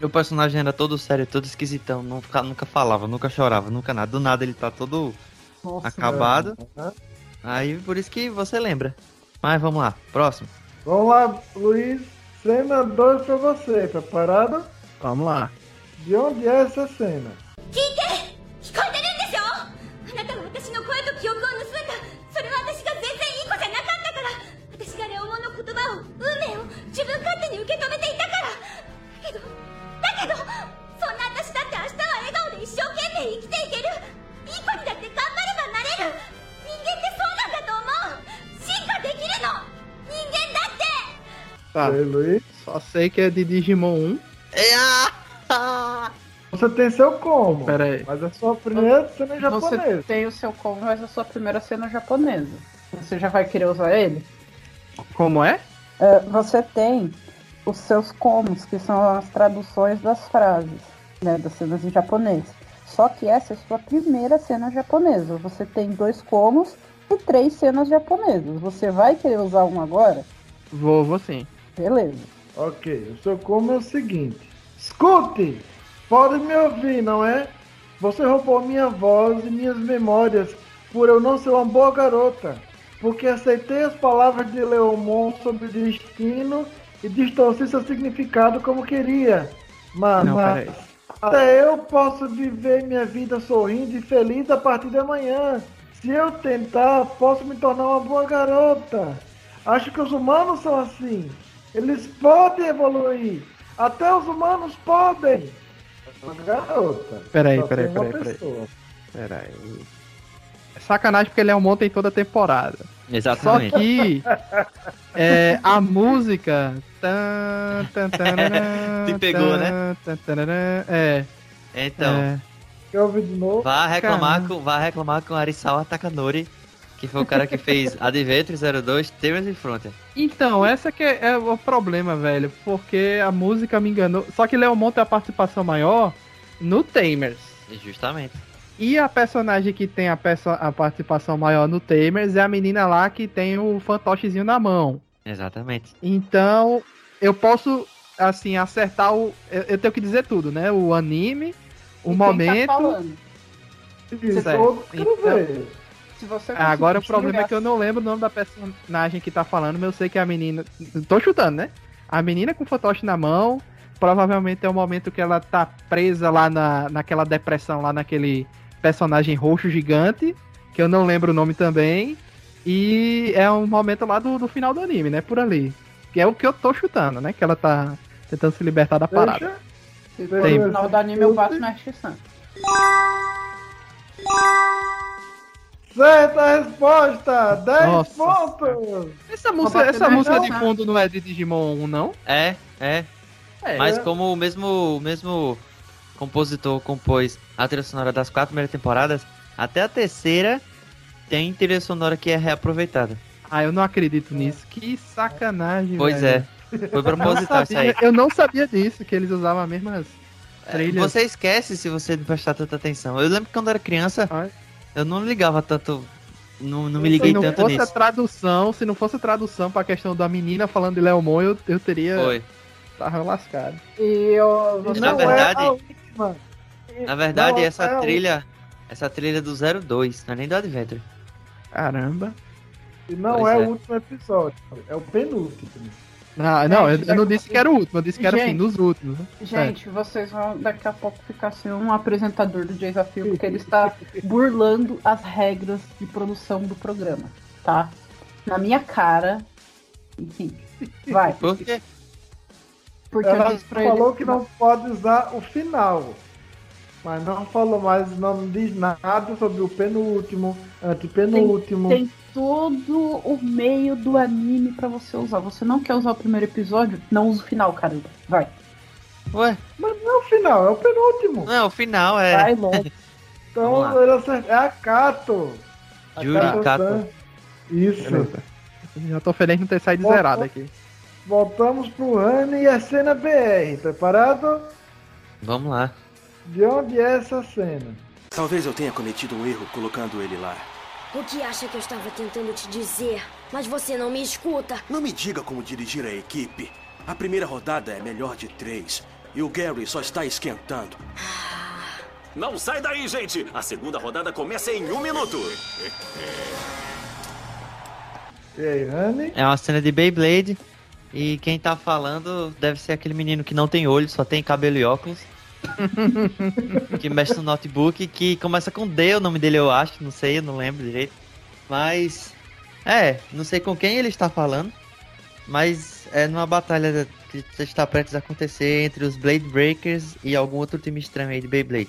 Meu personagem era todo sério, todo esquisitão, fica- nunca falava, nunca chorava, nunca nada. Do nada ele tá todo Nossa, acabado. Aham. Aí por isso que você lembra. Mas vamos lá, próximo. Vamos lá, Luiz. Cena 2 pra você. Preparado? Vamos lá. De onde é essa cena? 聞いて聞こえてるんでしょあなたは私の声と記憶を盗んだそれは私が全然いい子じゃなかったから私がレオモンの言葉を運命を自分勝手に受け止めていたからだけどだけどそんな私だって明日は笑顔で一生懸命生きていけるいい子にだって頑張ればなれる人間ってそうなんだと思う進化できるの人間だって Tá. Ei, Luiz. Só sei que é de Digimon 1. É, ah! Você tem seu como. Pera aí. Mas a sua primeira cena é Você japonesa. tem o seu como, mas a sua primeira cena é japonesa. Você já vai querer usar ele? Como é? É, você tem os seus comos, que são as traduções das frases, né, das cenas em japonês. Só que essa é a sua primeira cena japonesa. Você tem dois comos e três cenas japonesas. Você vai querer usar um agora? Vou, vou sim. Beleza. Ok, o seu como é o seguinte. Escute! Pode me ouvir, não é? Você roubou minha voz e minhas memórias por eu não ser uma boa garota. Porque aceitei as palavras de Leomon sobre o destino e distorci seu significado como queria. Mas, Não, mas até eu posso viver minha vida sorrindo e feliz a partir de amanhã. Se eu tentar, posso me tornar uma boa garota. Acho que os humanos são assim. Eles podem evoluir. Até os humanos podem. Uma garota. Peraí, Só peraí, peraí, peraí. Peraí. É sacanagem porque ele é um monte em toda temporada. Só Exatamente. que é, a música. tan, tan, tararã, Te pegou, né? É. Então, é. Quer ouvir de novo? vá reclamar Caramba. com, vá reclamar com Arisawa Takanori, que foi o cara que fez Adventure 02, Terrence e Frontier. Então, essa que é, é o problema, velho. Porque a música me enganou. Só que Leomon tem a participação maior no Tamers. E Justamente. E a personagem que tem a, perso- a participação maior no Tamers é a menina lá que tem o fantochezinho na mão. Exatamente. Então, eu posso, assim, acertar o. Eu, eu tenho que dizer tudo, né? O anime, o E quem tá momento. falando? Isso, quero Então-. Se você Agora o problema é que eu não lembro o nome da personagem que tá falando, mas eu sei que é a menina. Tô chutando, né? a menina com o fantoche na mão. Provavelmente é o momento que ela tá presa lá na, naquela depressão, lá naquele personagem roxo gigante, que eu não lembro o nome também. E é um momento lá do, do final do anime, né? Por ali. Que é o que eu tô chutando, né? Que ela tá tentando se libertar da parada. Se for no final do anime, eu passo na X-San. Certa resposta! 10 Nossa pontos! Essa música, essa música de fundo não é de Digimon 1, não? É, é. É. Mas como o mesmo, o mesmo compositor compôs a trilha sonora das quatro primeiras temporadas, até a terceira tem trilha sonora que é reaproveitada. Ah, eu não acredito nisso. Que sacanagem, Pois velho. é. Foi Eu não, proposital isso aí. sabia, eu não sabia disso, que eles usavam as mesmas trilhas. Você esquece se você não prestar tanta atenção. Eu lembro que quando eu era criança, Ai. Eu não ligava tanto. Não, não me se liguei não tanto fosse a nisso. tradução, se não fosse a tradução pra questão da menina falando de Leomon, eu, eu teria. Foi. Tava lascado. E eu. Na Não verdade- é a última. Na verdade, Não, essa é a trilha. Essa trilha do 02, não é nem do Adventure. Caramba. E não Pois é, é. o último episódio, é o penúltimo. Ah, não, eu, Gente, eu não disse que era o último, eu disse que era assim, Gente. nos últimos. né? Gente, vocês vão daqui a pouco ficar sem um apresentador do desafio, porque ele está burlando as regras de produção do programa, tá? Na minha cara. Enfim. Vai. Por quê? Porque Ela pra ele. falou que não pode usar o final. Mas não falou mais, não diz nada sobre o penúltimo, antepenúltimo. Tem todo o meio do anime pra você usar. Você não quer usar o primeiro episódio? Não usa o final, caramba. Vai. Ué, Mas não é o final, é o penúltimo. não, o final é. Vai logo. Então ele. É a Kato. A Yuri Kato. San. Isso. Beleza. Já tô feliz de não ter saído Bom, zerado aqui. Voltamos pro Rani e a cena BR. Preparado? Vamos lá. De onde é essa cena? Talvez eu tenha cometido um erro colocando ele lá. O que acha que eu estava tentando te dizer? Mas você não me escuta. Não me diga como dirigir a equipe. A primeira rodada é melhor de três. E o Gary só está esquentando. Não sai daí, gente! A segunda rodada começa em um minuto! E aí, Rani? É uma cena de Beyblade. E quem tá falando deve ser aquele menino que não tem olho, só tem cabelo e óculos. que mexe no notebook, que começa com D, o nome dele eu acho, não sei, eu não lembro direito. Mas. É, não sei com quem ele está falando. Mas é numa batalha que está prestes a acontecer entre os Blade Breakers e algum outro time estranho aí de Beyblade.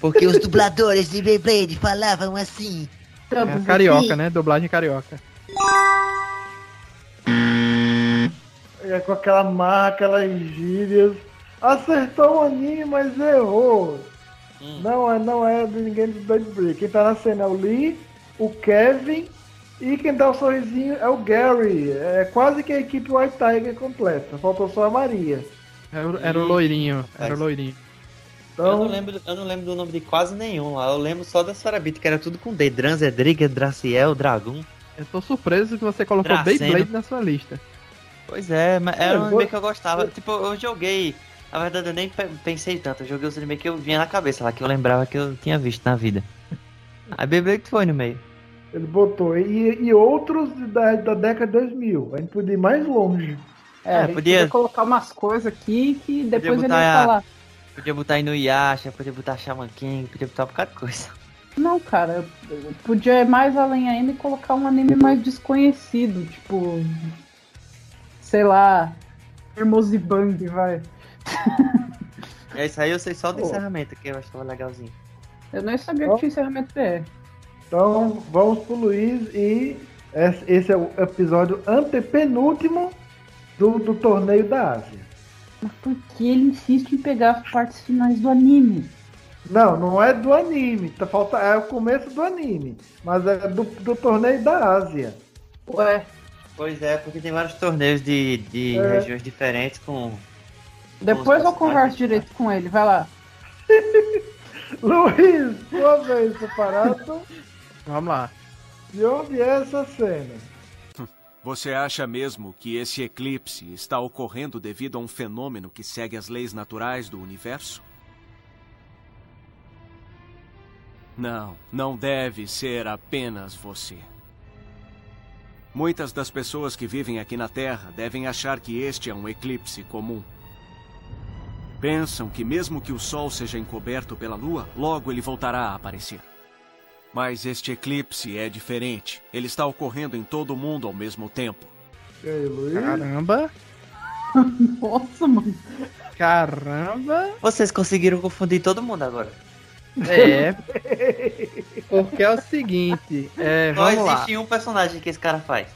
Porque os dubladores de Beyblade falavam assim. É carioca, né? Dublagem carioca. É com aquela marra, aquelas gírias. Acertou o anime, mas errou. Hum. Não é, não é de ninguém do Blade Break. Quem tá na cena é o Lee, o Kevin e quem dá o sorrisinho é o Gary. É quase que a equipe White Tiger completa. Faltou só a Maria. Era, o- era o loirinho. Era o loirinho. Eu não, Então, lembro, eu não lembro do nome de quase nenhum lá. Eu lembro só da Sarabita, que era tudo com D. Dran, Zedriga, Draciel, Dragon. Eu tô surpreso que você colocou Dracena. Beyblade na sua lista. Pois é, mas era Eu um vou- anime que eu gostava. Tipo, eu joguei. Na verdade, eu nem pe- pensei tanto. Eu joguei os anime que eu vinha na cabeça lá, que eu lembrava que eu tinha visto na vida. A Beyblade foi no meio. ele botou. E, e outros da, da década de 2000. A gente podia ir mais longe. É, É, a gente podia- podia colocar umas coisas aqui que depois ele botar vai a- falar. Podia botar Inuyasha, podia botar Shaman King, podia botar um bocado de coisa. Não, cara, eu podia ir mais além ainda e colocar um anime mais desconhecido, tipo. Sei lá. Hermosibang, vai. É isso aí, eu sei só do Pô. encerramento, que eu achava legalzinho. Eu nem sabia Ó. que tinha encerramento BR. Então vamos pro Luiz e esse esse é o episódio antepenúltimo do, do torneio da Ásia. Mas por que ele insiste em pegar as partes finais do anime? Não, não é do anime. Tá, falta, é o começo do anime. Mas é do, do torneio da Ásia. Ué, Pois é, porque tem vários torneios de, de É. regiões diferentes com. Depois eu converso direito com ele, vai lá. Luiz, sua vez, separado. Vamos lá. De onde é essa cena? Você acha mesmo que esse eclipse está ocorrendo devido a um fenômeno que segue as leis naturais do universo? Não, não deve ser apenas você. Muitas das pessoas que vivem aqui na Terra devem achar que este é um eclipse comum. Pensam que, mesmo que o Sol seja encoberto pela Lua, logo ele voltará a aparecer. Mas este eclipse é diferente. Ele está ocorrendo em todo o mundo ao mesmo tempo. E aí, Luiz? Caramba! Nossa, mano. Caramba! Vocês conseguiram confundir todo mundo agora. É. Porque é o seguinte, é, Só vamos lá. existe um personagem que esse cara faz.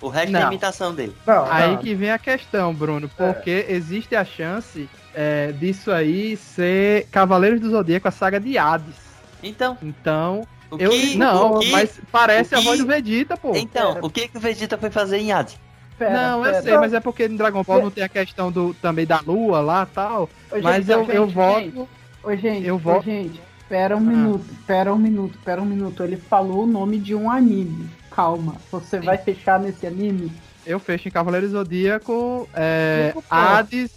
O resto é Não. imitação dele. Aí que vem a questão, Bruno, porque existe a chance é, disso aí ser Cavaleiros do Zodíaco, a saga de Hades. Então. Então. O eu que- não, o que- mas parece o a voz do Vegeta, pô. Então, o que, que o Vegeta foi fazer em Hades? não, eu sei, mas é porque no Dragon Ball não tem a questão do também da lua lá e tal. Ô, mas gente, eu, gente, eu gente. voto. Ô, gente, Eu ô, vou- gente, pera um minuto, pera um minuto, pera um minuto. Ele falou o nome de um anime. Calma, você vai fechar nesse anime? Eu fecho em Cavaleiro Zodíaco, é. Hades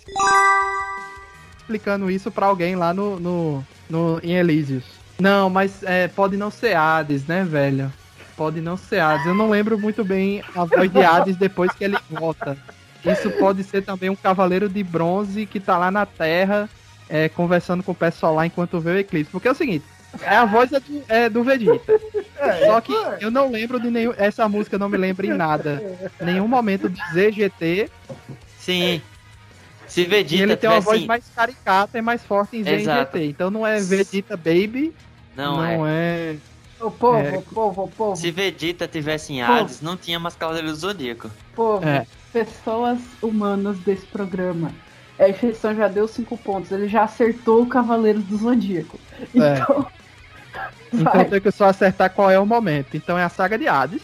explicando isso pra alguém lá no, no, no em Elísios. Não, mas é, pode não ser Hades, né, velho? Pode não ser Hades. Eu não lembro muito bem a voz de Hades depois que ele volta. Isso pode ser também um cavaleiro de bronze que tá lá na Terra é, conversando com o pessoal lá enquanto vê o eclipse. Porque é o seguinte, é a voz é do, é do Vegeta. Só que eu não lembro de nenhum. Essa música não me lembra em nada. Nenhum momento de ZGT. Sim. Se Vegeta E ele tem uma voz mais caricata e mais forte em Exato. ZGT. Então não é Vegeta Baby. Não, é. Ô, povo, É. ô, povo, ô, povo, Se Vegeta tivesse em. Hades, não tinha mais Cavaleiro do Zodíaco. povo, É. pessoas humanas desse programa. A inscrição já deu cinco pontos. Ele já acertou o Cavaleiro do Zodíaco. Então, Então tem que só acertar qual é o momento. Então é a saga de Hades.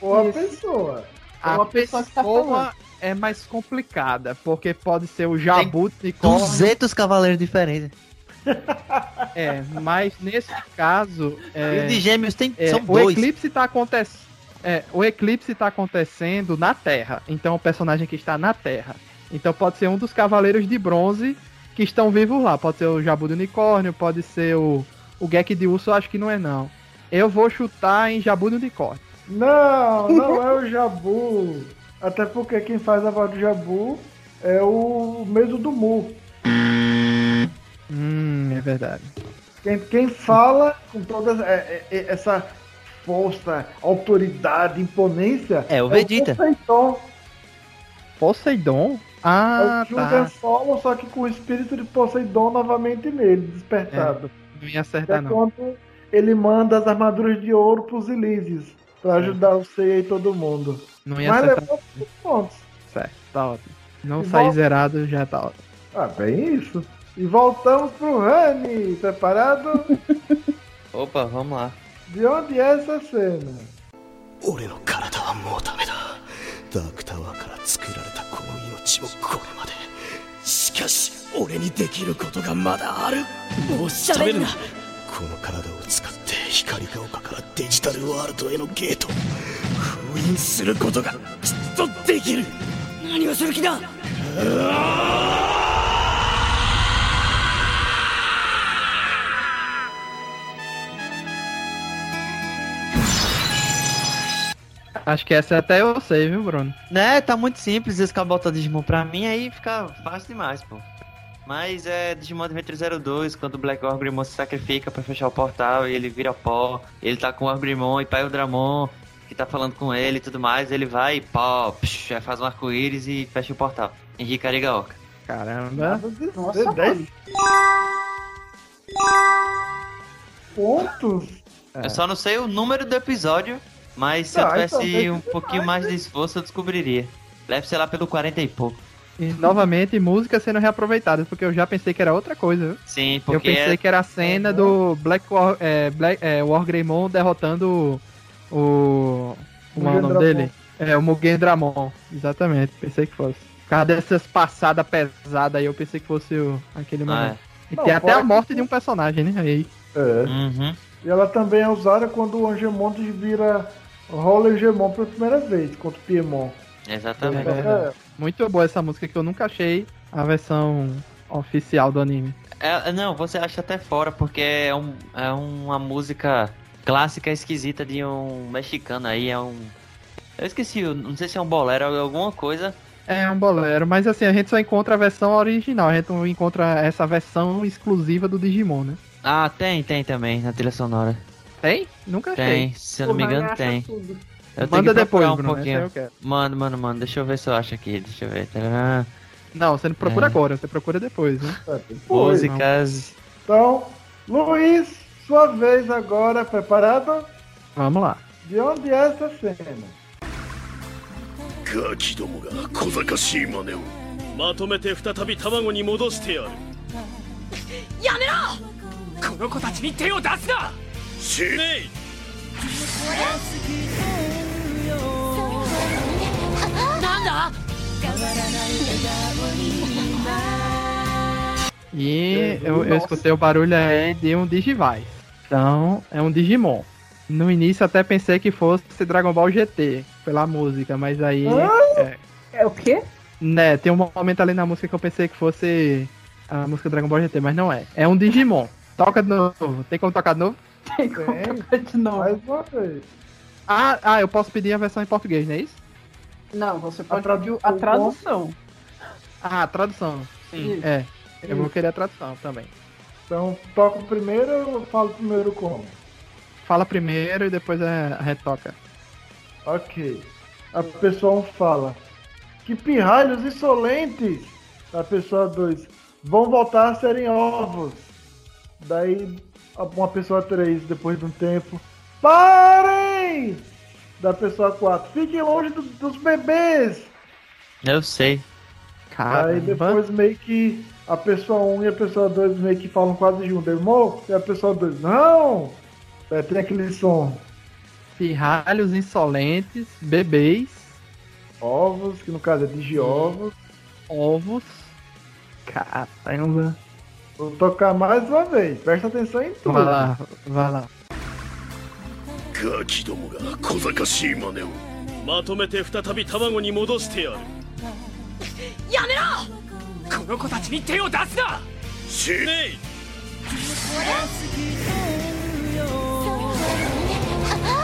Ou a pessoa. A Ou a pessoa que tá pessoa falando. é mais complicada, porque pode ser o Jabuticórnio. 200 cavaleiros diferentes. É, mas nesse caso. É, E o de Gêmeos tem- é, são o dois. Eclipse tá acontecendo. É, o eclipse tá acontecendo na Terra. Então o personagem que está na Terra. Então pode ser um dos cavaleiros de bronze que estão vivos lá. Pode ser o Jabu do Unicórnio, pode ser o, o Gek de Urso, eu acho que não é não. Eu vou chutar em Jabu do Unicórnio. Não, não é o Jabu. Até porque quem faz a voz do Jabu é o mesmo do Mu. Hum, é verdade. Quem, quem fala com toda é- é- é- essa força, autoridade, imponência É o Vegeta. Poseidon. Poseidon? Ah, é o tá. Solo, só que com o espírito de Poseidon novamente nele, despertado. Não ia Que é acertar, não. quando ele manda as armaduras de ouro pros Elísios. Pra ajudar o Seiya e todo mundo. Não ia Mas acertar. levou os pontos. Certo, tá ótimo. Não E sair vol- zerado já tá ótimo. Ah, bem isso. E voltamos pro Rani. Preparado? Opa, vamos lá. De onde é essa cena? 俺の体はもうダメだダークタワーから作られたこの命もこれまでしかし 俺にできることがまだあるもう喋るなこの体を使って光が丘からデジタルワールドへのゲートを封印することがきっとできる何をする気だ Acho que essa até eu sei, viu, Bruno? Né, tá muito simples esse cabotão Digimon pra mim, aí fica fácil demais, pô. Mas é Digimon Adventure 02, quando o Black Orgrimmon se sacrifica pra fechar o portal e ele vira pó, ele tá com o Orgrimmon e pai o Dramon, que tá falando com ele e tudo mais, ele vai e pó, psh, faz um arco-íris e fecha o portal. Henrique Arigaoka. Caramba. Nossa, mano. Pontos? Eu só não sei o número do episódio, mas se Tá, eu tivesse então um pouquinho mais de esforço, eu descobriria. Deve ser lá pelo 40 e pouco. E novamente música sendo reaproveitada, porque eu já pensei que era outra coisa, viu? Sim, Eu porque pensei é... que era a cena do Black War, é, Black, é, Wargreymon derrotando o. o como é o nome dele? É, o Mugen Dramon. Exatamente, pensei que fosse. Por causa dessas passadas pesadas aí, eu pensei que fosse o, aquele Ah, momento. E Não, tem até a pode- morte de um personagem, né? Aí. É. Uhum. E ela também é usada quando o Angemon vira Rollergemon pela primeira vez, contra o Piemon. Exatamente. É verdade. Muito boa essa música que eu nunca achei a versão oficial do anime. É, não, você acha até fora, porque é, um, é uma música clássica esquisita de um mexicano aí, é um. Eu esqueci, não sei se é um bolero ou alguma coisa. É um bolero, mas assim, a gente só encontra a versão original, a gente não encontra essa versão exclusiva do Digimon, né? Ah, tem, tem também na trilha sonora. Tem? Nunca Tem, achei. se eu não me engano, tem. tudo. Eu tenho Manda que procurar depois, um Bruno, essa pouquinho. eu quero. Mano, mano, mano, deixa eu ver se eu acho aqui, deixa eu ver. Tcharam. Não, você não procura É. agora, você procura depois, né? É, depois. Músicas. Então, Luiz, sua vez agora, preparado? Vamos lá. De onde é essa cena? ガキどもが小賢しい真似をまとめて再び卵に戻してやるやめろこの子たちに手を出すな死ねい なんだ E eu, eu escutei o barulho aí de um Digivice. Então, é um Digimon. No início até pensei que fosse Dragon Ball GT, pela música, mas aí. É, É o quê? né, tem um momento ali na música que eu pensei que fosse a música Dragon Ball GT, mas não é. É um Digimon. Toca de novo. Tem como tocar de novo? Tem como Tem. tocar de novo. Mais uma vez. Ah, ah, eu posso pedir a versão em português, não é isso? Não, você pode tradu- pedir a tradução. Ah, a tradução. Sim, Isso. é. Eu vou querer a tradução também. Então, toca primeiro ou falo primeiro como? Fala primeiro e depois é, retoca. Ok. A pessoa 1 fala. Que pirralhos insolentes! A pessoa 2. Vão voltar a serem ovos. Daí uma pessoa 3, depois de um tempo. Parem! Da pessoa 4. Fiquem longe do- dos bebês! Eu sei. Caramba. Aí depois meio que a pessoa 1 e a pessoa 2 meio que falam quase junto. Irmão, e a pessoa 2, não! É, tem aquele som. Pirralhos insolentes, bebês, Ovos, que no caso é digiovos. ovos. Caramba. Vou tocar mais uma vez, presta atenção em tudo. Vai lá, vai lá. ガキどもが小賢しい真似をまとめて再び卵に戻してやるやめろこの子たちに手を出すな死ねい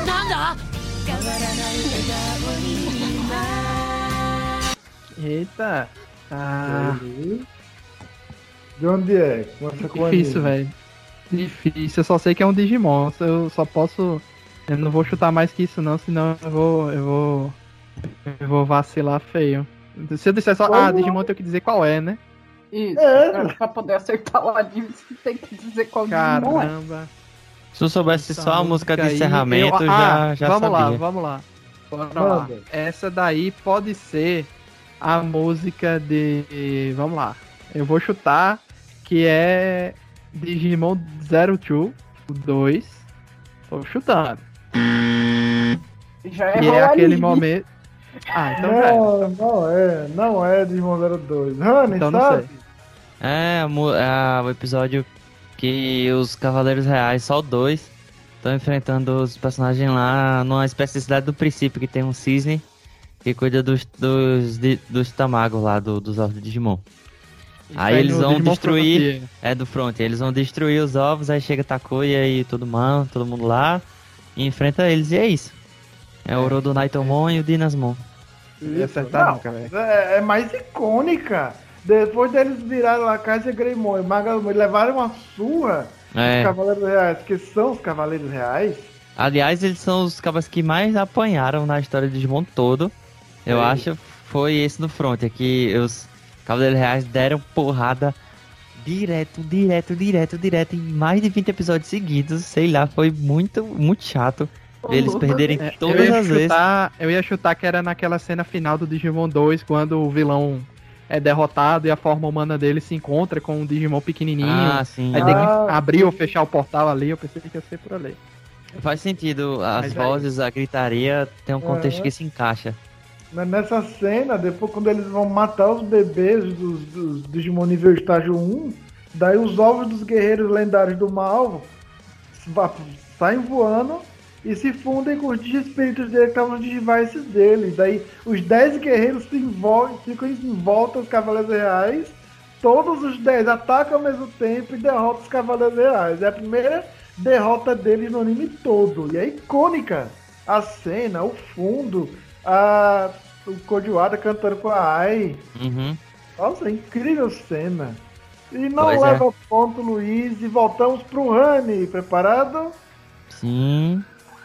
なんだ Eita. Ah, De onde é? Começa com difícil, anime. velho. Difícil. Eu só sei que é um Digimon. Eu só posso. Eu não vou chutar mais que isso, não, senão eu vou. Eu vou. Eu vou vacilar feio. Se eu disser só. Ah? Digimon eu tenho que dizer qual é, né? Isso. É. Pra poder acertar o anime, você tem que dizer qual Digimon é. Caramba. Se eu soubesse Essa só a música de encerramento, eu- já, ah, já vamos sabia. lá, vamos lá. Bora lá. Essa daí pode ser a música de. Vamos lá. Eu vou chutar que é Digimon 02, o 2. Tô chutando. Já Que errou é o aquele momento. Ah, então já é. Não, não é, não é Digimon 02. Honey, Então não sabe? sei. É, é o episódio que os Cavaleiros Reais, só dois, estão enfrentando os personagens lá numa espécie de cidade do princípio, que tem um cisne que cuida dos, dos, dos tamagos lá, do- dos ovos de Digimon. Aí eles vão Digimon destruir- Frontier. É do front, eles vão destruir os ovos, aí chega Takuya e todo mundo, todo mundo lá, e enfrenta eles, e é isso. É, o Rodo Naitomon e o Dinasmon. Ia acertar Não, nunca, velho. é, é mais icônica. Depois deles virarem lá Casa Greymon e Magalmon e levarem uma surra É. dos Cavaleiros Reais, que são os Cavaleiros Reais. Aliás, eles são os cabas que mais apanharam na história do Digimon todo. Eu Sim. acho foi esse no front, é que os Cavaleiros Reais deram porrada direto, direto, direto, direto em mais de 20 episódios seguidos. Sei lá, foi muito, muito chato eles perderem É, todas as vezes. chutar, Eu ia chutar que era naquela cena final do Digimon 2, quando o vilão é derrotado e a forma humana dele se encontra com um Digimon pequenininho. Ah, sim. Aí tem que Ah, abrir sim. ou fechar o portal ali, eu pensei que ia ser por ali. Faz sentido, as Mas aí- vozes, a gritaria tem um contexto É. que se encaixa. Mas nessa cena, depois quando eles vão matar os bebês dos, dos Digimon nível estágio 1, daí os ovos dos guerreiros lendários do mal saem voando e se fundem com os espíritos dele que estavam nos devices dele. Daí os 10 guerreiros se envolvem, ficam em volta dos Cavaleiros Reais. Todos os 10 atacam ao mesmo tempo e derrotam os Cavaleiros Reais. É a primeira derrota deles no anime todo. E é icônica a cena, o fundo, a, o Codiwada cantando com a Ai. Uhum. Nossa, incrível cena. E não Pois é. leva ponto, Luiz. E voltamos pro Rani. Preparado? Sim.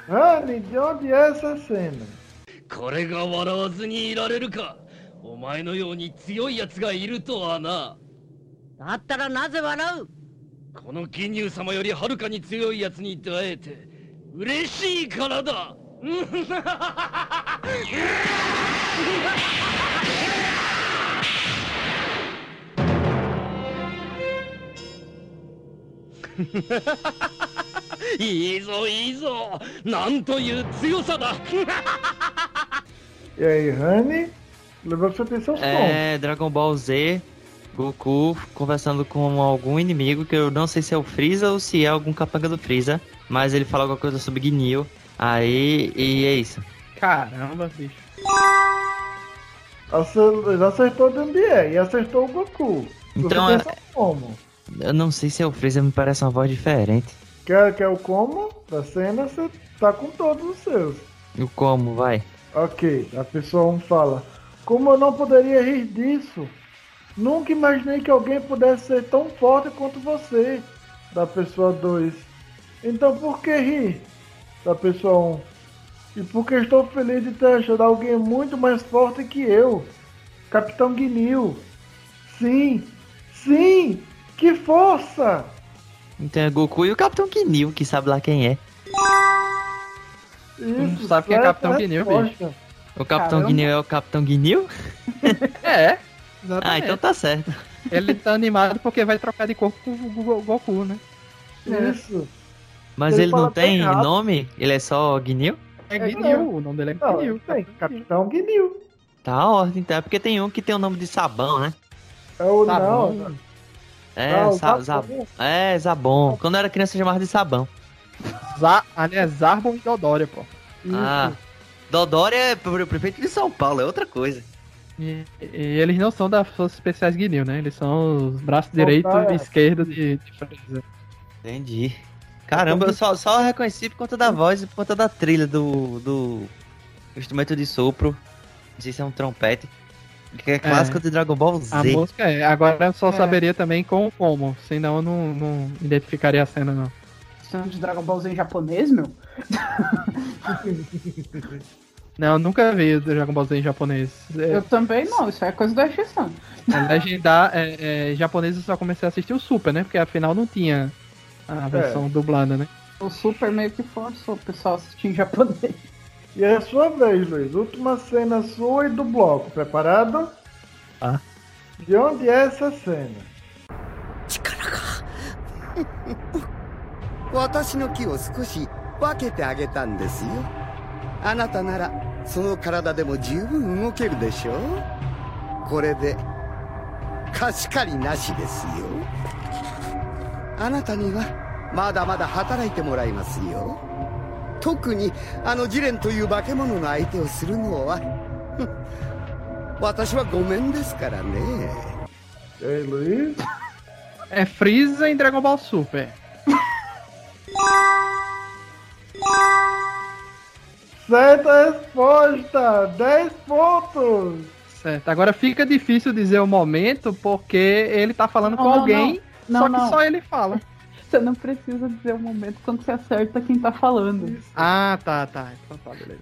Rani, de onde é essa cena? これが笑わずにいられるかお前のように強い奴がいるとはなだったらなぜ笑うこの義乳様よりはるかに強い奴に出会えて嬉しいからだ いいぞいいぞなんという強さだ E aí, Rani? Levou pra você ter seus pontos. É, Dragon Ball Z, Goku conversando com algum inimigo, que eu não sei se é o Freeza ou se é algum capanga do Freeza, mas ele fala alguma coisa sobre Gnil. Aí, e é isso. Caramba, bicho. Ele acertou de onde é e acertou o Goku. Então, você é- pensa como? Eu não sei se é o Freeza, me parece uma voz diferente. Quer, quer o como da cena? Você tá com todos os seus. O como, vai. Ok, a pessoa 1 fala: Como eu não poderia rir disso? Nunca imaginei que alguém pudesse ser tão forte quanto você. Da pessoa 2: Então por que rir? Da pessoa 1: E porque estou feliz de ter achado alguém muito mais forte que eu. Capitão Guinil. Sim, sim, que força! Então é Goku e o Capitão Gnil, que sabe lá quem é. Isso, sabe quem é certa Capitão Guinil, bicho? O Capitão. Gnil é o Capitão Gnil? É. Ah, Exatamente. então tá certo. Ele tá animado porque vai trocar de corpo com o Go- Goku, né? Isso. Mas Ele ele, não tem nome? Ele é só Gnil? É É Guinil, Guinil. o nome dele é Não, Guinil. tem, Capitão Guinil. Tá ótimo, então. É porque tem um que tem o nome de sabão, né? É o Sabão. não. É, Não, sa Zabon. Zabon. É, Zabon. Quando eu era criança eu chamava de sabão. Za ali é Zarbon e Dodória, pô. Ah. Dodória é pre- prefeito de São Paulo, é outra coisa. E, e eles não são das forças especiais Guinil, né? Eles são os braços direitos tá, e esquerdos de, de Freeza. Entendi. Caramba, eu só, só reconheci por conta da voz e por conta da trilha do, do instrumento de sopro. Não sei se é um trompete. Que é clássico de Dragon Ball Z. A música é. Agora eu só É. saberia também com o como. Senão eu não, não identificaria a cena, não. Cena de Dragon Ball Z em japonês, meu? Não, eu nunca vi o Dragon Ball Z em japonês. É, Eu também não, isso é coisa da exceção. é legendar, é, é, em japonês eu só comecei a assistir o Super, né? Porque afinal não tinha a versão dublada, né? O Super meio que forçou o pessoal a assistir em japonês. E é a sua vez, Luiz. Última cena sua e do bloco. Preparado? Ah. De onde é essa cena? 私の木を少し分けてあげたんですよあなたならその体でも十分動けるでしょうこれで貸し借りなしですよあなたには まだまだ働いてもらいますよ特にあのジレンという化け物の相手をするのはふん私はごめんですからね E aí, Luiz? É Freeza em Dragon Ball Super. Certa resposta! 10 pontos! Certo. Agora fica difícil dizer o momento porque ele tá falando Não, com não, alguém, não. só Não, que não. só ele fala. Você não precisa dizer o momento quando você acerta quem tá falando. Ah, tá, tá. Então tá, beleza.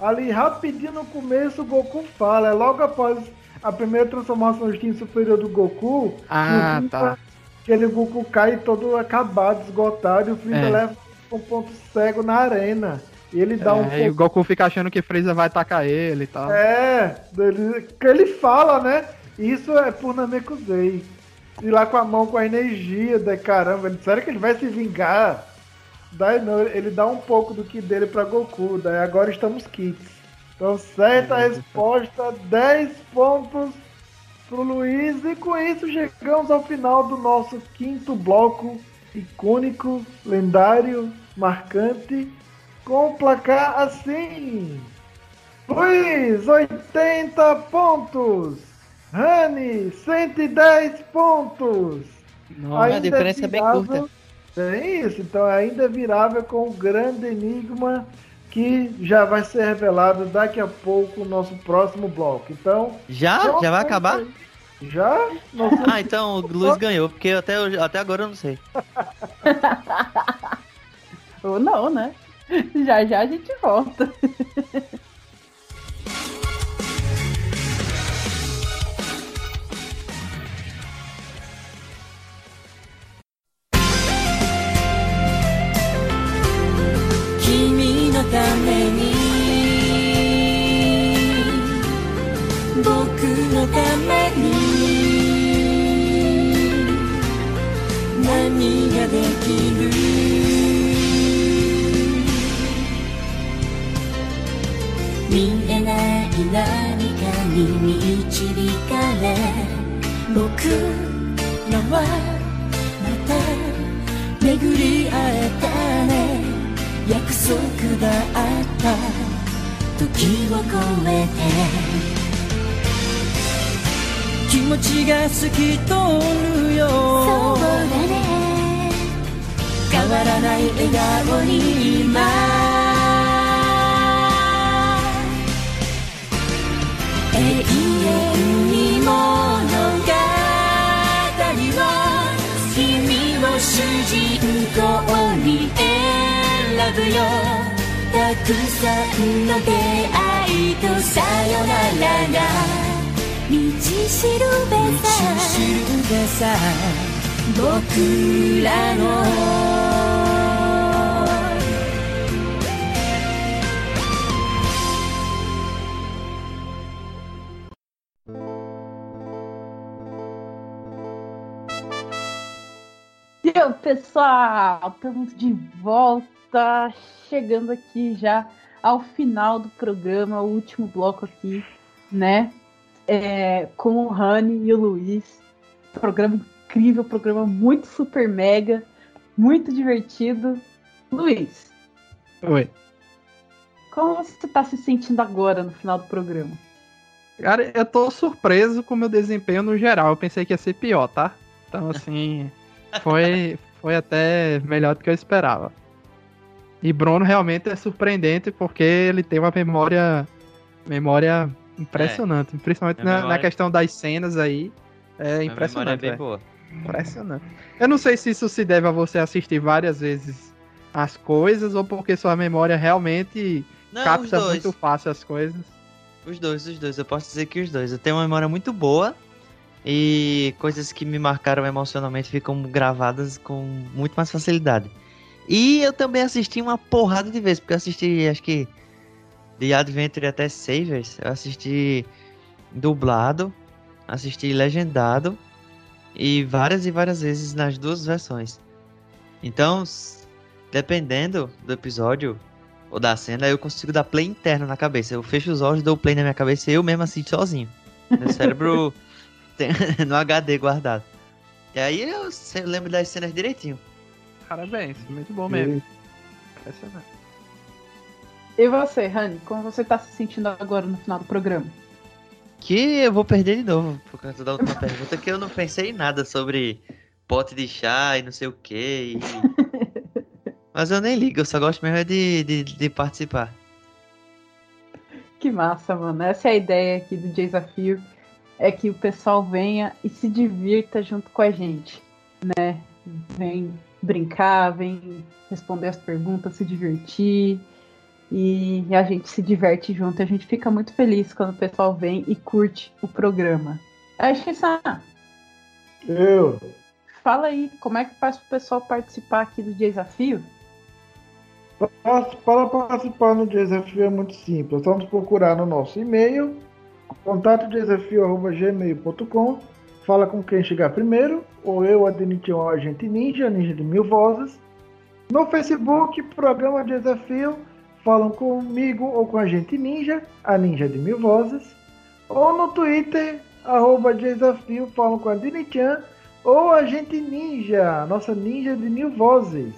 Ali, rapidinho no começo, o Goku fala. É logo após a primeira transformação do instinto superior do Goku. Ah, que o tá. Aquele Goku cai todo acabado, esgotado, e o Freeza É. leva um ponto cego na arena. E ele dá um É, e o. Goku fica achando que Freeza vai atacar ele e tal. É, ele, que ele fala, né? Isso é por Namekusei. E lá com a mão com a energia, daí caramba, ele, será que ele vai se vingar? Daí não, ele dá um pouco do que dele pra Goku, daí agora estamos kits. Então, certa resposta, 10 pontos pro Luiz, e com isso chegamos ao final do nosso quinto bloco icônico, lendário, marcante, com o placar assim. Luiz, 80 pontos. Rani, 110 pontos. Nossa, a diferença é bem curta. É isso, então ainda é virável com o grande enigma que já vai ser revelado daqui a pouco o nosso próximo bloco. Então. Já? Já vai acabar? Aí. Já? Nossa. Ah, então o Luiz ganhou, porque até, até agora eu não sei. Ou não, né? Já já a gente volta. ために。僕のために。何ができる。見えない何かに導かれ。僕らはまた巡り会えたね。約束があった。時を超えて。気持ちが透き通るよ。そうだね。変わらない笑顔に今永遠に物語は君を主人公に。選ぶよたくさんの出会いとさよならが道しるべさ僕らのE pessoal, estamos de volta está chegando aqui já ao final do programa, o último bloco aqui, né? É, com o Rani e o Luiz. Programa incrível, programa muito super mega, muito divertido. Luiz. Oi. Como você está se sentindo agora no final do programa? Cara, eu tô surpreso com o meu desempenho no geral. Eu pensei que ia ser pior, tá? Então, assim, foi, foi até melhor do que eu esperava. E Bruno realmente é surpreendente porque ele tem uma memória memória impressionante, é. principalmente na, memória... na, questão das cenas aí. É Minha impressionante. É bem boa. Impressionante. Eu não sei se isso se deve a você assistir várias vezes as coisas ou porque sua memória realmente não, capta muito fácil as coisas. Os dois, os dois. Eu posso dizer que os dois. Eu tenho uma memória muito boa e coisas que me marcaram emocionalmente ficam gravadas com muito mais facilidade. E eu também assisti uma porrada de vezes, porque eu assisti, acho que, The Adventure até Savers, eu assisti dublado, assisti legendado, e várias e várias vezes nas duas versões. Então, dependendo do episódio ou da cena, eu consigo dar play interno na cabeça. Eu fecho os olhos, dou play na minha cabeça e eu mesmo assisto sozinho. Meu cérebro tem, no HD guardado. E aí eu lembro das cenas direitinho. Parabéns, muito bom mesmo. E você, Rani, como você tá se sentindo agora no final do programa? Que eu vou perder de novo por causa da última pergunta, que eu não pensei em nada sobre pote de chá e não sei o que. E... Mas eu nem ligo, eu só gosto mesmo de, de, de participar. Que massa, mano. Essa é a ideia aqui do desafio. É que o pessoal venha e se divirta junto com a gente, né? Vem brincar, vem responder as perguntas, se divertir. E a gente se diverte junto. A gente fica muito feliz quando o pessoal vem e curte o programa. Acho que Eu. Fala aí, como é que faz para o pessoal participar aqui do desafio? Para participar do desafio é muito simples. Vamos procurar no nosso e-mail, contato desafio.gmail.com Fala com quem chegar primeiro, ou eu, a Denition, o Agente Ninja, Ninja de Mil Vozes. No Facebook, programa Desafio, falam comigo ou com a Agente Ninja, a Ninja de Mil Vozes. Ou no Twitter, arroba Desafio, falam com a Denichan ou a Agente Ninja, nossa Ninja de Mil Vozes.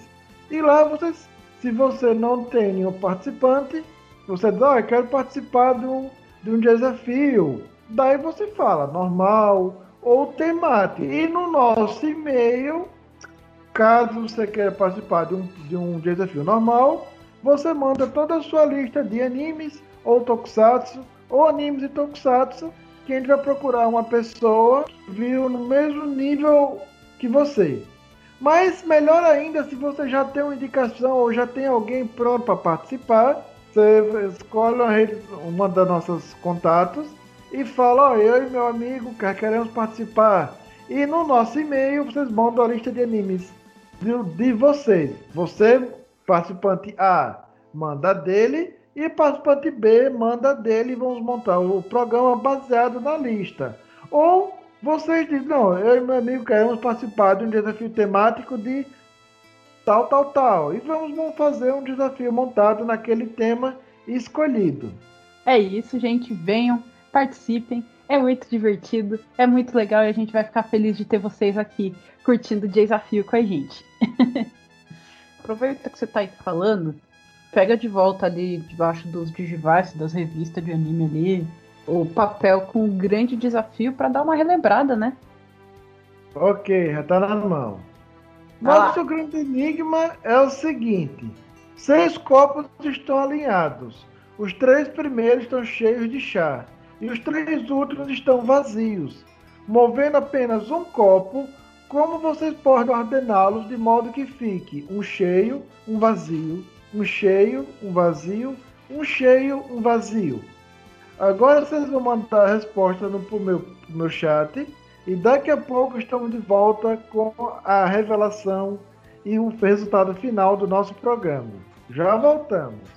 E lá vocês, se você não tem nenhum participante, você diz, oh, eu quero participar de um, de um desafio. Daí você fala, normal, ou temática. E no nosso e-mail, caso você queira participar de um, de um desafio normal, você manda toda a sua lista de animes ou tokusatsu, ou animes e tokusatsu, que a gente vai procurar uma pessoa que viu no mesmo nível que você. Mas melhor ainda se você já tem uma indicação ou já tem alguém pronto para participar, você escolhe uma, das nossos contatos e fala, ó, eu e meu amigo queremos participar. E no nosso e-mail vocês mandam a lista de animes de, de vocês. Você, participante A, manda dele e participante B manda dele e vamos montar o programa baseado na lista. Ou vocês dizem, não, eu e meu amigo queremos participar de um desafio temático de tal, tal, tal. E vamos fazer um desafio montado naquele tema escolhido. É isso, gente. Venham, participem. É muito divertido, é muito legal e a gente vai ficar feliz de ter vocês aqui curtindo o desafio com a gente. Aproveita que você tá aí falando, pega de volta ali debaixo dos Digivice, das revistas de anime ali, o papel com o grande desafio para dar uma relembrada, né? Ok, já tá na mão. Ah. Mas o grande enigma é o seguinte: seis copos estão alinhados. Os três primeiros estão cheios de chá e os três últimos estão vazios. Movendo apenas um copo, como vocês podem ordená-los de modo que fique um cheio, um vazio, um cheio, um vazio, um cheio, um vazio. Agora vocês vão mandar a resposta no pro meu, pro meu chat e daqui a pouco estamos de volta com a revelação e o resultado final do nosso programa. Já voltamos.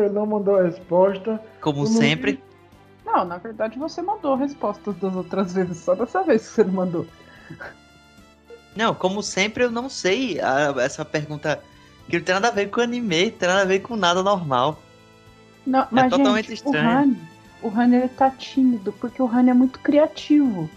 Ele não mandou a resposta. Como não sempre. vi- Não, na verdade você mandou respostas das outras vezes, só dessa vez que você não mandou. Não, como sempre, eu não sei a- essa pergunta que não tem nada a ver com anime, não tem nada a ver com nada normal. Não, mas, É totalmente gente, estranho. o Rani, o Rani ele tá tímido, porque o Rani é muito criativo.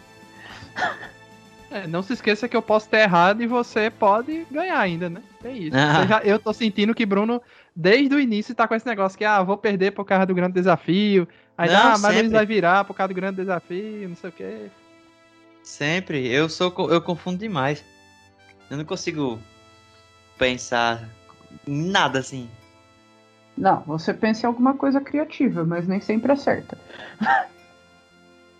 É, não se esqueça que eu posso ter errado e você pode ganhar ainda, né? Tem isso. Ah. Já- eu tô sentindo que Bruno, desde o início, tá com esse negócio que, ah, vou perder por causa do grande desafio. Aí, Não, ah, mas. Luiz vai virar por causa do grande desafio, não sei o quê. Sempre. Eu sou eu confundo demais. Eu não consigo pensar em nada assim. Não, você pensa em alguma coisa criativa, mas nem sempre acerta.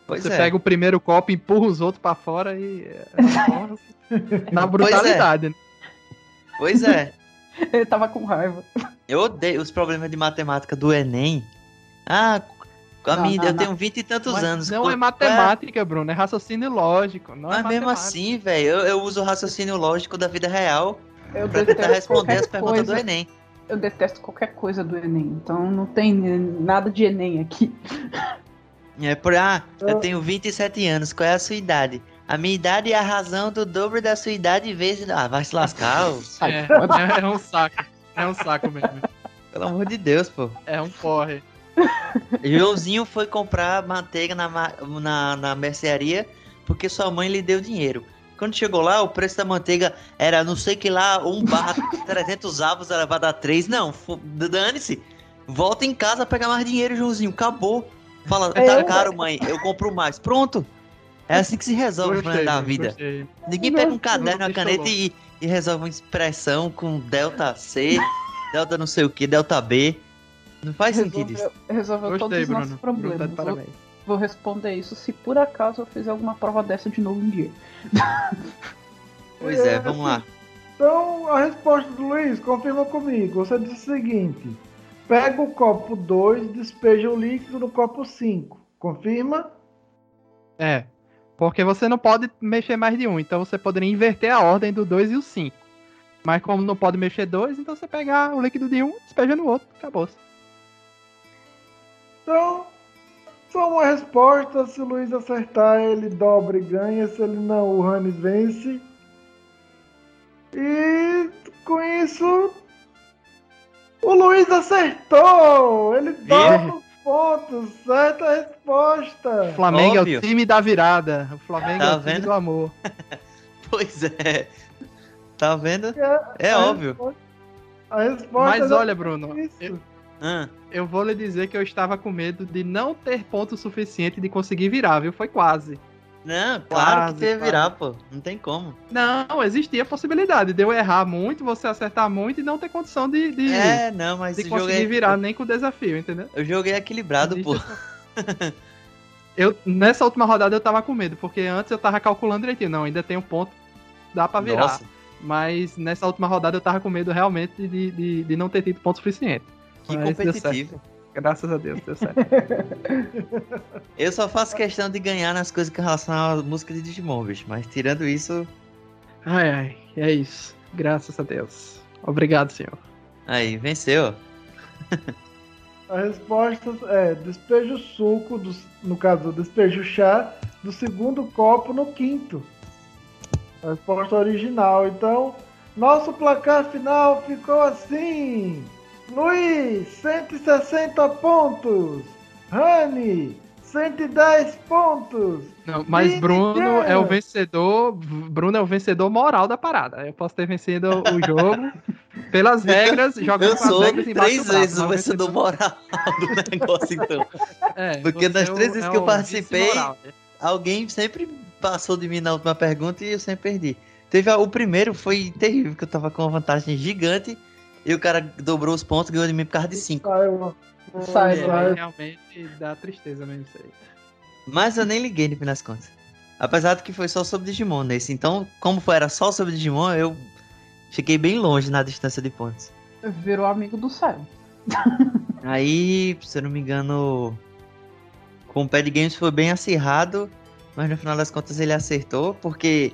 Pois você é. pega o primeiro copo, empurra os outros pra fora e. é, Na brutalidade, né? Pois é. Ele tava com raiva. Eu odeio os problemas de matemática do Enem. Ah, a Não, minha, não, eu não. tenho vinte e tantos Mas anos. Não é matemática, Bruno, é raciocínio lógico. Não Mas é mesmo assim, velho, eu, eu uso o raciocínio lógico da vida real Eu pra tentar responder as perguntas do coisa. Enem. Eu detesto qualquer coisa do Enem, então não tem nada de Enem aqui. É por ah, eu tenho 27 anos, qual é a sua idade? A minha idade é a razão do dobro da sua idade vezes. Ah, vai se lascar. ô. É, é, é um saco. É um saco mesmo. Pelo amor de Deus, pô. É um porre. Joãozinho foi comprar manteiga na, na, na mercearia porque sua mãe lhe deu dinheiro. Quando chegou lá, o preço da manteiga era não sei que lá, 1 barra 300 avos era pra dar 3. Não, dane-se. Volta em casa, pega mais dinheiro, Joãozinho. Acabou. Fala, tá Eu- caro, mãe. Eu compro mais. Pronto. É assim que se resolve o problema da vida. gostei. Ninguém pega um caderno, uma caneta e, e resolve uma expressão com delta C, delta não sei o que, delta B. Não faz sentido isso. Resolveu, resolveu Gostei, todos os Bruno. nossos Bruno, problemas. tá de Vou- parabéns. Vou, responder isso se por acaso eu fizer alguma prova dessa de novo um dia. Pois é, vamos lá. Então, a resposta do Luiz, confirma comigo. Você disse o seguinte: pega o copo 2 e despeja o líquido no copo 5. Confirma? É. Porque você não pode mexer mais de um, então você poderia inverter a ordem do 2 e o 5. Mas como não pode mexer dois, então você pegar o líquido de um, despeja no outro, acabou. Então, só uma resposta. Se o Luiz acertar, ele dobra e ganha. Se ele não, o Rani vence. E com isso, o Luiz acertou! Ele dobra pontos. Certa resposta. O Flamengo é Óbvio. o time da virada. O Flamengo Tá é o time vendo? do amor. Pois é. Tá vendo? É, É a óbvio. resposta- A resposta Mas é olha, Bruno, isso. eu, Ah, eu vou lhe dizer que eu estava com medo de não ter ponto suficiente de conseguir virar, viu? Foi quase. Não, claro Quase, que teve quase. virar, pô. Não tem como. Não, existia a possibilidade de eu errar muito, você acertar muito e não ter condição de, de, É, não, mas de o conseguir jogo é- virar nem com o desafio, entendeu? Eu joguei equilibrado, pô. Eu, nessa última rodada eu tava com medo, porque antes eu tava calculando direitinho. Não, ainda tem um ponto, dá pra virar. Nossa. Mas nessa última rodada eu tava com medo realmente de, de, de não ter tido ponto suficiente. Que Mas competitivo. Graças a Deus, deu certo. Eu só faço questão de ganhar nas coisas que relacionam à música de Digimon, bicho. Mas tirando isso, ai, ai, é isso. Graças a Deus. Obrigado, senhor. aí, venceu. A resposta é despeja o suco, do, no caso, despeja o chá do segundo copo no quinto. A resposta original. Então, nosso placar final ficou assim: Luiz, 160 pontos. Rani, 110 pontos. Não, mas Vini Bruno é o vencedor. Bruno é o vencedor moral da parada. Eu posso ter vencido o jogo pelas regras, jogando com as regras embaixo três braço, vezes o mas vencedor moral do negócio, então. É, Porque das é três vezes é que eu participei, né? alguém sempre passou de mim na última pergunta e eu sempre perdi. Teve a- o primeiro foi terrível, que eu tava com uma vantagem gigante e o cara dobrou os pontos e ganhou de mim por causa de 5. Saiu. Sai, É, sai. realmente dá tristeza mesmo isso aí. Mas eu nem liguei no fim das contas. Apesar de que foi só sobre Digimon nesse. Então, como foi, era só sobre Digimon, eu fiquei bem longe na distância de pontos. Virou amigo do céu. Aí, se eu não me engano, com o Pad Games foi bem acirrado, mas no final das contas ele acertou, porque,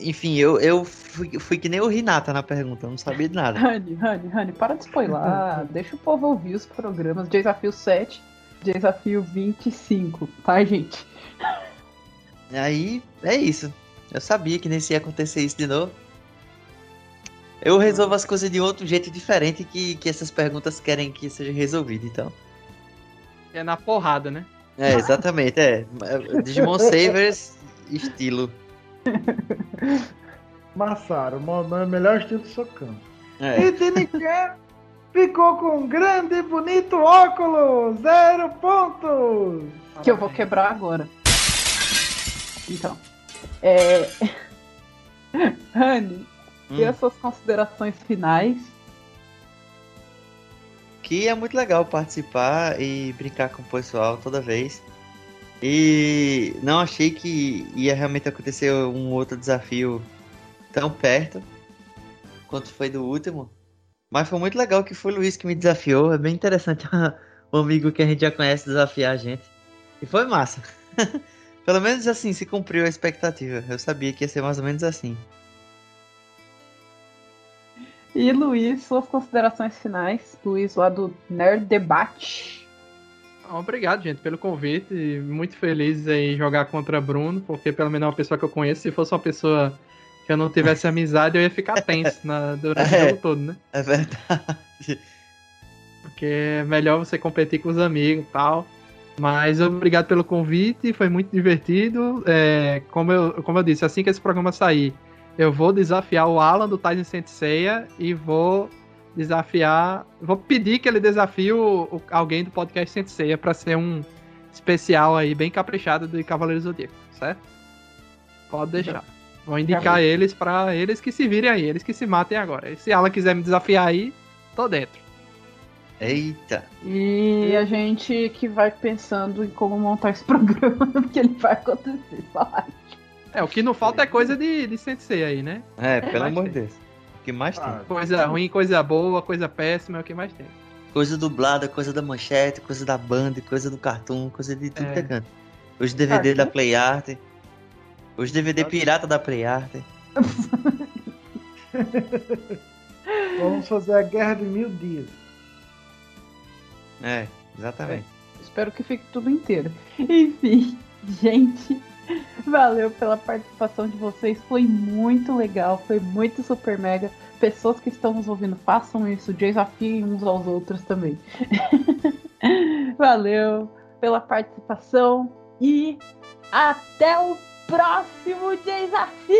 enfim, eu, eu fui, fui que nem o Renata na pergunta, eu não sabia de nada. Rani, Rani, Rani, para de spoiler. Deixa o povo ouvir os programas. Desafio 7, desafio 25, tá, gente? Aí, é isso. Eu sabia que nesse ia acontecer isso de novo. Eu resolvo as coisas de outro jeito diferente que, que essas perguntas querem que seja resolvido, então. É na porrada, né? É, exatamente, é. Digimon Savers, estilo. Massaro, o melhor estilo socão. É. E Dinican ficou com um grande e bonito óculos, zero pontos. Que eu vou quebrar agora. Então. É. E Hum. as suas considerações finais? Que é muito legal participar e brincar com o pessoal toda vez. E não achei que ia realmente acontecer um outro desafio tão perto quanto foi do último. Mas foi muito legal que foi o Luiz que me desafiou. É bem interessante um amigo que a gente já conhece desafiar a gente. E foi massa. Pelo menos assim, se cumpriu a expectativa. Eu sabia que ia ser mais ou menos assim. E Luiz, suas considerações finais. Luiz lá do Nerd Debate. Obrigado, gente, pelo convite. Muito feliz em jogar contra Bruno, porque pelo menos é uma pessoa que eu conheço. Se fosse uma pessoa que eu não tivesse amizade, eu ia ficar tenso na- durante É. o jogo todo, né? É verdade. Porque é melhor você competir com os amigos e tal. Mas obrigado pelo convite, foi muito divertido. É, como, eu, como eu disse, assim que esse programa sair, eu vou desafiar o Alan do Tyson Senseiya e vou desafiar. Vou pedir que ele desafie o, o, alguém do podcast Senseiya para ser um especial aí, bem caprichado de Cavaleiro Zodíaco, certo? Pode deixar. Vou indicar eles para eles que se virem aí, eles que se matem agora. E se Alan quiser me desafiar aí, tô dentro. Eita! E a gente que vai pensando em como montar esse programa, porque ele vai acontecer, só É, o que não falta é coisa de, de sensei aí, né? É, pelo amor de Deus. O que mais ah, tem? Coisa ruim, coisa boa, coisa péssima é o que mais tem. Coisa dublada, coisa da manchete, coisa da banda, coisa do cartoon, coisa de tudo é. que é canto. Os DVD ah, da Play Art. Os DVD pirata da Play Art. Vamos fazer a guerra de mil dias. É, exatamente. É, espero que fique tudo inteiro. Enfim, gente, Valeu pela participação de vocês, foi muito legal, foi muito super mega. Pessoas que estão nos ouvindo, façam isso, desafiem uns aos outros também. Valeu pela participação e até o próximo desafio!